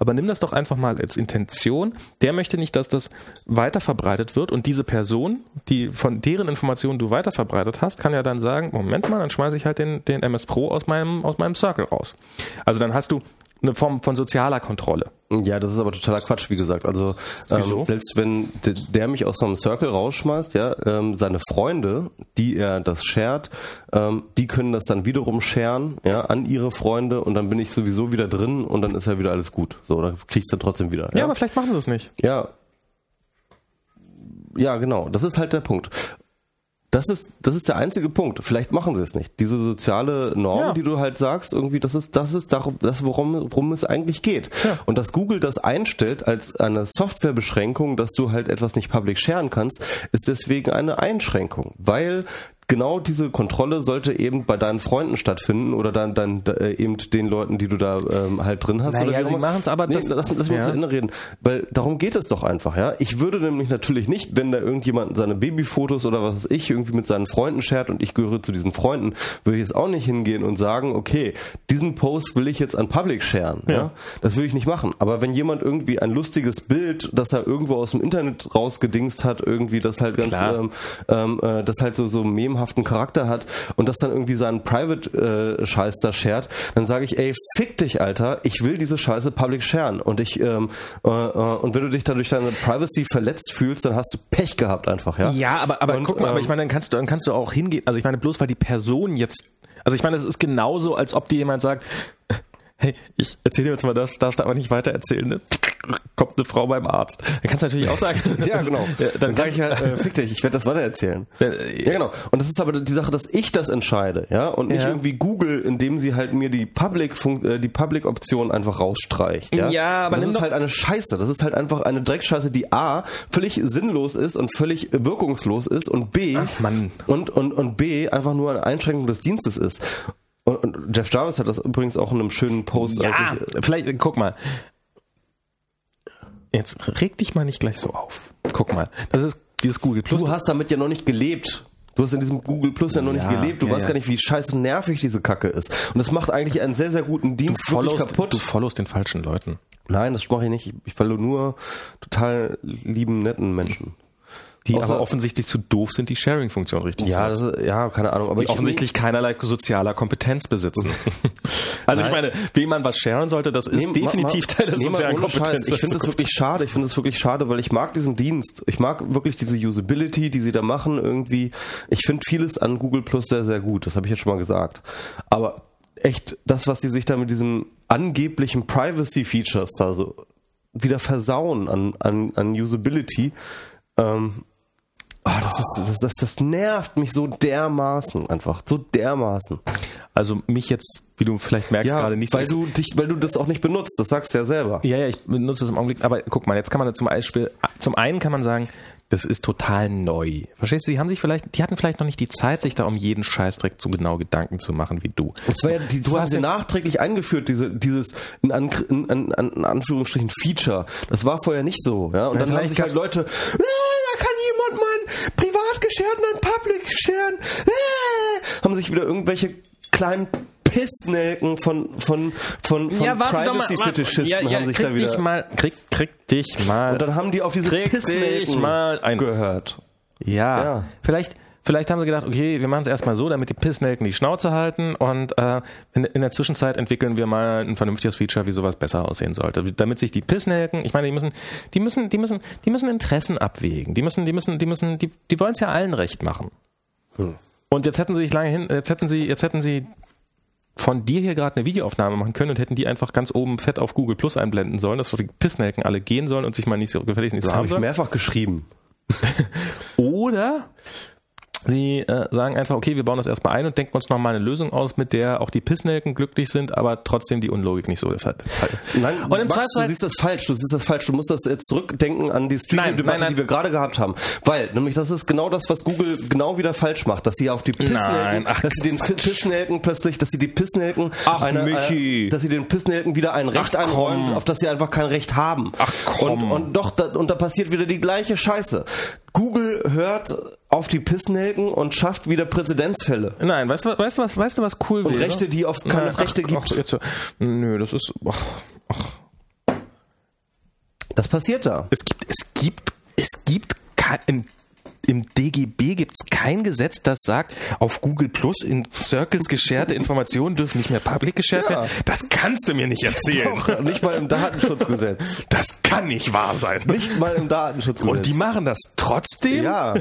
Aber nimm das doch einfach mal als Intention. Der möchte nicht, dass das weiter verbreitet wird und diese Person, die von deren Informationen du weiter verbreitet hast, kann ja dann sagen, Moment mal, dann schmeiße ich halt den, den MS Pro aus meinem, aus meinem Circle raus. Also dann hast du eine Form von sozialer Kontrolle. Ja, das ist aber totaler Quatsch, wie gesagt. Also ähm, selbst wenn der mich aus so einem Circle rausschmeißt, ja, ähm, seine Freunde, die er das shared, ähm, die können das dann wiederum sharen, ja, an ihre Freunde und dann bin ich sowieso wieder drin und dann ist ja wieder alles gut. So, dann kriegst du dann trotzdem wieder. Ja, aber vielleicht machen sie es nicht. Ja. Ja, genau. Das ist halt der Punkt. Das ist, das ist der einzige Punkt. Vielleicht machen sie es nicht. Diese soziale Norm, Ja. die du halt sagst, irgendwie, das ist, das ist darum, das, worum, worum es eigentlich geht. Ja. Und dass Google das einstellt als eine Softwarebeschränkung, dass du halt etwas nicht public sharen kannst, ist deswegen eine Einschränkung. Weil genau diese Kontrolle sollte eben bei deinen Freunden stattfinden oder dann, dann äh, eben den Leuten, die du da ähm, halt drin hast. Naja, sie immer. machen's aber- Nee, das- lass, lass mich Ja. zu Ende reden. Weil darum geht es doch einfach, ja. Ich würde nämlich natürlich nicht, wenn da irgendjemand seine Babyfotos oder was weiß ich irgendwie mit seinen Freunden shared und ich gehöre zu diesen Freunden, würde ich jetzt auch nicht hingehen und sagen, okay, diesen Post will ich jetzt an Public sharen. Ja. Ja. Das würde ich nicht machen. Aber wenn jemand irgendwie ein lustiges Bild, das er irgendwo aus dem Internet rausgedingst hat, irgendwie das halt ganz, Klar. ähm, ähm, äh, das halt so, so firmenhaften Charakter hat und das dann irgendwie seinen Private-Scheiß da shared, dann sage ich, ey, fick dich, Alter, ich will diese Scheiße public sharen und ich ähm, äh, äh, und wenn du dich dadurch deine Privacy verletzt fühlst, dann hast du Pech gehabt einfach, ja. Ja, aber aber Und, guck mal, aber ähm, ich meine, dann kannst du dann kannst du auch hingehen. Also ich meine, bloß weil die Person jetzt, also ich meine, es ist genauso, als ob dir jemand sagt, hey, ich erzähle dir jetzt mal das, darfst du aber nicht weiter erzählen. Ne? Kommt eine Frau beim Arzt. Dann kannst du natürlich auch sagen. [LAUGHS] Ja, genau. dann sage ich ja, äh, fick dich, ich werde das weitererzählen. Ja, genau. Und das ist aber die Sache, dass ich das entscheide, ja, und nicht Ja. irgendwie Google, indem sie halt mir die Public äh, die Public Option einfach rausstreicht, ja. Ja, aber das nimm ist halt eine Scheiße. Das ist halt einfach eine Dreckscheiße, die a völlig sinnlos ist und völlig wirkungslos ist und b Ach, Mann. und und und b einfach nur eine Einschränkung des Dienstes ist. Und, und Jeff Jarvis hat das übrigens auch in einem schönen Post Ja, eigentlich. äh, vielleicht, guck mal. Jetzt reg dich mal nicht gleich so auf. Guck mal, das ist dieses Google Plus. Du hast damit ja noch nicht gelebt. Du hast in diesem Google Plus ja noch nicht Ja, gelebt. Du ja, weißt ja. gar nicht, wie scheiße nervig diese Kacke ist. Und das macht eigentlich einen sehr, sehr guten Dienst wirklich followst, kaputt. du followst den falschen Leuten. Nein, das mache ich nicht. Ich, ich follow nur total lieben, netten Menschen. Die Außer- aber offensichtlich zu doof sind, die Sharing-Funktion richtig Ja, zu ist, ja, keine Ahnung. Aber die ich offensichtlich keinerlei sozialer Kompetenz besitzen. [LAUGHS] also ich Nein. meine, wem man was sharen sollte, das ist Nee, definitiv ma- ma- Teil der sozialen Scheiß. Kompetenz. Ich finde das wirklich schade. Ich finde das wirklich schade, weil ich mag diesen Dienst. Ich mag wirklich diese Usability, die sie da machen irgendwie. Ich finde vieles an Google Plus sehr, sehr gut. Das habe ich jetzt schon mal gesagt. Aber echt, das, was sie sich da mit diesem angeblichen Privacy-Features da so wieder versauen an, an, an Usability, ähm, ah, das, ist, das, das, das nervt mich so dermaßen einfach. So dermaßen. also mich jetzt, wie du vielleicht merkst, Ja, gerade nicht weil so du dich, weil du das auch nicht benutzt. Das sagst du ja selber. Ja, ja, ich benutze das im Augenblick. Aber guck mal, jetzt kann man zum Beispiel, zum einen kann man sagen, das ist total neu. Verstehst du? Die haben sich vielleicht, die hatten vielleicht noch nicht die Zeit, sich da um jeden Scheißdreck so genau Gedanken zu machen wie du. Das war ja, die, Du hast ja nachträglich eingeführt, diese, dieses in, An in, in, in Anführungsstrichen Feature. Das war vorher nicht so, ja. Und Ja, dann haben sich halt Leute, äh, jemand mein privat geshared und ein Public sharen. Äh, haben sich wieder irgendwelche kleinen Pissnelken von von von, von Privacy-Fetischisten haben sich krieg da wieder. dich mal, krieg, krieg dich mal. und dann haben die auf diese Pissnelken mal ein. gehört. Ja, Ja. vielleicht. Vielleicht haben sie gedacht, okay, wir machen es erstmal so, damit die Pissnelken die Schnauze halten und äh, in, in der Zwischenzeit entwickeln wir mal ein vernünftiges Feature, wie sowas besser aussehen sollte. Damit sich die Pissnelken, ich meine, die müssen, die müssen, die müssen, die müssen Interessen abwägen. Die müssen, die müssen, die müssen, die, die wollen es ja allen recht machen. Und jetzt hätten sie sich lange hin, jetzt hätten sie, jetzt hätten sie von dir hier gerade eine Videoaufnahme machen können und hätten die einfach ganz oben fett auf Google Plus einblenden sollen, dass die Pissnelken alle gehen sollen und sich mal nicht so gefälligst nicht so Das habe haben ich mehrfach geschrieben. [LAUGHS] Oder sie äh, sagen einfach, okay, wir bauen das erstmal ein und denken uns nochmal eine Lösung aus, mit der auch die Pissnelken glücklich sind, aber trotzdem die Unlogik nicht so Fall. Nein, Und im Max, du siehst das falsch. Du siehst das falsch. Du musst das jetzt zurückdenken an die Streaming-Debatte, die wir gerade gehabt haben. Weil, nämlich, das ist genau das, was Google genau wieder falsch macht. Dass sie auf die Pissnelken, ach, dass sie den Pissnelken plötzlich, dass sie die Pissnelken, Ach, eine, Michi. Äh, dass sie den Pissnelken wieder ein Recht Ach, einräumen, auf das sie einfach kein Recht haben. Ach, komm. Und, und doch, da, und da passiert wieder die gleiche Scheiße. Google hört auf die Pissnelken und schafft wieder Präzedenzfälle. Nein, weißt du, weißt du was, weißt du was cool Und wäre? Rechte, die auf keine Nein, Rechte ach, gibt. Ach, jetzt, nö, das ist, ach, ach. Das passiert da. Es gibt, es gibt, es gibt kein, im, im DGB gibt es kein Gesetz, das sagt, auf Google Plus in Circles gescherte Informationen dürfen nicht mehr public geshared Ja. werden. Das kannst du mir nicht erzählen. Doch, nicht mal im Datenschutzgesetz. Das kann nicht wahr sein. Nicht mal im Datenschutzgesetz. Und die machen das trotzdem? Ja.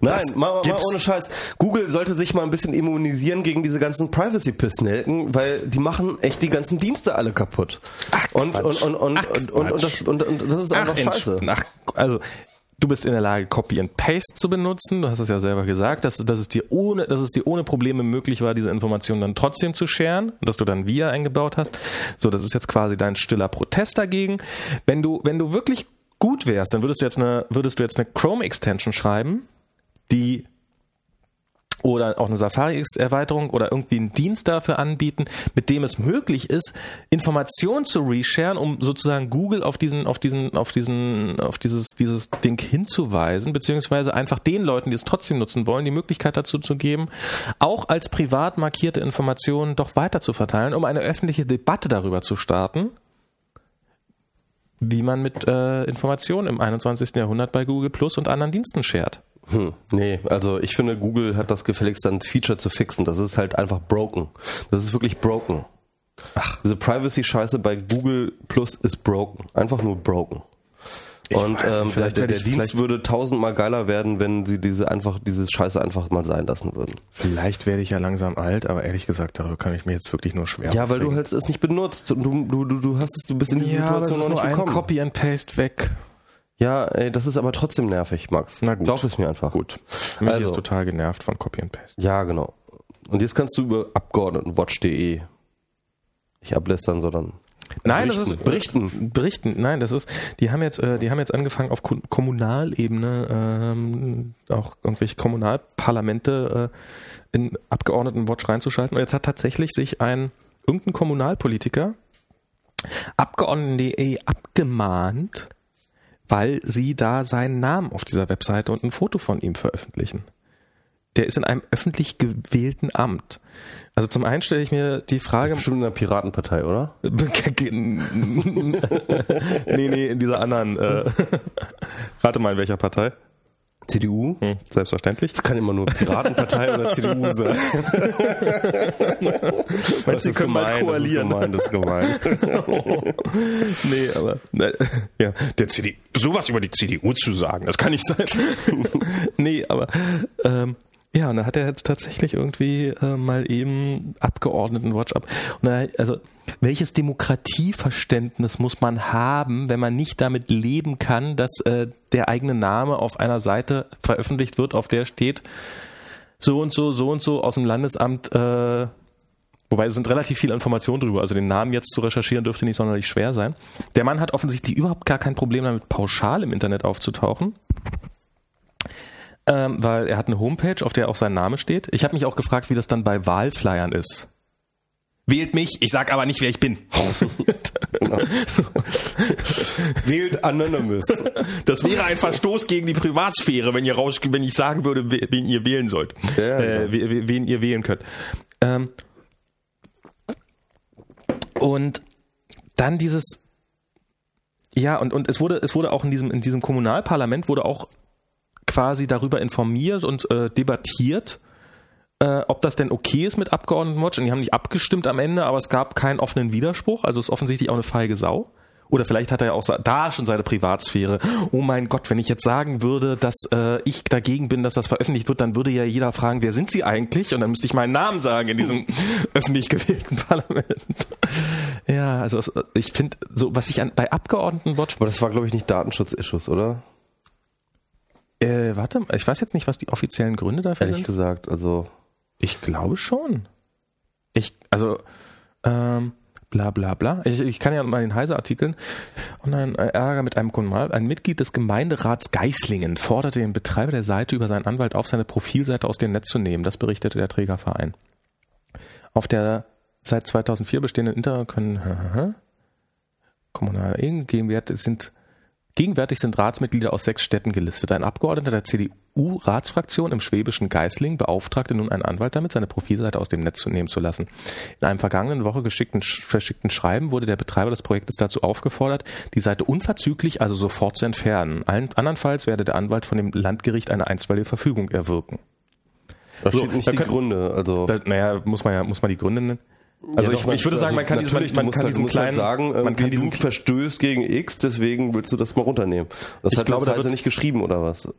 Nein, Das mal, mal ohne Scheiß. Google sollte sich mal ein bisschen immunisieren gegen diese ganzen Privacy-Pissnelken, weil die machen echt die ganzen Dienste alle kaputt. Ach, und, und, und, und, Ach, und, und, und, das, und, und das ist einfach Ach, scheiße. Ach, also du bist in der Lage, Copy and Paste zu benutzen. Du hast es ja selber gesagt, dass, dass, es dir ohne, dass es dir ohne Probleme möglich war, diese Informationen dann trotzdem zu und dass du dann VIA eingebaut hast. So, das ist jetzt quasi dein stiller Protest dagegen. Wenn du, wenn du wirklich gut wärst, dann würdest du jetzt eine, würdest du jetzt eine Chrome-Extension schreiben, die oder auch eine Safari-Erweiterung oder irgendwie einen Dienst dafür anbieten, mit dem es möglich ist, Informationen zu resharen, um sozusagen Google auf diesen, auf diesen, auf diesen, auf dieses, dieses Ding hinzuweisen, beziehungsweise einfach den Leuten, die es trotzdem nutzen wollen, die Möglichkeit dazu zu geben, auch als privat markierte Informationen doch weiter zu verteilen, um eine öffentliche Debatte darüber zu starten, wie man mit äh, Informationen im 21. Jahrhundert bei Google Plus und anderen Diensten shared. Hm, nee, also ich finde, Google hat das gefälligst ein Feature zu fixen. Das ist halt einfach broken. Das ist wirklich broken. Ach. Diese Privacy-Scheiße bei Google Plus ist broken. Einfach nur broken. Ich und weiß ähm, nicht, der, vielleicht der, Dienst würde tausendmal geiler werden, wenn sie diese einfach diese Scheiße einfach mal sein lassen würden. Vielleicht werde ich ja langsam alt, aber ehrlich gesagt, darüber kann ich mir jetzt wirklich nur schwer Ja, weil du aufregen. halt es nicht benutzt und du, du, du, du hast es, du bist in diese ja, aber es Situation ist noch nur nicht ein gekommen. Copy and Paste weg. Ja, ey, das ist aber trotzdem nervig, Max. Na gut. Glaub es mir einfach. Gut. Mich Also. ist total genervt von Copy and Paste. Ja, genau. Und jetzt kannst du über Abgeordnetenwatch.de nicht ablästern, sondern Nein, das berichten. ist berichten. berichten. Nein, das ist. Die haben jetzt, äh, die haben jetzt angefangen auf Ko- Kommunalebene ähm, auch irgendwelche Kommunalparlamente äh, in Abgeordnetenwatch reinzuschalten. Und jetzt hat tatsächlich sich ein irgendein Kommunalpolitiker Abgeordneten.de abgemahnt, weil sie da seinen Namen auf dieser Webseite und ein Foto von ihm veröffentlichen. Der ist in einem öffentlich gewählten Amt. Also zum einen stelle ich mir die Frage, Bestimmt in der Piratenpartei, oder? [LAUGHS] nee, nee, in dieser anderen. Äh, [LAUGHS] rate mal, in welcher Partei? CDU? Hm, selbstverständlich. Das kann immer nur Piratenpartei oder CDU [LAUGHS] sein. Meinst du, die können mal koalieren? Das ist gemein, das ist gemein. [LAUGHS] Nee, aber ne, ja, der CDU, sowas über die CDU zu sagen, das kann nicht sein. [LAUGHS] nee, aber ähm, ja, und da hat er tatsächlich irgendwie äh, mal eben Abgeordnetenwatch ab. Und da, also welches Demokratieverständnis muss man haben, wenn man nicht damit leben kann, dass äh, der eigene Name auf einer Seite veröffentlicht wird, auf der steht so und so, so und so aus dem Landesamt äh, Wobei es sind relativ viele Informationen drüber. Also den Namen jetzt zu recherchieren dürfte nicht sonderlich schwer sein. Der Mann hat offensichtlich überhaupt gar kein Problem damit, pauschal im Internet aufzutauchen. Ähm, weil er hat eine Homepage, auf der auch sein Name steht. Ich habe mich auch gefragt, wie das dann bei Wahlflyern ist. Wählt mich, ich sag aber nicht, wer ich bin. Wählt Anonymous. Das wäre ein Verstoß gegen die Privatsphäre, wenn ihr raus, wenn ich sagen würde, we- wen ihr wählen sollt. Ja, äh, we- wen ihr wählen könnt. Ähm, und dann dieses, ja, und, und es wurde, es wurde auch in diesem, in diesem Kommunalparlament wurde auch quasi darüber informiert und äh, debattiert, äh, ob das denn okay ist mit Abgeordnetenwatch. Und die haben nicht abgestimmt am Ende, aber es gab keinen offenen Widerspruch. Also ist offensichtlich auch eine feige Sau. Oder vielleicht hat er ja auch da schon seine Privatsphäre. Oh mein Gott, wenn ich jetzt sagen würde, dass äh, ich dagegen bin, dass das veröffentlicht wird, dann würde ja jeder fragen, wer sind Sie eigentlich? Und dann müsste ich meinen Namen sagen in diesem [LAUGHS] öffentlich gewählten Parlament. ja, also ich finde, so was ich an, bei Abgeordnetenwatch, Aber das war, glaube ich, nicht Datenschutz-Issues, oder? Äh, warte, mal, ich weiß jetzt nicht, was die offiziellen Gründe dafür Ehrlich sind. gesagt, also. Ich glaube schon. Ich, also, ähm, bla bla bla. Ich, ich kann ja mal den Heise-Artikeln. Und ein äh, Ärger mit einem Kommunal. Ein Mitglied des Gemeinderats Geislingen forderte den Betreiber der Seite über seinen Anwalt auf, seine Profilseite aus dem Netz zu nehmen. Das berichtete der Trägerverein. Auf der seit 2004 bestehenden Inter können [LAUGHS] kommunale GmbH sind Gegenwärtig sind Ratsmitglieder aus sechs Städten gelistet. Ein Abgeordneter der CDU-Ratsfraktion im schwäbischen Geislingen beauftragte nun einen Anwalt damit, seine Profilseite aus dem Netz zu nehmen zu lassen. In einem vergangenen Woche geschickten, verschickten Schreiben wurde der Betreiber des Projektes dazu aufgefordert, die Seite unverzüglich, also sofort zu entfernen. Allen, andernfalls werde der Anwalt von dem Landgericht eine einstweilige Verfügung erwirken. Da So, steht nicht die können- Gründe. Also, Da, naja, muss man ja, muss man die Gründe nennen? Also Ja, ich, doch, ich würde sagen, man kann diesen, man, man kann halt, diesen musst kleinen, halt sagen, man kann diesen, verstößt gegen X, deswegen willst du das mal runternehmen. Das Ich hat glaube, das wird- nicht geschrieben oder was?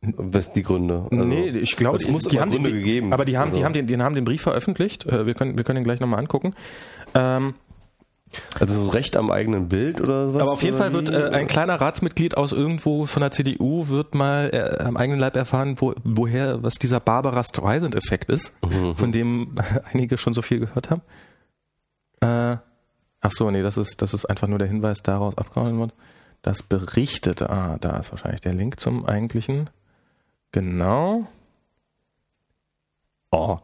Was die Gründe? Also, nee, ich glaube, es muss die haben Gründe den, gegeben. Aber die haben, die Also- haben den, die haben den Brief veröffentlicht. Äh, Wir können, wir können ihn gleich nochmal angucken. Ähm, Also so Recht am eigenen Bild oder was? aber auf jeden Fall wird äh, ein kleiner Ratsmitglied aus irgendwo von der CDU wird mal äh, am eigenen Leib erfahren, wo, woher, was dieser Barbara Streisand-Effekt ist, Mhm. von dem [LAUGHS] einige schon so viel gehört haben. Äh, ach so, nee, das ist, das ist einfach nur der Hinweis daraus abgehauen wird. Das berichtete, ah, da ist wahrscheinlich der Link zum eigentlichen. Genau. Oh.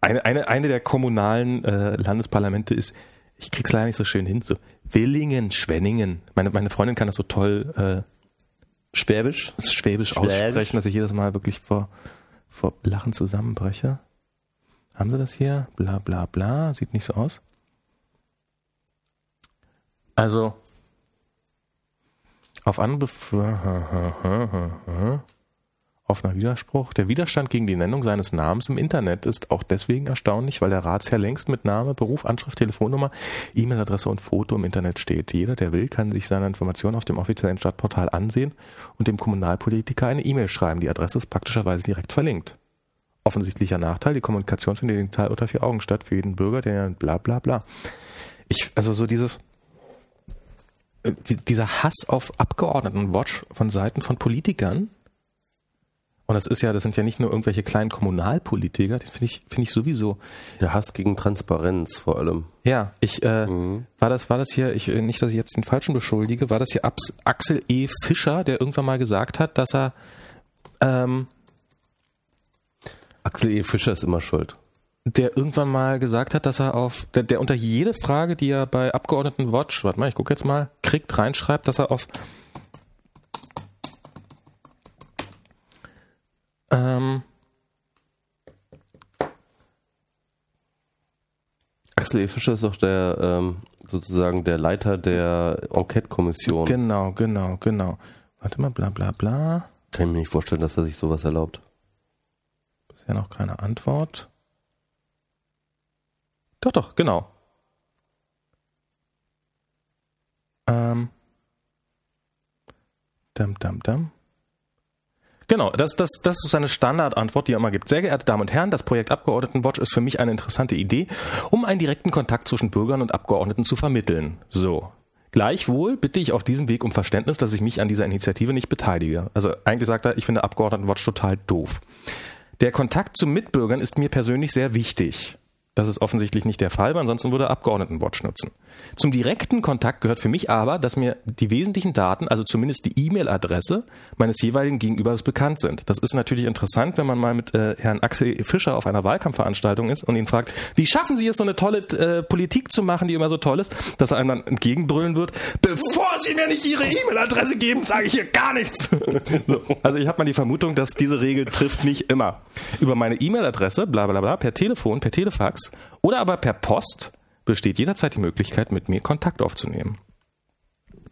Eine, eine, eine der kommunalen äh, Landesparlamente ist, ich krieg's leider nicht so schön hin, so Willingen, Schwenningen. Meine, meine Freundin kann das so toll äh, Schwäbisch? Schwäbisch Schwäbisch. aussprechen, dass ich jedes Mal wirklich vor, vor Lachen zusammenbreche. Haben sie das hier? Bla bla bla. Sieht nicht so aus. Also, auf andere, Offener Widerspruch. Der Widerstand gegen die Nennung seines Namens im Internet ist auch deswegen erstaunlich, weil der Ratsherr längst mit Name, Beruf, Anschrift, Telefonnummer, E-Mail-Adresse und Foto im Internet steht. Jeder, der will, kann sich seine Informationen auf dem offiziellen Stadtportal ansehen und dem Kommunalpolitiker eine E-Mail schreiben. Die Adresse ist praktischerweise direkt verlinkt. Offensichtlicher Nachteil, die Kommunikation findet digital unter vier Augen statt für jeden Bürger, der bla bla bla. Ich, also so dieses, äh, dieser Hass auf Abgeordnetenwatch von Seiten von Politikern, und das ist ja, das sind ja nicht nur irgendwelche kleinen Kommunalpolitiker, den finde ich, finde ich sowieso. Der Hass gegen Transparenz vor allem. Ja, ich, äh, mhm. war das, war das hier, ich, äh, nicht, dass ich jetzt den Falschen beschuldige, war das hier Abs Axel E. Fischer, der irgendwann mal gesagt hat, dass er, ähm, Axel E. Fischer ist immer schuld der irgendwann mal gesagt hat, dass er auf, der, der unter jede Frage, die er bei Abgeordneten Watch, warte mal, ich gucke jetzt mal, kriegt, reinschreibt, dass er auf ähm, Axel E. Fischer ist doch der ähm, sozusagen der Leiter der Enquete-Kommission. Genau, genau, genau. Warte mal, bla bla bla. Kann ich mir nicht vorstellen, dass er sich sowas erlaubt. Bisher noch keine Antwort. Doch, doch, genau. Ähm. Dam, dam, dam. Genau, das, das, das ist seine Standardantwort, die er immer gibt. Sehr geehrte Damen und Herren, das Projekt Abgeordnetenwatch ist für mich eine interessante Idee, um einen direkten Kontakt zwischen Bürgern und Abgeordneten zu vermitteln. So. Gleichwohl bitte ich auf diesem Weg um Verständnis, dass ich mich an dieser Initiative nicht beteilige. Also eigentlich sagt er, ich finde Abgeordnetenwatch total doof. Der Kontakt zu Mitbürgern ist mir persönlich sehr wichtig. Das ist offensichtlich nicht der Fall, weil ansonsten würde Abgeordnetenwatch nutzen. Zum direkten Kontakt gehört für mich aber, dass mir die wesentlichen Daten, also zumindest die E-Mail-Adresse meines jeweiligen Gegenübers bekannt sind. Das ist natürlich interessant, wenn man mal mit äh, Herrn Axel Fischer auf einer Wahlkampfveranstaltung ist und ihn fragt, wie schaffen Sie es, so eine tolle äh, Politik zu machen, die immer so toll ist, dass er einem dann entgegenbrüllen wird, bevor Sie mir nicht Ihre E-Mail-Adresse geben, sage ich hier gar nichts. [LAUGHS] so, also ich habe mal die Vermutung, dass diese Regel trifft nicht immer. Über meine E-Mail-Adresse, bla bla bla, per Telefon, per Telefax oder aber per Post besteht jederzeit die Möglichkeit, mit mir Kontakt aufzunehmen.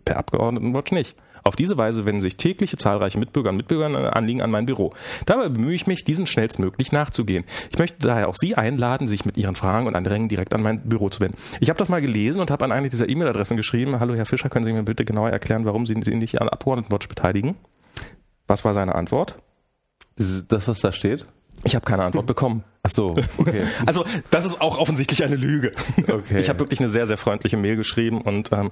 Per Abgeordnetenwatch nicht. Auf diese Weise wenden sich tägliche zahlreiche Mitbürger und Mitbürger Anliegen an mein Büro. Dabei bemühe ich mich, diesen schnellstmöglich nachzugehen. Ich möchte daher auch Sie einladen, sich mit Ihren Fragen und Andrängen direkt an mein Büro zu wenden. Ich habe das mal gelesen und habe an eine dieser E-Mail-Adressen geschrieben, hallo Herr Fischer, können Sie mir bitte genauer erklären, warum Sie sich nicht an Abgeordnetenwatch beteiligen? Was war seine Antwort? Das, was da steht? Ich habe keine Antwort bekommen. Ach so, okay. [LAUGHS] Also das ist auch offensichtlich eine Lüge. Okay. Ich habe wirklich eine sehr, sehr freundliche Mail geschrieben und ähm,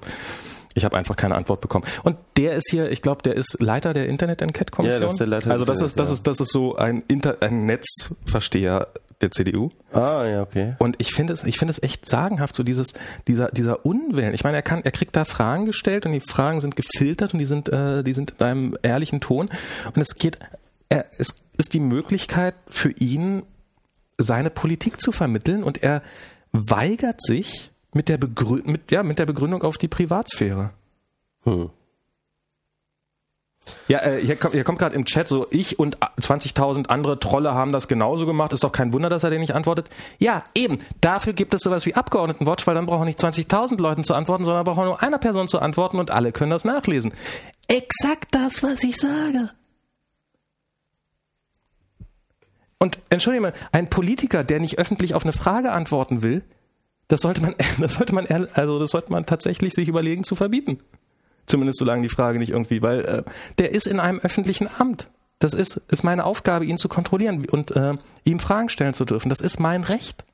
ich habe einfach keine Antwort bekommen. Und der ist hier, ich glaube, der ist Leiter der Internet-Enquete-Kommission. Ja, das ist der Leiter also das ist, das ist, das ist so ein, Inter ein Netzversteher der CDU. Ah, ja, okay. Und ich finde es, ich finde es echt sagenhaft, so dieses, dieser, dieser Unwillen. Ich meine, er kann, er kriegt da Fragen gestellt und die Fragen sind gefiltert und die sind, äh, die sind in einem ehrlichen Ton. Und es geht, er, es ist die Möglichkeit für ihn, seine Politik zu vermitteln und er weigert sich mit der, Begrü mit, ja, mit der Begründung auf die Privatsphäre. Hm. Ja, äh, hier kommt, kommt gerade im Chat so, ich und 20.000 andere Trolle haben das genauso gemacht. Ist doch kein Wunder, dass er dir nicht antwortet. Ja, eben. Dafür gibt es sowas wie Abgeordnetenwatch, weil dann braucht er nicht 20.000 Leuten zu antworten, sondern braucht er nur einer Person zu antworten und alle können das nachlesen. Exakt das, was ich sage. Und entschuldige mal, ein Politiker, der nicht öffentlich auf eine Frage antworten will, das sollte man, [LAUGHS] das sollte man, also das sollte man tatsächlich sich überlegen zu verbieten. Zumindest solange die Frage nicht irgendwie, weil äh, der ist in einem öffentlichen Amt. Das ist, ist meine Aufgabe, ihn zu kontrollieren und äh, ihm Fragen stellen zu dürfen. Das ist mein Recht.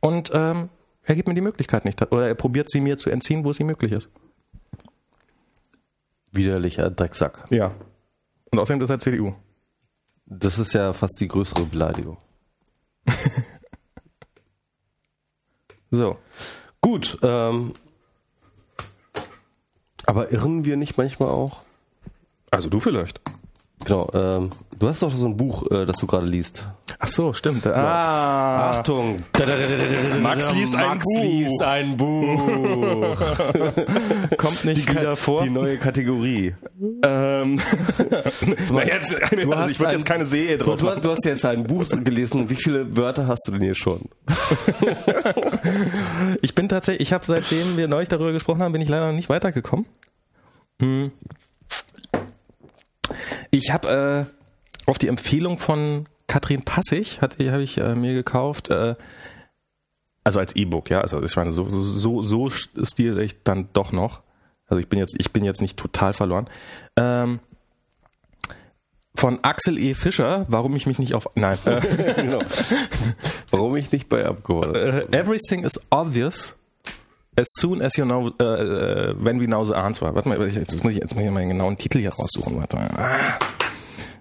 Und ähm, er gibt mir die Möglichkeit nicht. Oder er probiert sie mir zu entziehen, wo es ihm möglich ist. Widerlicher Drecksack. Ja. Und außerdem ist er CDU. Das ist ja fast die größere Beleidigung. [LAUGHS] so. Gut. Ähm, aber irren wir nicht manchmal auch? Also du vielleicht. Genau. Ähm, du hast doch so ein Buch, äh, das du gerade liest. Ach so, stimmt. Ah. Achtung. Max liest ein Max Buch. liest ein Buch. [LAUGHS] Kommt nicht Die, wieder vor. die neue Kategorie. Ähm, [LAUGHS] na, jetzt, Du also hast ich würde jetzt keine Du, draus du, machen. du hast jetzt ein Buch gelesen. Wie viele Wörter hast du denn hier schon? [LAUGHS] Ich bin tatsächlich, ich habe seitdem wir neulich darüber gesprochen haben, bin ich leider noch nicht weitergekommen. Hm. Ich habe, äh, auf die Empfehlung von Katrin Passig hatte habe ich äh, mir gekauft. Äh, also als E-Book, ja. Also ich meine, so, so, so stil ich dann doch noch. Also ich bin jetzt, ich bin jetzt nicht total verloren. Ähm, von Axel E. Fischer, warum ich mich nicht auf. Nein. Äh, [LAUGHS] genau. [LAUGHS] Warum ich nicht bei abgeholt äh, Everything is obvious as soon as you know, uh, uh, when we know the answer. Warte mal, jetzt muss ich jetzt mal hier meinen genauen Titel hier raussuchen. Warte mal. Ah,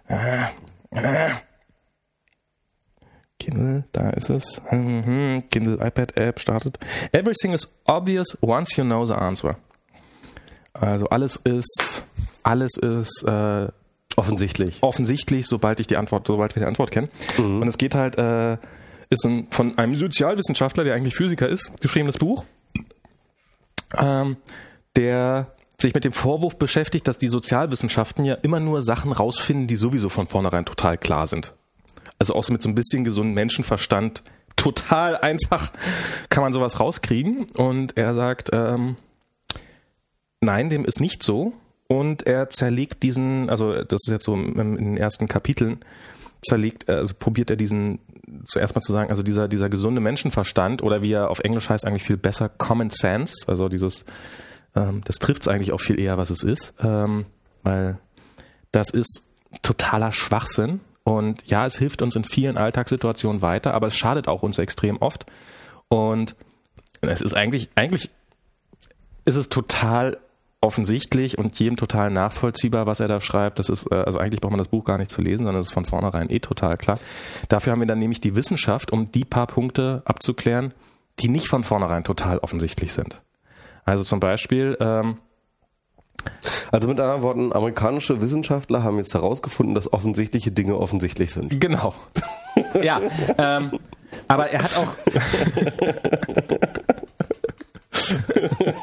ah, ah. Kindle, da ist es. Mhm, Kindle iPad App startet. Everything is obvious once you know the answer. Also alles ist, alles ist äh, offensichtlich. Offensichtlich, sobald ich die Antwort, sobald wir die Antwort kennen. Mhm. Und es geht halt, äh, ist ein, von einem Sozialwissenschaftler, der eigentlich Physiker ist, geschriebenes Buch, ähm, der sich mit dem Vorwurf beschäftigt, dass die Sozialwissenschaften ja immer nur Sachen rausfinden, die sowieso von vornherein total klar sind. Also auch so mit so ein bisschen gesundem Menschenverstand total einfach kann man sowas rauskriegen. Und er sagt, ähm, nein, dem ist nicht so. Und er zerlegt diesen, also das ist jetzt so in den ersten Kapiteln, zerlegt, also probiert er diesen zuerst mal zu sagen, also dieser, dieser gesunde Menschenverstand oder wie er auf Englisch heißt eigentlich viel besser Common Sense, also dieses, ähm, das trifft es eigentlich auch viel eher, was es ist, ähm, weil das ist totaler Schwachsinn und ja, es hilft uns in vielen Alltagssituationen weiter, aber es schadet auch uns extrem oft. Und es ist eigentlich, eigentlich ist es total offensichtlich und jedem total nachvollziehbar, was er da schreibt. Das ist, äh, also eigentlich braucht man das Buch gar nicht zu lesen, sondern es ist von vornherein eh total klar. Dafür haben wir dann nämlich die Wissenschaft, um die paar Punkte abzuklären, die nicht von vornherein total offensichtlich sind. Also zum Beispiel, ähm, also mit anderen Worten, amerikanische Wissenschaftler haben jetzt herausgefunden, dass offensichtliche Dinge offensichtlich sind. Genau. ja. Ähm, aber er hat auch.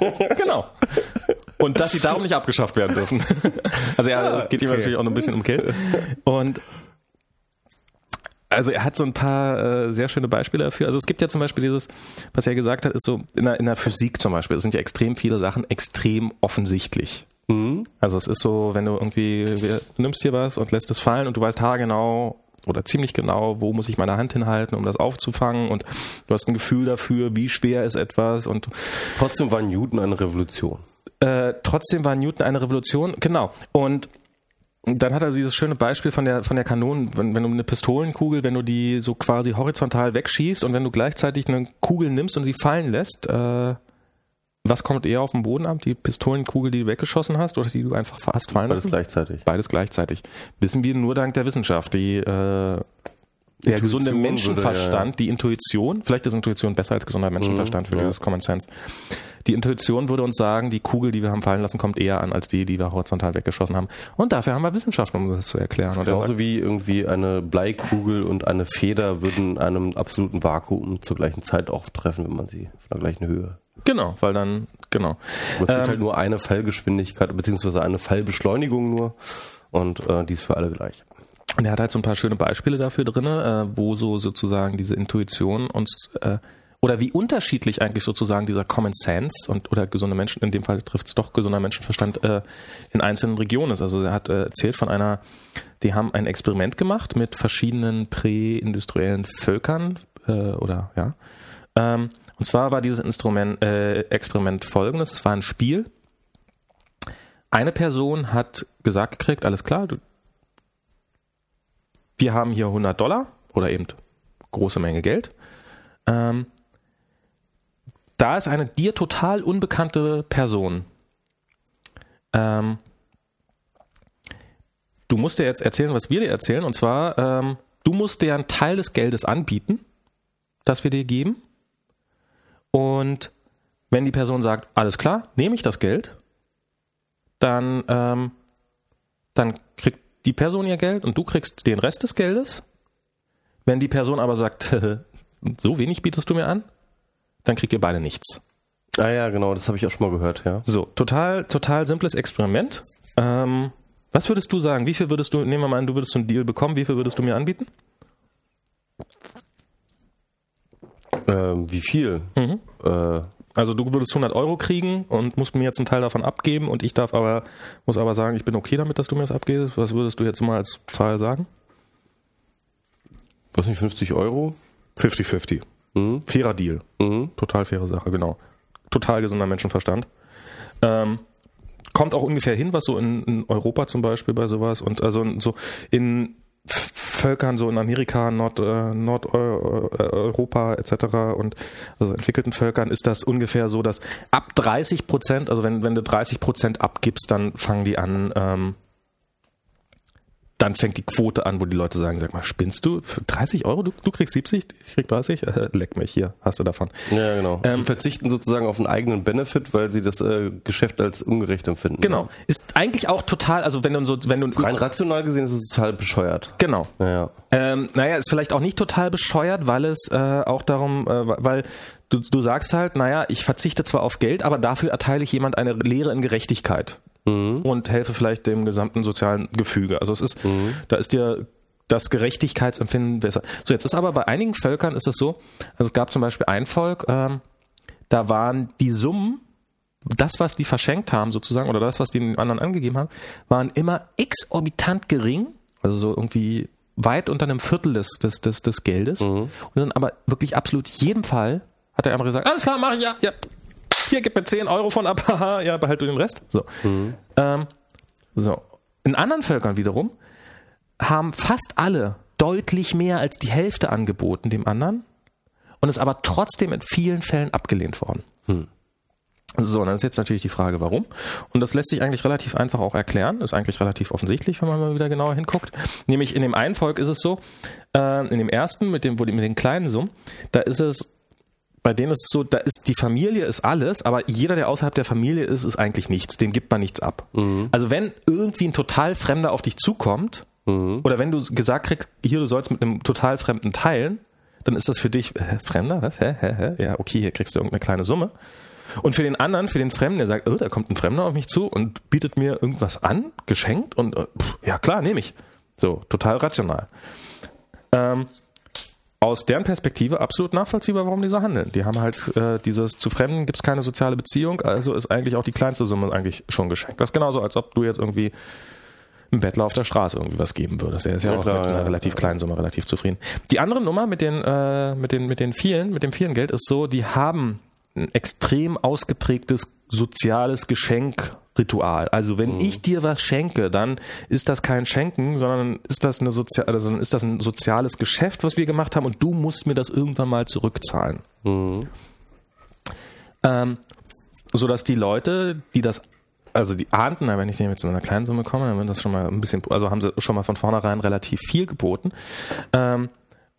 [LAUGHS] genau. Und dass sie darum nicht abgeschafft werden dürfen. [LAUGHS] Also ja, ah, geht ihm okay. natürlich auch noch ein bisschen um Geld. Und also er hat so ein paar äh, sehr schöne Beispiele dafür. Also es gibt ja zum Beispiel dieses, was er gesagt hat, ist so in der, in der Physik zum Beispiel, es sind ja extrem viele Sachen extrem offensichtlich. Mhm. Also es ist so, wenn du irgendwie, du nimmst hier was und lässt es fallen und du weißt haargenau oder ziemlich genau, wo muss ich meine Hand hinhalten, um das aufzufangen und du hast ein Gefühl dafür, wie schwer ist etwas und trotzdem war Newton eine Revolution. Äh, trotzdem war Newton eine Revolution, genau. Und dann hat er dieses schöne Beispiel von der, von der Kanone, wenn, wenn, du eine Pistolenkugel, wenn du die so quasi horizontal wegschießt und wenn du gleichzeitig eine Kugel nimmst und sie fallen lässt, äh, was kommt eher auf den Boden ab? Die Pistolenkugel, die du weggeschossen hast oder die du einfach hast fallen lassen? Beides gleichzeitig. Beides gleichzeitig. Wissen wir nur dank der Wissenschaft. Die, äh, der Intuition gesunde Menschenverstand, würde, ja. die Intuition, vielleicht ist Intuition besser als gesunder Menschenverstand mhm, für ja. dieses Common Sense. Die Intuition würde uns sagen, die Kugel, die wir haben fallen lassen, kommt eher an als die, die wir horizontal weggeschossen haben. Und dafür haben wir Wissenschaft, um das zu erklären. Das genauso wie irgendwie eine Bleikugel und eine Feder würden in einem absoluten Vakuum zur gleichen Zeit auftreffen, wenn man sie auf der gleichen Höhe. Genau, weil dann, genau. Aber es gibt ähm, halt nur eine Fallgeschwindigkeit, beziehungsweise eine Fallbeschleunigung nur und äh, die ist für alle gleich. Und er hat halt so ein paar schöne Beispiele dafür drin, äh, wo so sozusagen diese Intuition uns äh, oder wie unterschiedlich eigentlich sozusagen dieser Common Sense und oder gesunde Menschen, in dem Fall trifft es doch gesunder Menschenverstand, äh, in einzelnen Regionen ist. Also er hat äh, erzählt von einer, die haben ein Experiment gemacht mit verschiedenen präindustriellen Völkern äh, oder ja. Ähm, und zwar war dieses Instrument, äh, Experiment folgendes, es war ein Spiel. Eine Person hat gesagt gekriegt, alles klar, du, wir haben hier 100 Dollar oder eben große Menge Geld. Ähm, da ist eine dir total unbekannte Person. Ähm, du musst dir jetzt erzählen, was wir dir erzählen, und zwar, ähm, du musst dir einen Teil des Geldes anbieten, das wir dir geben. Und wenn die Person sagt, alles klar, nehme ich das Geld, dann, ähm, dann kriegt die Person ihr Geld und du kriegst den Rest des Geldes. Wenn die Person aber sagt, [LAUGHS] so wenig bietest du mir an, dann kriegt ihr beide nichts. Ah ja, genau, das habe ich auch schon mal gehört, ja. So, total, total simples Experiment. Ähm, was würdest du sagen? Wie viel würdest du, nehmen wir mal an, du würdest einen Deal bekommen, wie viel würdest du mir anbieten? Ähm, wie viel? Mhm. Äh, also du würdest 100 Euro kriegen und musst mir jetzt einen Teil davon abgeben und ich darf aber, muss aber sagen, ich bin okay damit, dass du mir das abgibst. Was würdest du jetzt mal als Zahl sagen? Was nicht, 50 Euro? 50-50. Mhm. Fairer Deal. Mhm. Total faire Sache, genau. Total gesunder Menschenverstand. Ähm, kommt auch ungefähr hin, was so in, in Europa zum Beispiel bei sowas und also so in Völkern so in Amerika, Nord, äh, Nordeuropa etc. und also entwickelten Völkern ist das ungefähr so, dass ab 30 Prozent, also wenn, wenn du 30 Prozent abgibst, dann fangen die an, ähm, dann fängt die Quote an, wo die Leute sagen, sag mal, spinnst du? Für 30 Euro? Du, du kriegst 70, ich krieg 30? Äh, leck mich, hier, hast du davon. Ja, genau. Ähm, sie verzichten sozusagen auf einen eigenen Benefit, weil sie das äh, Geschäft als ungerecht empfinden. Genau. Ist eigentlich auch total, also wenn du so, wenn du Rein rational gesehen ist es total bescheuert. Genau. Naja. Ähm, naja, ist vielleicht auch nicht total bescheuert, weil es äh, auch darum, äh, weil du, du sagst halt, naja, ich verzichte zwar auf Geld, aber dafür erteile ich jemand eine Lehre in Gerechtigkeit und helfe vielleicht dem gesamten sozialen Gefüge. Also es ist, da ist dir das Gerechtigkeitsempfinden besser. So, jetzt ist aber bei einigen Völkern ist es so, also es gab zum Beispiel ein Volk, ähm, da waren die Summen, das, was die verschenkt haben sozusagen, oder das, was die den anderen angegeben haben, waren immer exorbitant gering, also so irgendwie weit unter einem Viertel des, des, des, des Geldes. Und dann aber wirklich absolut jedem Fall hat der andere gesagt, alles klar, mach ich ja, ja. Hier, gib mir 10 Euro von ab, haha, [LAUGHS] ja, behalt du den Rest. So. Ähm, so. In anderen Völkern wiederum haben fast alle deutlich mehr als die Hälfte angeboten dem anderen und ist aber trotzdem in vielen Fällen abgelehnt worden. So, dann ist jetzt natürlich die Frage, warum. Und das lässt sich eigentlich relativ einfach auch erklären. Ist eigentlich relativ offensichtlich, wenn man mal wieder genauer hinguckt. Nämlich in dem einen Volk ist es so, äh, in dem ersten, mit dem, wo die, mit den kleinen Summen, da ist es, bei denen ist es so, da ist die Familie ist alles, aber jeder, der außerhalb der Familie ist, ist eigentlich nichts. Dem gibt man nichts ab. Also wenn irgendwie ein total Fremder auf dich zukommt, oder wenn du gesagt kriegst, hier, du sollst mit einem total Fremden teilen, dann ist das für dich, hä, Fremder, was? Hä, hä, hä? Ja, okay, hier kriegst du irgendeine kleine Summe. Und für den anderen, für den Fremden, der sagt, oh, da kommt ein Fremder auf mich zu und bietet mir irgendwas an, geschenkt und äh, pff, ja klar, nehme ich. So, total rational. Ähm, aus deren Perspektive absolut nachvollziehbar, warum die so handeln. Die haben halt äh, dieses zu Fremden gibt es keine soziale Beziehung, also ist eigentlich auch die kleinste Summe eigentlich schon geschenkt. Das ist genauso, als ob du jetzt irgendwie einem Bettler auf der Straße irgendwie was geben würdest. Der ist ja, Ja, auch klar, mit einer ja. relativ kleinen Summe relativ zufrieden. Die andere Nummer mit den, äh, mit den, mit den vielen, mit dem vielen Geld ist so, die haben ein extrem ausgeprägtes soziales Geschenkritual. Also wenn ich dir was schenke, dann ist das kein Schenken, sondern ist das eine Sozi also ist das ein soziales Geschäft, was wir gemacht haben und du musst mir das irgendwann mal zurückzahlen. Ähm, so dass die Leute, die das also die ahnten, wenn ich denen mit so einer kleinen Summe komme, dann wird das schon mal ein bisschen, also haben sie schon mal von vornherein relativ viel geboten. Ähm,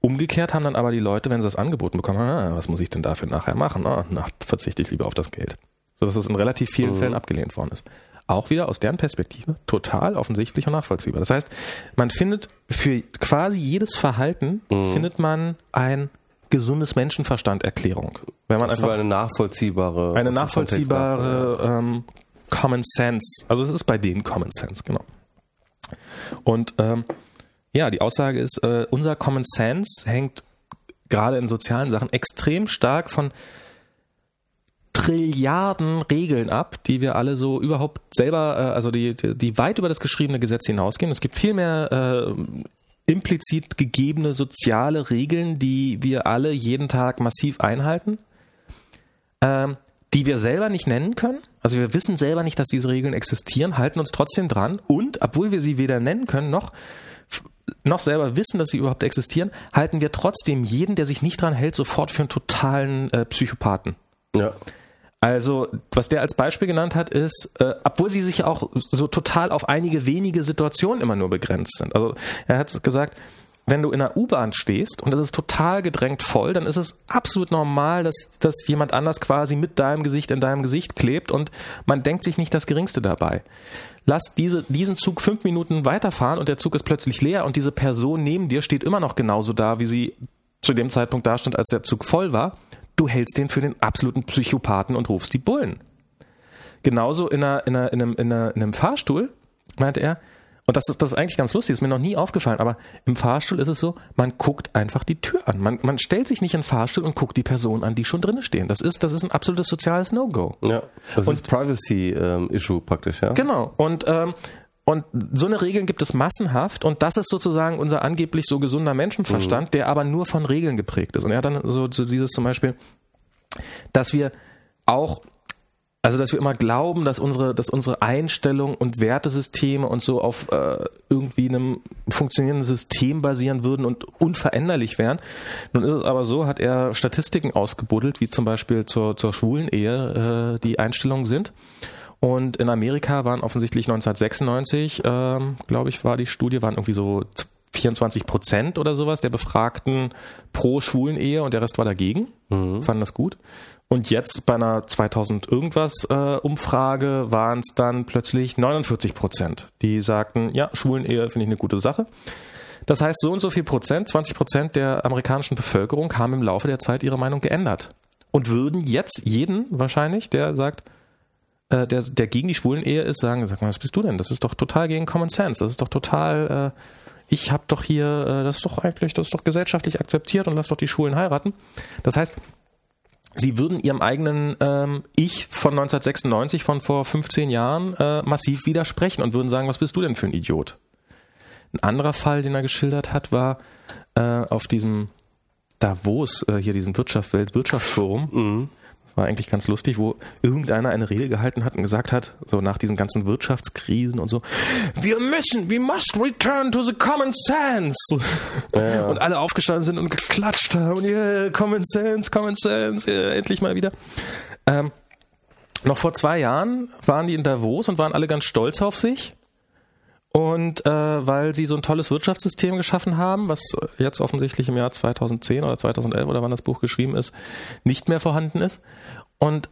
umgekehrt haben dann aber die Leute, wenn sie das angeboten bekommen, ah, was muss ich denn dafür nachher machen? Ah, na, verzichte ich lieber auf das Geld. So dass es in relativ vielen Fällen abgelehnt worden ist. Auch wieder aus deren Perspektive total offensichtlich und nachvollziehbar. Das heißt, man findet für quasi jedes Verhalten findet man ein gesundes Menschenverstand-Erklärung. Wenn man Das einfach eine nachvollziehbare. eine nachvollziehbare ähm, Common Sense. Also es ist bei denen Common Sense, genau. Und ähm, ja, die Aussage ist, äh, unser Common Sense hängt gerade in sozialen Sachen extrem stark von Trilliarden Regeln ab, die wir alle so überhaupt selber, äh, also die, die, weit über das geschriebene Gesetz hinausgehen. Es gibt viel mehr äh, implizit gegebene soziale Regeln, die wir alle jeden Tag massiv einhalten ähm, die wir selber nicht nennen können. Also wir wissen selber nicht, dass diese Regeln existieren, halten uns trotzdem dran und obwohl wir sie weder nennen können noch noch selber wissen, dass sie überhaupt existieren, halten wir trotzdem jeden, der sich nicht dran hält, sofort für einen totalen äh, Psychopathen. Ja. Also, was der als Beispiel genannt hat, ist, äh, obwohl sie sich auch so total auf einige wenige Situationen immer nur begrenzt sind. Also, er hat gesagt, wenn du in einer U-Bahn stehst und es ist total gedrängt voll, dann ist es absolut normal, dass, dass jemand anders quasi mit deinem Gesicht in deinem Gesicht klebt und man denkt sich nicht das Geringste dabei. Lass diese, diesen Zug fünf Minuten weiterfahren und der Zug ist plötzlich leer und diese Person neben dir steht immer noch genauso da, wie sie zu dem Zeitpunkt da stand, als der Zug voll war. Du hältst den für den absoluten Psychopathen und rufst die Bullen. Genauso in, einer, in, einer, in, einem, in, einer, in einem Fahrstuhl, meinte er, und das ist, das ist eigentlich ganz lustig, ist mir noch nie aufgefallen, aber im Fahrstuhl ist es so, man guckt einfach die Tür an. Man, man stellt sich nicht in den Fahrstuhl und guckt die Person an, die schon drinnen stehen. Das ist, das ist ein absolutes soziales No-Go. Ja. Das ist Privacy-Issue praktisch, ja. Genau. Und ähm, und so eine Regeln gibt es massenhaft und das ist sozusagen unser angeblich so gesunder Menschenverstand, mhm. der aber nur von Regeln geprägt ist. Und er hat dann so, so dieses zum Beispiel, dass wir auch also, dass wir immer glauben, dass unsere, dass unsere Einstellung und Wertesysteme und so auf äh, irgendwie einem funktionierenden System basieren würden und unveränderlich wären. Nun ist es aber so, hat er Statistiken ausgebuddelt, wie zum Beispiel zur, zur schwulen Ehe äh, die Einstellungen sind. Und in Amerika waren offensichtlich 1996, ähm, glaube ich, war die Studie, waren irgendwie so 24 Prozent oder sowas der Befragten pro schwulen Ehe und der Rest war dagegen, mhm. fanden das gut. Und jetzt bei einer 2000 irgendwas äh, Umfrage waren es dann plötzlich 49 Prozent, die sagten, ja, Schwulen-Ehe finde ich eine gute Sache. Das heißt, so und so viel Prozent, 20 Prozent der amerikanischen Bevölkerung haben im Laufe der Zeit ihre Meinung geändert und würden jetzt jeden wahrscheinlich, der sagt, äh, der, der gegen die Schwulen-Ehe ist, sagen, sag mal, was bist du denn? Das ist doch total gegen Common Sense. Das ist doch total, äh, ich habe doch hier, äh, das ist doch eigentlich, das ist doch gesellschaftlich akzeptiert und lass doch die Schwulen heiraten. Das heißt, sie würden ihrem eigenen ähm, Ich von 1996, von vor 15 Jahren, äh, massiv widersprechen und würden sagen, was bist du denn für ein Idiot? Ein anderer Fall, den er geschildert hat, war äh, auf diesem Davos, äh, hier diesem Wirtschaft, Weltwirtschaftsforum. War eigentlich ganz lustig, wo irgendeiner eine Rede gehalten hat und gesagt hat, so nach diesen ganzen Wirtschaftskrisen und so, wir müssen, we must return to the common sense. Ja. Und alle aufgestanden sind und geklatscht haben, yeah, common sense, common sense, yeah, endlich mal wieder. Ähm, noch vor zwei Jahren waren die in Davos und waren alle ganz stolz auf sich und äh, weil sie so ein tolles Wirtschaftssystem geschaffen haben, was jetzt offensichtlich im Jahr 2010 oder 2011 oder wann das Buch geschrieben ist, nicht mehr vorhanden ist. Und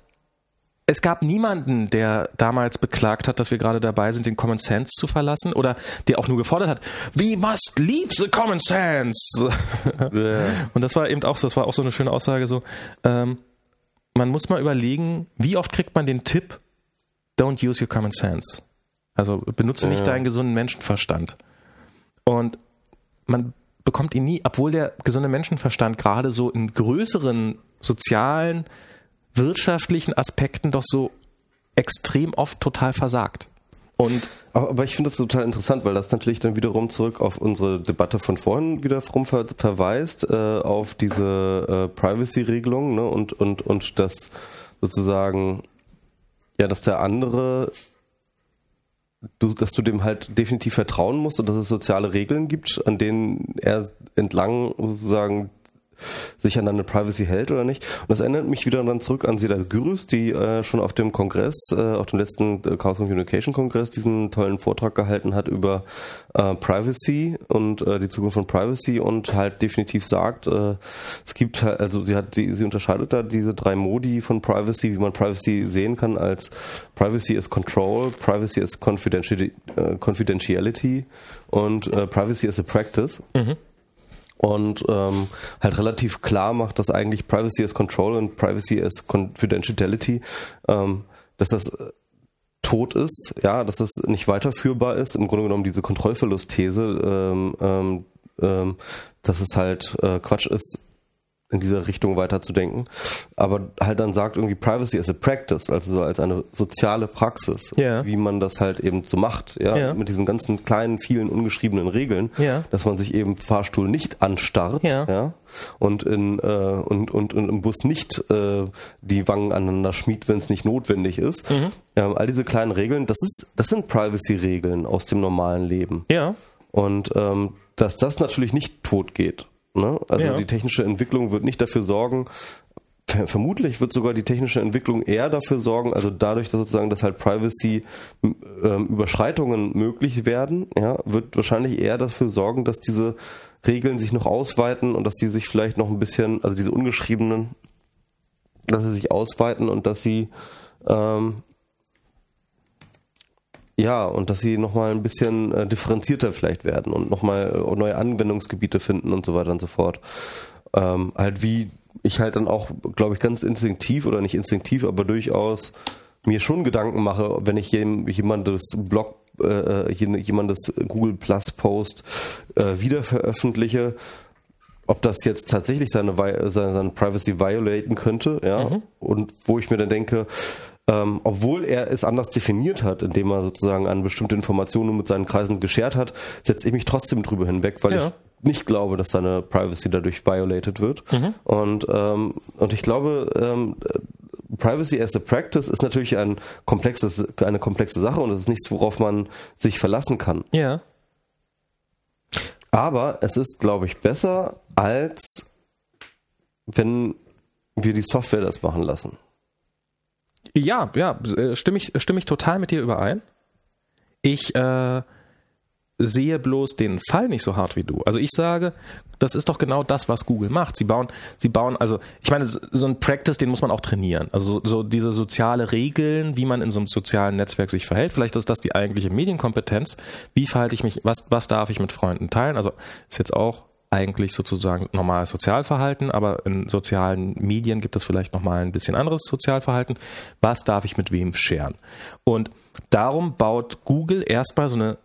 es gab niemanden, der damals beklagt hat, dass wir gerade dabei sind, den Common Sense zu verlassen oder der auch nur gefordert hat, we must leave the Common Sense. [LAUGHS] Und das war eben auch, das war auch so eine schöne Aussage so, ähm, man muss mal überlegen, wie oft kriegt man den Tipp, don't use your Common Sense. Also benutze nicht deinen gesunden Menschenverstand. Und man bekommt ihn nie, obwohl der gesunde Menschenverstand gerade so in größeren sozialen, wirtschaftlichen Aspekten doch so extrem oft total versagt. Und aber, aber ich finde das total interessant, weil das natürlich dann wiederum zurück auf unsere Debatte von vorhin wiederum ver verweist, äh, auf diese äh, Privacy-Regelung ne, und, und, und das sozusagen, ja, dass der andere du, dass du dem halt definitiv vertrauen musst und dass es soziale Regeln gibt, an denen er entlang sozusagen sich an eine Privacy hält oder nicht. Und das erinnert mich wieder dann zurück an Seda Gürüs, die äh, schon auf dem Kongress, äh, auf dem letzten äh, Chaos Communication Kongress diesen tollen Vortrag gehalten hat über äh, Privacy und äh, die Zukunft von Privacy und halt definitiv sagt, äh, es gibt halt, also sie hat die, sie unterscheidet da diese drei Modi von Privacy, wie man Privacy sehen kann als Privacy is Control, Privacy is Confidentiality, äh, Confidentiality und äh, Privacy is a Practice. Mhm und ähm, halt relativ klar macht, dass eigentlich Privacy as Control und Privacy as Confidentiality, ähm, dass das äh, tot ist, ja, dass das nicht weiterführbar ist. Im Grunde genommen diese Kontrollverlust-These, ähm, ähm, ähm, dass es halt äh, Quatsch ist, in dieser Richtung weiterzudenken, aber halt dann sagt irgendwie Privacy as a Practice, also so als eine soziale Praxis, ja. wie man das halt eben so macht, ja, ja, mit diesen ganzen kleinen, vielen ungeschriebenen Regeln, ja. dass man sich eben Fahrstuhl nicht anstarrt, ja, ja und in äh, und, und, und im Bus nicht äh, die Wangen aneinander schmiegt, wenn es nicht notwendig ist. Mhm. Ähm, all diese kleinen Regeln, das ist, das sind Privacy-Regeln aus dem normalen Leben. Ja. Und ähm, dass das natürlich nicht tot geht. Ne? Also ja. die technische Entwicklung wird nicht dafür sorgen, vermutlich wird sogar die technische Entwicklung eher dafür sorgen, also dadurch, dass sozusagen, dass halt Privacy ähm, Überschreitungen möglich werden, ja, wird wahrscheinlich eher dafür sorgen, dass diese Regeln sich noch ausweiten und dass die sich vielleicht noch ein bisschen, also diese ungeschriebenen, dass sie sich ausweiten und dass sie ähm, ja, und dass sie nochmal ein bisschen äh, differenzierter vielleicht werden und nochmal äh, neue Anwendungsgebiete finden und so weiter und so fort. Ähm, halt wie ich halt dann auch, glaube ich, ganz instinktiv oder nicht instinktiv, aber durchaus mir schon Gedanken mache, wenn ich jemandes Blog, äh, äh jemandes Google Plus Post äh, wieder veröffentliche, ob das jetzt tatsächlich seine, seine, seine Privacy violaten könnte, ja, mhm. und wo ich mir dann denke, ähm, obwohl er es anders definiert hat, indem er sozusagen eine bestimmte Informationen mit seinen Kreisen geshared hat, setze ich mich trotzdem drüber hinweg, weil ja. ich nicht glaube, dass seine Privacy dadurch violated wird. Mhm. Und, ähm, und ich glaube, ähm, Privacy as a Practice ist natürlich ein komplexes, eine komplexe Sache und es ist nichts, worauf man sich verlassen kann. Ja. Aber es ist, glaube ich, besser, als wenn wir die Software das machen lassen. Ja, ja, äh, stimme ich, stimme ich total mit dir überein. Ich äh, sehe bloß den Fall nicht so hart wie du. Also ich sage, das ist doch genau das, was Google macht. Sie bauen, sie bauen, also ich meine, so ein Practice, den muss man auch trainieren. Also so, diese soziale Regeln, wie man in so einem sozialen Netzwerk sich verhält. Vielleicht ist das die eigentliche Medienkompetenz. Wie verhalte ich mich, was, was darf ich mit Freunden teilen? Also ist jetzt auch eigentlich sozusagen normales Sozialverhalten, aber in sozialen Medien gibt es vielleicht nochmal ein bisschen anderes Sozialverhalten. Was darf ich mit wem scheren? Und darum baut Google erstmal so eine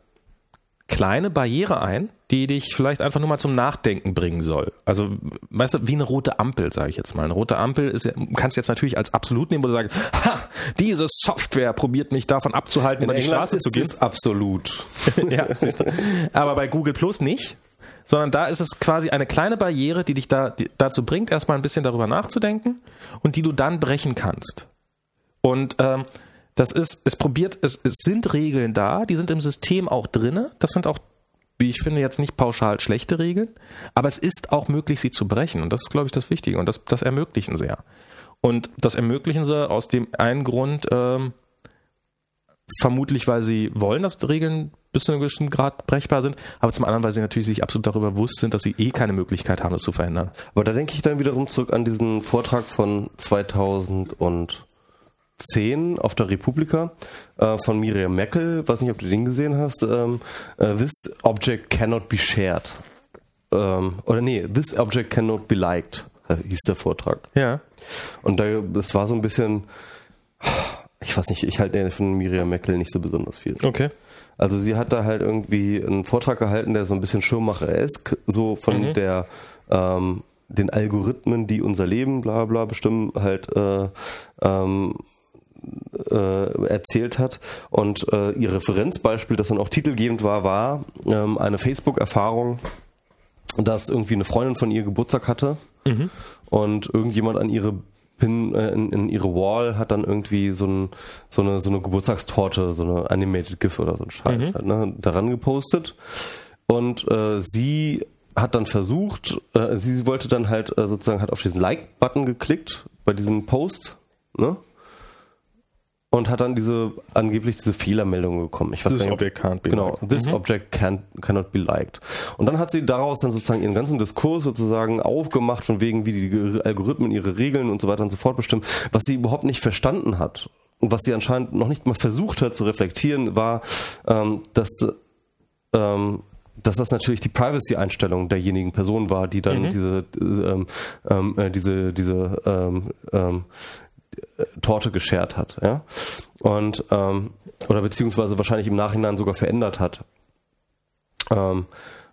kleine Barriere ein, die dich vielleicht einfach nur mal zum Nachdenken bringen soll. Also, weißt du, wie eine rote Ampel, sage ich jetzt mal. Eine rote Ampel ist, kannst du jetzt natürlich als absolut nehmen, wo du sagst, ha, diese Software probiert mich davon abzuhalten, In über die Straße zu gehen. absolut. [LAUGHS] ja, aber bei Google Plus nicht sondern da ist es quasi eine kleine Barriere, die dich da, die, dazu bringt, erstmal ein bisschen darüber nachzudenken und die du dann brechen kannst. Und ähm, das ist, es probiert, es, es sind Regeln da, die sind im System auch drinne. Das sind auch, wie ich finde, jetzt nicht pauschal schlechte Regeln, aber es ist auch möglich, sie zu brechen. Und das ist, glaube ich, das Wichtige. Und das, das ermöglichen sie ja. Und das ermöglichen sie aus dem einen Grund, ähm, vermutlich, weil sie wollen, dass Regeln bis zu einem gewissen Grad brechbar sind, aber zum anderen, weil sie natürlich sich absolut darüber bewusst sind, dass sie eh keine Möglichkeit haben, das zu verhindern. Aber da denke ich dann wiederum zurück an diesen Vortrag von 2010 auf der Republika äh, von Miriam Meckel, weiß nicht, ob du den gesehen hast, ähm, uh, This object cannot be shared. Ähm, oder nee, This object cannot be liked, hieß der Vortrag. Ja. Und da, das war so ein bisschen ich weiß nicht, ich halte von Miriam Meckel nicht so besonders viel. Okay. Also sie hat da halt irgendwie einen Vortrag gehalten, der so ein bisschen Schirmmacher-esk, so von mhm. der ähm, den Algorithmen, die unser Leben bla bla bestimmen, halt äh, ähm, äh, erzählt hat. Und äh, ihr Referenzbeispiel, das dann auch titelgebend war, war ähm, eine Facebook-Erfahrung, dass irgendwie eine Freundin von ihr Geburtstag hatte mhm. und irgendjemand an ihre Pin äh, in, in, ihre Wall hat dann irgendwie so, ein, so, eine, so eine Geburtstagstorte, so eine Animated GIF oder so ein Scheiß mhm. halt, ne, daran gepostet. Und äh, sie hat dann versucht, äh, sie wollte dann halt äh, sozusagen hat auf diesen Like-Button geklickt bei diesem Post, ne? Und hat dann diese angeblich diese Fehlermeldung bekommen. Ich weiß this nicht, object can't be genau, liked. this mhm. object can, cannot be liked. Und dann hat sie daraus dann sozusagen ihren ganzen Diskurs sozusagen aufgemacht, von wegen, wie die Algorithmen ihre Regeln und so weiter und so fort bestimmen, was sie überhaupt nicht verstanden hat. Und was sie anscheinend noch nicht mal versucht hat zu reflektieren, war, ähm, dass ähm, dass das natürlich die Privacy-Einstellung derjenigen Person war, die dann mhm. diese, ähm, ähm, äh, diese, diese ähm, ähm, Torte geschert hat, ja. Und ähm, oder beziehungsweise wahrscheinlich im Nachhinein sogar verändert hat. Ähm,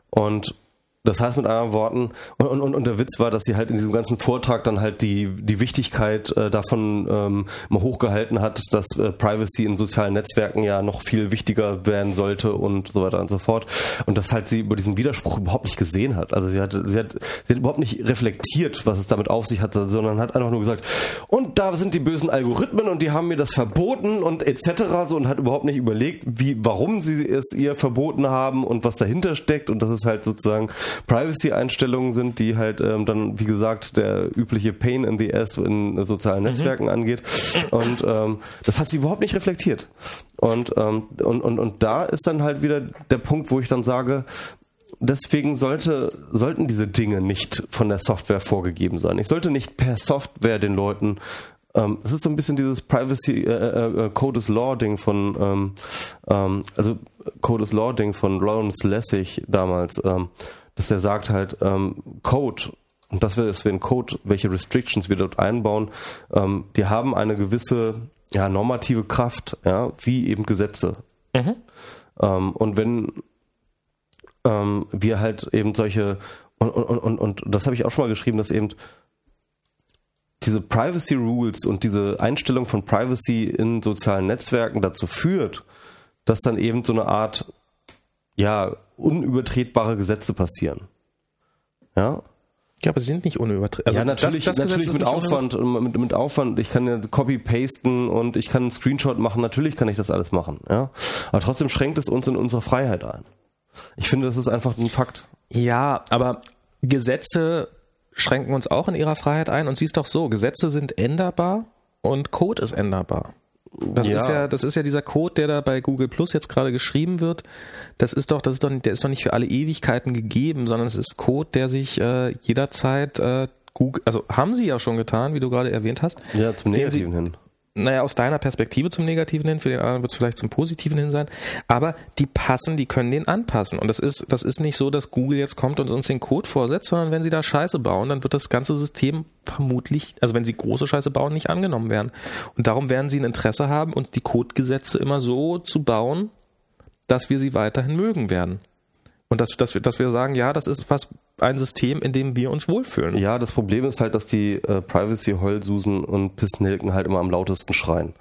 und das heißt mit anderen Worten, und, und, und der Witz war, dass sie halt in diesem ganzen Vortrag dann halt die, die Wichtigkeit äh, davon ähm, mal hochgehalten hat, dass äh, Privacy in sozialen Netzwerken ja noch viel wichtiger werden sollte und so weiter und so fort. Und dass halt sie über diesen Widerspruch überhaupt nicht gesehen hat. Also sie hat, sie hat, sie hat überhaupt nicht reflektiert, was es damit auf sich hat, sondern hat einfach nur gesagt, und da sind die bösen Algorithmen und die haben mir das verboten und etc. so und hat überhaupt nicht überlegt, wie, warum sie es ihr verboten haben und was dahinter steckt und das ist halt sozusagen Privacy-Einstellungen sind, die halt ähm, dann, wie gesagt, der übliche Pain in the Ass in sozialen mhm. Netzwerken mhm. angeht. Und ähm, das hat sie überhaupt nicht reflektiert. Und, ähm, und, und, und da ist dann halt wieder der Punkt, wo ich dann sage, deswegen sollte, sollten diese Dinge nicht von der Software vorgegeben sein. Ich sollte nicht per Software den Leuten ähm, es ist so ein bisschen dieses Privacy äh, äh, äh Code is Law Ding von ähm, ähm, also Code is Law Ding von Lawrence Lessig damals. Ähm, dass er sagt halt, ähm, Code, und das wär ein Code, welche Restrictions wir dort einbauen, ähm, die haben eine gewisse ja, normative Kraft, ja, wie eben Gesetze. Mhm. Ähm, und wenn ähm, wir halt eben solche, und, und, und, und das habe ich auch schon mal geschrieben, dass eben die diese Privacy Rules und diese Einstellung von Privacy in sozialen Netzwerken dazu führt, dass dann eben so eine Art, ja, unübertretbare Gesetze passieren. Ja, ja, aber sie sind nicht unübertrieben. Also ja, natürlich, das, das natürlich mit Aufwand, mit, mit Aufwand. Ich kann ja Copy-Pasten und ich kann einen Screenshot machen. Natürlich kann ich das alles machen. Ja, aber trotzdem schränkt es uns in unserer Freiheit ein. Ich finde, das ist einfach ein Fakt. Ja, aber Gesetze schränken uns auch in ihrer Freiheit ein und siehst doch so, Gesetze sind änderbar und Code ist änderbar. Das ja. ist ja, das ist ja dieser Code, der da bei Google Plus jetzt gerade geschrieben wird. Das ist doch, das ist doch, der ist doch nicht für alle Ewigkeiten gegeben, sondern es ist Code, der sich äh, jederzeit äh, Google, also haben sie ja schon getan, wie du gerade erwähnt hast. Ja, zum Negativen hin naja, aus deiner Perspektive zum Negativen hin, für den anderen wird es vielleicht zum Positiven hin sein, aber die passen, die können den anpassen. Und das ist, das ist nicht so, dass Google jetzt kommt und uns den Code vorsetzt, sondern wenn sie da Scheiße bauen, dann wird das ganze System vermutlich, also wenn sie große Scheiße bauen, nicht angenommen werden. Und darum werden sie ein Interesse haben, uns die Codegesetze immer so zu bauen, dass wir sie weiterhin mögen werden. Und dass, dass, wir, dass wir sagen, ja, das ist was ein System, in dem wir uns wohlfühlen. Ja, das Problem ist halt, dass die äh, Privacy-Heulsusen und Pissnelken halt immer am lautesten schreien.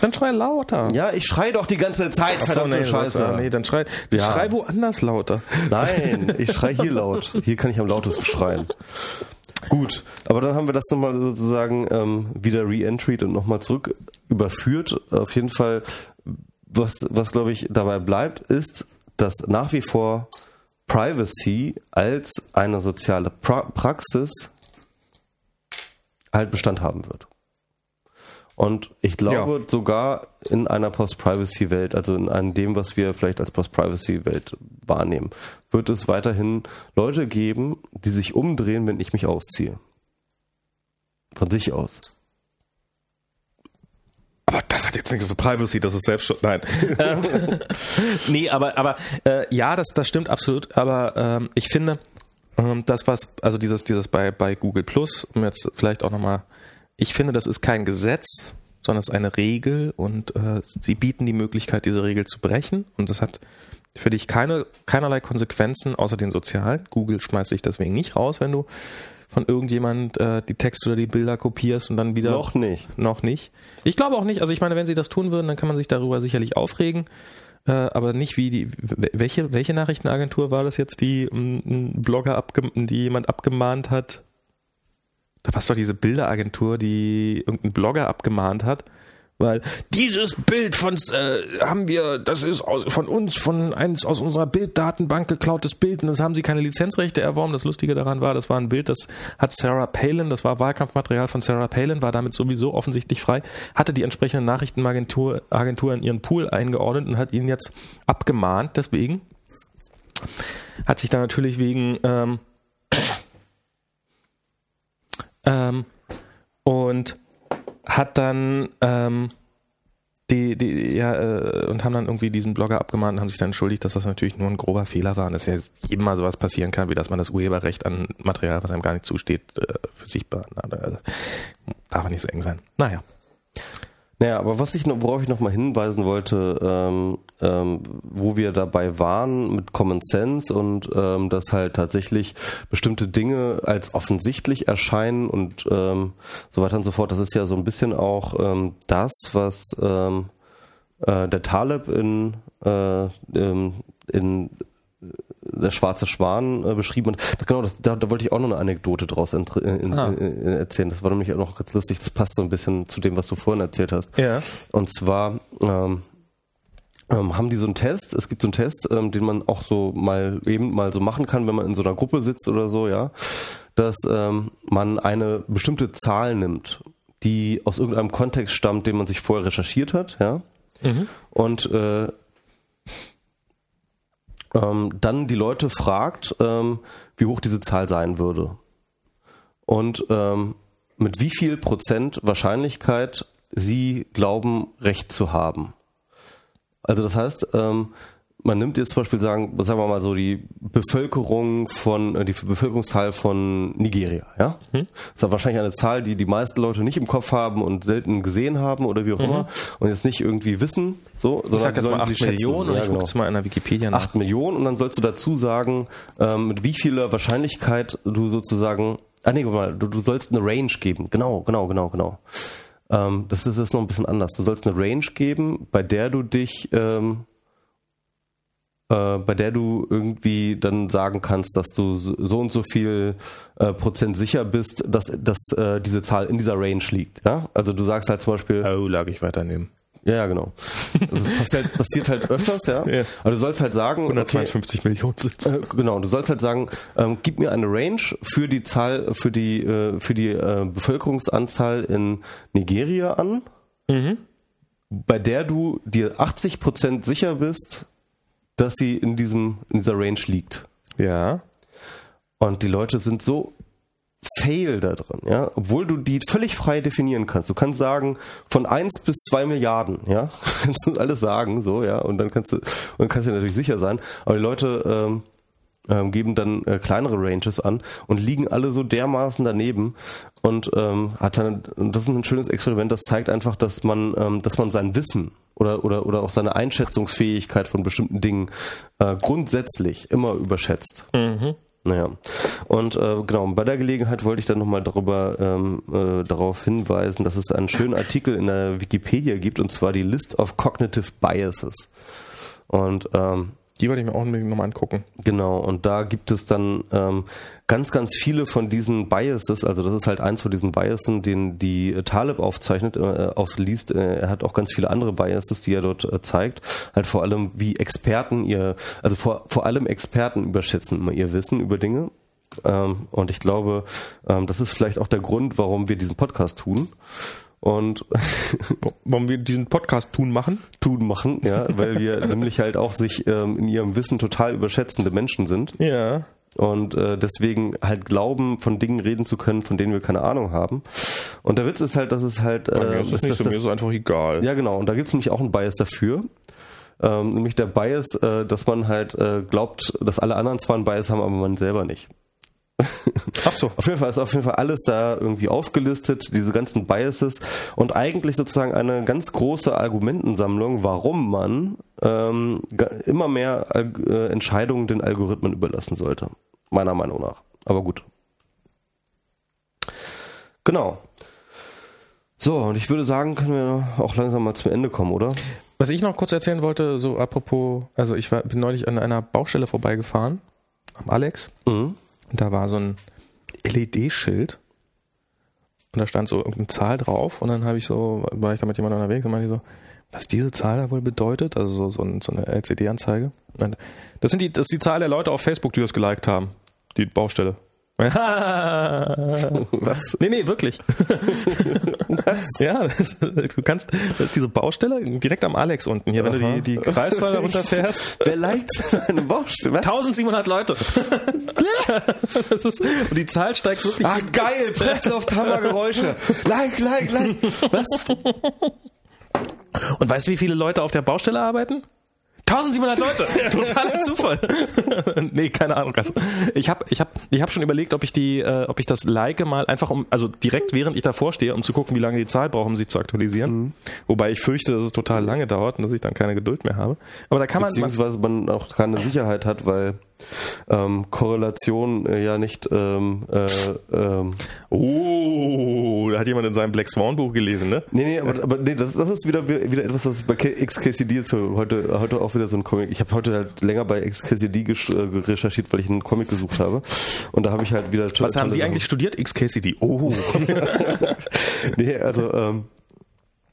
Dann schrei lauter. Ja, ich schrei doch die ganze Zeit, Ach verdammte nee, Scheiße. Was, nee, dann schrei, ja. schrei woanders lauter. Nein, ich schrei hier laut. Hier kann ich am lautesten schreien. Gut, aber dann haben wir das nochmal sozusagen ähm, wieder re-entries und nochmal zurück überführt. Auf jeden Fall, was, was glaube ich dabei bleibt, ist, dass nach wie vor Privacy als eine soziale pra Praxis halt Bestand haben wird. Und ich glaube ja. sogar in einer Post-Privacy-Welt, also in einem dem, was wir vielleicht als Post-Privacy-Welt wahrnehmen, wird es weiterhin Leute geben, die sich umdrehen, wenn ich mich ausziehe. Von sich aus. Aber das hat jetzt nichts mit Privacy, das ist Selbstschutz. Nein. [LAUGHS] Nee, aber, aber äh, ja, das, das stimmt absolut. Aber ähm, ich finde, ähm, das, was, also dieses, dieses bei, bei Google Plus, um jetzt vielleicht auch nochmal, ich finde, das ist kein Gesetz, sondern es ist eine Regel und äh, sie bieten die Möglichkeit, diese Regel zu brechen. Und das hat für dich keine, keinerlei Konsequenzen außer den sozialen. Google schmeißt dich deswegen nicht raus, wenn du von irgendjemand äh, die Texte oder die Bilder kopierst und dann wieder. Noch nicht. Noch nicht. Ich glaube auch nicht. Also ich meine, wenn sie das tun würden, dann kann man sich darüber sicherlich aufregen. Äh, aber nicht wie die. Welche, welche Nachrichtenagentur war das jetzt, die einen Blogger abge, die jemand abgemahnt hat? Da war es doch diese Bilderagentur, die irgendeinen Blogger abgemahnt hat weil dieses Bild von äh, haben wir, das ist aus, von uns, von eins aus unserer Bilddatenbank geklautes Bild und das haben sie keine Lizenzrechte erworben. Das Lustige daran war, das war ein Bild, das hat Sarah Palin, das war Wahlkampfmaterial von Sarah Palin, war damit sowieso offensichtlich frei, hatte die entsprechende Nachrichtenagentur Agentur in ihren Pool eingeordnet und hat ihn jetzt abgemahnt. Deswegen hat sich da natürlich wegen ähm, ähm, und hat dann ähm, die, die, ja, äh, und haben dann irgendwie diesen Blogger abgemahnt und haben sich dann entschuldigt, dass das natürlich nur ein grober Fehler war und dass ja jedem mal sowas passieren kann, wie dass man das Urheberrecht an Material, was einem gar nicht zusteht, äh, für sich behandelt. Also, darf nicht so eng sein. Naja. Naja, aber was ich noch, worauf ich nochmal hinweisen wollte, ähm, ähm, wo wir dabei waren mit Common Sense und ähm, dass halt tatsächlich bestimmte Dinge als offensichtlich erscheinen und ähm, so weiter und so fort. Das ist ja so ein bisschen auch ähm, das, was ähm, äh, der Taleb in, äh, ähm, in der schwarze Schwan äh, beschrieben und das, genau, das, da, da wollte ich auch noch eine Anekdote draus in, in, ah. in, erzählen. Das war nämlich auch noch ganz lustig. Das passt so ein bisschen zu dem, was du vorhin erzählt hast. Ja. Und zwar ähm, ähm, haben die so einen Test. Es gibt so einen Test, ähm, den man auch so mal eben mal so machen kann, wenn man in so einer Gruppe sitzt oder so, ja, dass ähm, man eine bestimmte Zahl nimmt, die aus irgendeinem Kontext stammt, den man sich vorher recherchiert hat, ja. Mhm. Und äh, ähm, dann die Leute fragt, ähm, wie hoch diese Zahl sein würde. Und ähm, mit wie viel Prozent Wahrscheinlichkeit sie glauben, recht zu haben. Also das heißt, ähm, man nimmt jetzt zum Beispiel sagen, sagen wir mal so die Bevölkerung von äh, die Bevölkerungszahl von Nigeria, ja, hm? das ist wahrscheinlich eine Zahl, die die meisten Leute nicht im Kopf haben und selten gesehen haben oder wie auch mhm. immer und jetzt nicht irgendwie wissen, so, sondern ich sag jetzt mal 8 Millionen und ja, ich genau. gucke mal in der Wikipedia nach. 8 Millionen und dann sollst du dazu sagen, ähm, mit wie vieler Wahrscheinlichkeit du sozusagen, ah nee, guck mal, du, du sollst eine Range geben, genau, genau, genau, genau. Ähm, das ist jetzt noch ein bisschen anders. Du sollst eine Range geben, bei der du dich ähm, äh, bei der du irgendwie dann sagen kannst, dass du so und so viel äh, Prozent sicher bist, dass, dass äh, diese Zahl in dieser Range liegt. Ja? Also du sagst halt zum Beispiel. Oh, lag ich weiter neben. Ja, ja, genau. Also es passiert, [LAUGHS] passiert halt öfters, ja. ja. Aber du sollst halt sagen. 152 okay, Millionen Sitz. Äh, genau, du sollst halt sagen, ähm, gib mir eine Range für die Zahl, für die, äh, für die äh, Bevölkerungsanzahl in Nigeria an, mhm. bei der du dir 80 Prozent sicher bist, dass sie in diesem, in dieser Range liegt. Ja. Und die Leute sind so fail da drin, ja, obwohl du die völlig frei definieren kannst. Du kannst sagen, von 1 bis 2 Milliarden, ja, [LAUGHS] kannst du alles sagen, so, ja, und dann kannst du, und dann kannst du dir natürlich sicher sein, aber die Leute ähm, ähm, geben dann äh, kleinere Ranges an und liegen alle so dermaßen daneben und ähm, hat dann, das ist ein schönes Experiment, das zeigt einfach, dass man, ähm, dass man sein Wissen oder, oder, oder auch seine Einschätzungsfähigkeit von bestimmten Dingen äh, grundsätzlich immer überschätzt. Mhm. Naja. Und äh, genau, bei der Gelegenheit wollte ich dann nochmal darüber ähm, äh, darauf hinweisen, dass es einen schönen Artikel in der Wikipedia gibt, und zwar die List of Cognitive Biases. Und ähm, die wollte ich mir auch unbedingt nochmal angucken. Genau, und da gibt es dann ähm, ganz, ganz viele von diesen Biases, also das ist halt eins von diesen Biasen, den die äh, Taleb aufzeichnet, äh, aufliest. Äh, er hat auch ganz viele andere Biases, die er dort äh, zeigt. Halt vor allem, wie Experten ihr, also vor, vor allem Experten überschätzen immer ihr Wissen über Dinge. Ähm, und ich glaube, ähm, das ist vielleicht auch der Grund, warum wir diesen Podcast tun. Und [LAUGHS] warum wir diesen Podcast tun machen? Tun machen, ja, weil wir [LAUGHS] nämlich halt auch sich ähm, in ihrem Wissen total überschätzende Menschen sind. Ja. Und äh, deswegen halt glauben, von Dingen reden zu können, von denen wir keine Ahnung haben. Und der Witz ist halt, dass es halt. Äh, mir ist das, das nicht so, mir ist einfach egal. Ja, genau. Und da gibt es nämlich auch einen Bias dafür. Ähm, nämlich der Bias, äh, dass man halt äh, glaubt, dass alle anderen zwar einen Bias haben, aber man selber nicht. [LAUGHS] Ach so. auf jeden Fall ist auf jeden Fall alles da irgendwie aufgelistet, diese ganzen Biases und eigentlich sozusagen eine ganz große Argumentensammlung, warum man ähm, immer mehr äh, Entscheidungen den Algorithmen überlassen sollte. Meiner Meinung nach. Aber gut. Genau. So, und ich würde sagen, können wir auch langsam mal zum Ende kommen, oder? Was ich noch kurz erzählen wollte, so apropos, also ich war, bin neulich an einer Baustelle vorbeigefahren, am Alex. Mhm. Da war so ein LED-Schild und da stand so irgendeine Zahl drauf und dann habe ich so, war ich da mit jemandem unterwegs und meinte so, was diese Zahl da wohl bedeutet, also so, so, ein, so eine LCD-Anzeige. Das sind die, das ist die Zahl der Leute auf Facebook, die das geliked haben, die Baustelle. [LAUGHS] Was? Nee, nee, wirklich. Was? Ja, das, du kannst, das ist diese Baustelle direkt am Alex unten hier, wenn Aha. du die, die Kreisfahrer runterfährst. [LAUGHS] Wer liked eine Baustelle? Was? 1700 Leute. [LAUGHS] das ist, und die Zahl steigt wirklich. Ah, geil, Pressluft, Hammergeräusche. Like, like, like. Was? Und weißt du, wie viele Leute auf der Baustelle arbeiten? 1700 Leute, [LAUGHS] totaler Zufall. [LAUGHS] nee, keine Ahnung. Also ich habe ich hab, ich hab schon überlegt, ob ich die, äh, ob ich das like mal einfach um, also direkt während ich davor stehe, um zu gucken, wie lange die Zahl braucht, um sie zu aktualisieren. Mhm. Wobei ich fürchte, dass es total lange dauert und dass ich dann keine Geduld mehr habe. Aber da kann man beziehungsweise man auch keine Sicherheit hat, weil ähm, Korrelation äh, ja nicht. Ähm, äh, ähm, oh, da hat jemand in seinem Black Swan Buch gelesen, ne? Nee, nee, aber, aber nee, das, das ist wieder, wieder etwas, was bei XKCD so heute, heute auch wieder so ein Comic. Ich habe heute halt länger bei XKCD äh, recherchiert, weil ich einen Comic gesucht habe. Und da habe ich halt wieder. Was haben Sie eigentlich studiert? XKCD. Oh. [LAUGHS] nee, also ähm,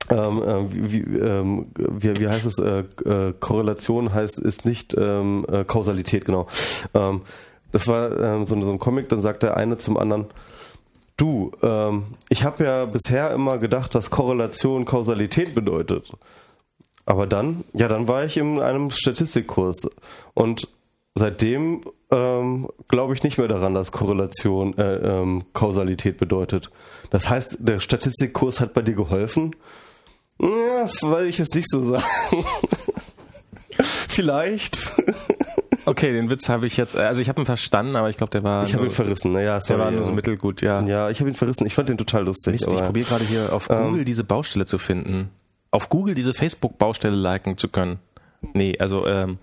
ähm, äh, wie, ähm, wie, wie heißt es, äh, äh, Korrelation heißt, ist nicht ähm, äh, Kausalität, genau. Ähm, das war ähm, so, so ein Comic, dann sagt der eine zum anderen, du, ähm, ich habe ja bisher immer gedacht, dass Korrelation Kausalität bedeutet. Aber dann, ja, dann war ich in einem Statistikkurs und seitdem glaube ich nicht mehr daran, dass Korrelation äh, Kausalität bedeutet. Das heißt, der Statistikkurs hat bei dir geholfen? Das will ich jetzt nicht so sagen. [LAUGHS] vielleicht. Okay, den Witz habe ich jetzt, also ich habe ihn verstanden, aber ich glaube, der war. Ich habe ihn verrissen, naja, Der sorry. war nur so ja. mittelgut, ja. Ja, ich habe ihn verrissen. Ich fand den total lustig. Mist, ich probiere gerade hier auf Google diese Baustelle zu finden. Auf Google diese Facebook-Baustelle liken zu können. Nee, also, ähm,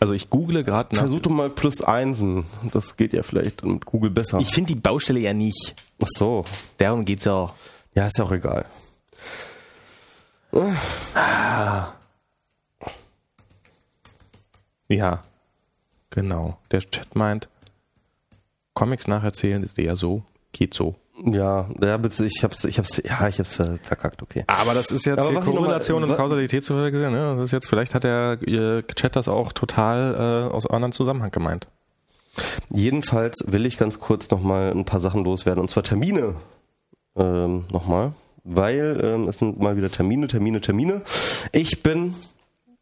also ich google gerade nach. Versuch doch mal plus Einsen. Das geht ja vielleicht mit Google besser. Ich finde die Baustelle ja nicht. Ach so. Darum geht's auch. Ja, ist ja auch egal. Ja, genau. Der Chat meint, Comics nacherzählen ist eher so, geht so. Ja, ja, ich hab's, ich hab's, ja, ich hab's ver- verkackt, okay. Aber das ist jetzt Korrelation und Kausalität zu gesehen. Ne? Das ist jetzt, vielleicht hat der ihr Chat das auch total äh, aus anderen Zusammenhang gemeint. Jedenfalls will ich ganz kurz nochmal ein paar Sachen loswerden, und zwar Termine ähm, nochmal, weil ähm, es sind mal wieder Termine, Termine, Termine. Ich bin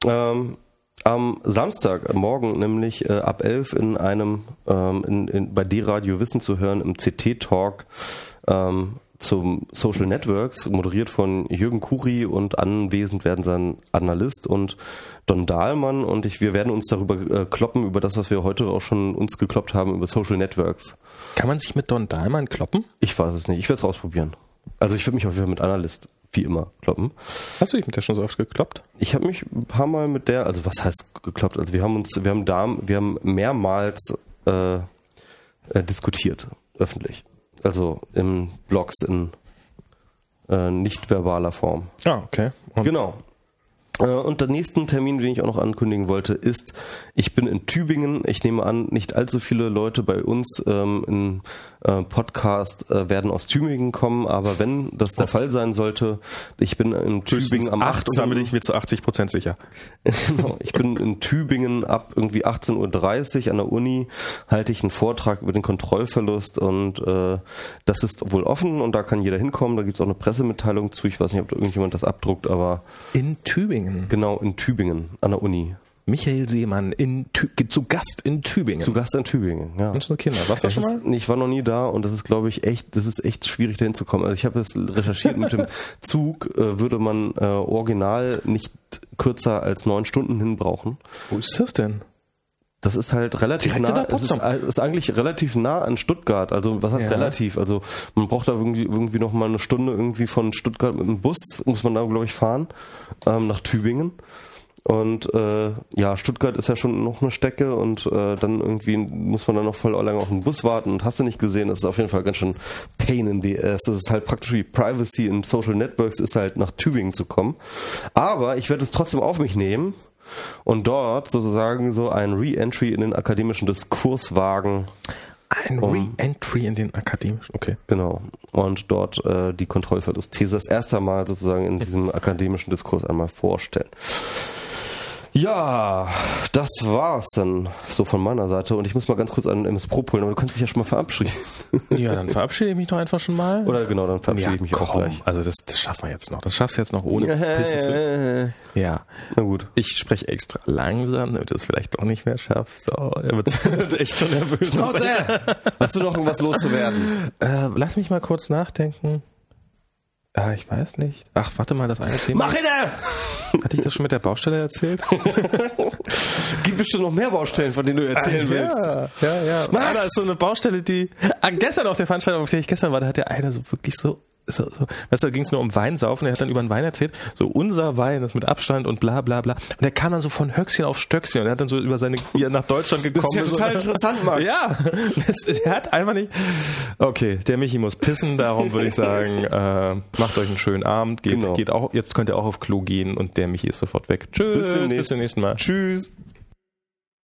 ähm, am Samstag, morgen nämlich äh, ab 11 in einem, ähm, in, in, bei D-Radio Wissen zu hören im CT-Talk ähm, zum Social Networks, moderiert von Jürgen Kuri und anwesend werden sein Analyst und Don Dahlmann und ich, wir werden uns darüber äh, kloppen, über das, was wir heute auch schon uns gekloppt haben, über Social Networks. Kann man sich mit Don Dahlmann kloppen? Ich weiß es nicht, ich werde es ausprobieren. Also ich würde mich auf jeden Fall mit Analyst, wie immer, kloppen. Hast du dich mit der schon so oft gekloppt? Ich habe mich ein paar Mal mit der, also was heißt gekloppt? Also wir haben uns, wir haben da, wir haben mehrmals äh, äh, diskutiert, öffentlich. Also in Blogs in äh, nicht verbaler Form. Ah, okay. Und Genau. Äh, Und der nächsten Termin, den ich auch noch ankündigen wollte, ist, ich bin in Tübingen. Ich nehme an, nicht allzu viele Leute bei uns ähm, im äh, Podcast äh, werden aus Tübingen kommen, aber wenn das der Fall sein sollte, ich bin in Tübingen am 8 und da 18. bin ich mir zu 80 Prozent sicher. [LAUGHS] Genau. Ich bin in Tübingen ab irgendwie 18.30 Uhr an der Uni, halte ich einen Vortrag über den Kontrollverlust und äh, das ist wohl offen und da kann jeder hinkommen. Da gibt es auch eine Pressemitteilung zu. Ich weiß nicht, ob da irgendjemand das abdruckt, aber In Tübingen. Genau in Tübingen an der Uni. Michael Seemann in Tü zu Gast in Tübingen. Zu Gast in Tübingen, ja. Menschen und Kinder. Warst du da schon mal? ich war noch nie da und das ist, glaube ich, echt, das ist echt schwierig, dahin zu kommen. Also ich habe es recherchiert, mit dem [LAUGHS] Zug äh, würde man äh, original nicht kürzer als neun Stunden hin brauchen. Wo ist das denn? Das ist halt relativ Direkt nah. Es ist, Potsdam. ist eigentlich relativ nah an Stuttgart. Also was heißt Ja. relativ? Also man braucht da irgendwie, irgendwie noch mal eine Stunde irgendwie von Stuttgart mit dem Bus muss man da glaube ich fahren ähm, nach Tübingen. Und äh, ja, Stuttgart ist ja schon noch eine Strecke und äh, dann irgendwie muss man dann noch voll lange auf den Bus warten und hast du nicht gesehen, das ist auf jeden Fall ganz schön Pain in the ass. Das ist halt praktisch wie Privacy in Social Networks ist halt nach Tübingen zu kommen. Aber ich werde es trotzdem auf mich nehmen und dort sozusagen so ein Re-Entry in den akademischen Diskurs wagen. Ein Um- Re-Entry in den akademischen. Okay. Genau. Und dort äh, die Kontrollverlustthese das erste Mal sozusagen in diesem akademischen Diskurs einmal vorstellen. Ja, das war's dann so von meiner Seite. Und ich muss mal ganz kurz einen MS Pro pullen, aber du kannst dich ja schon mal verabschieden. [LAUGHS] Ja, dann verabschiede ich mich doch einfach schon mal. Oder genau, dann verabschiede ich mich auch gleich. Also das, das schaffen wir jetzt noch. Das schaffst du jetzt noch ohne Pissen zu. Ja. Na gut. Ich spreche extra langsam, damit du es vielleicht doch nicht mehr schaffst. So, er wird [LAUGHS] echt schon nervös. Hast du noch irgendwas loszuwerden? Äh, lass mich mal kurz nachdenken. Ah, ich weiß nicht. Ach, warte mal, das eine Thema. Mach ihn! Hatte ich das schon mit der Baustelle erzählt? [LAUGHS] Gibt bestimmt noch mehr Baustellen, von denen du erzählen willst. Ja, ja, ja. Max! Ah, da ist so eine Baustelle, die. Ah, gestern auf der Veranstaltung, auf der ich gestern war, da hat der eine so wirklich so. So, so, weißt du, da ging es nur um Weinsaufen, er hat dann über den Wein erzählt, so unser Wein ist mit Abstand und bla bla bla. Und der kam dann so von Höchstchen auf Stöckchen und er hat dann so über seine, wie er nach Deutschland gekommen Das ist ja total so, interessant, Max. Ja, das, er hat einfach nicht. Okay, der Michi muss pissen, darum würde ich sagen, äh, macht euch einen schönen Abend, geht, Genau. geht auch, jetzt könnt ihr auch auf Klo gehen und der Michi ist sofort weg. Tschüss, Bis demnächst. bis zum nächsten Mal. Tschüss.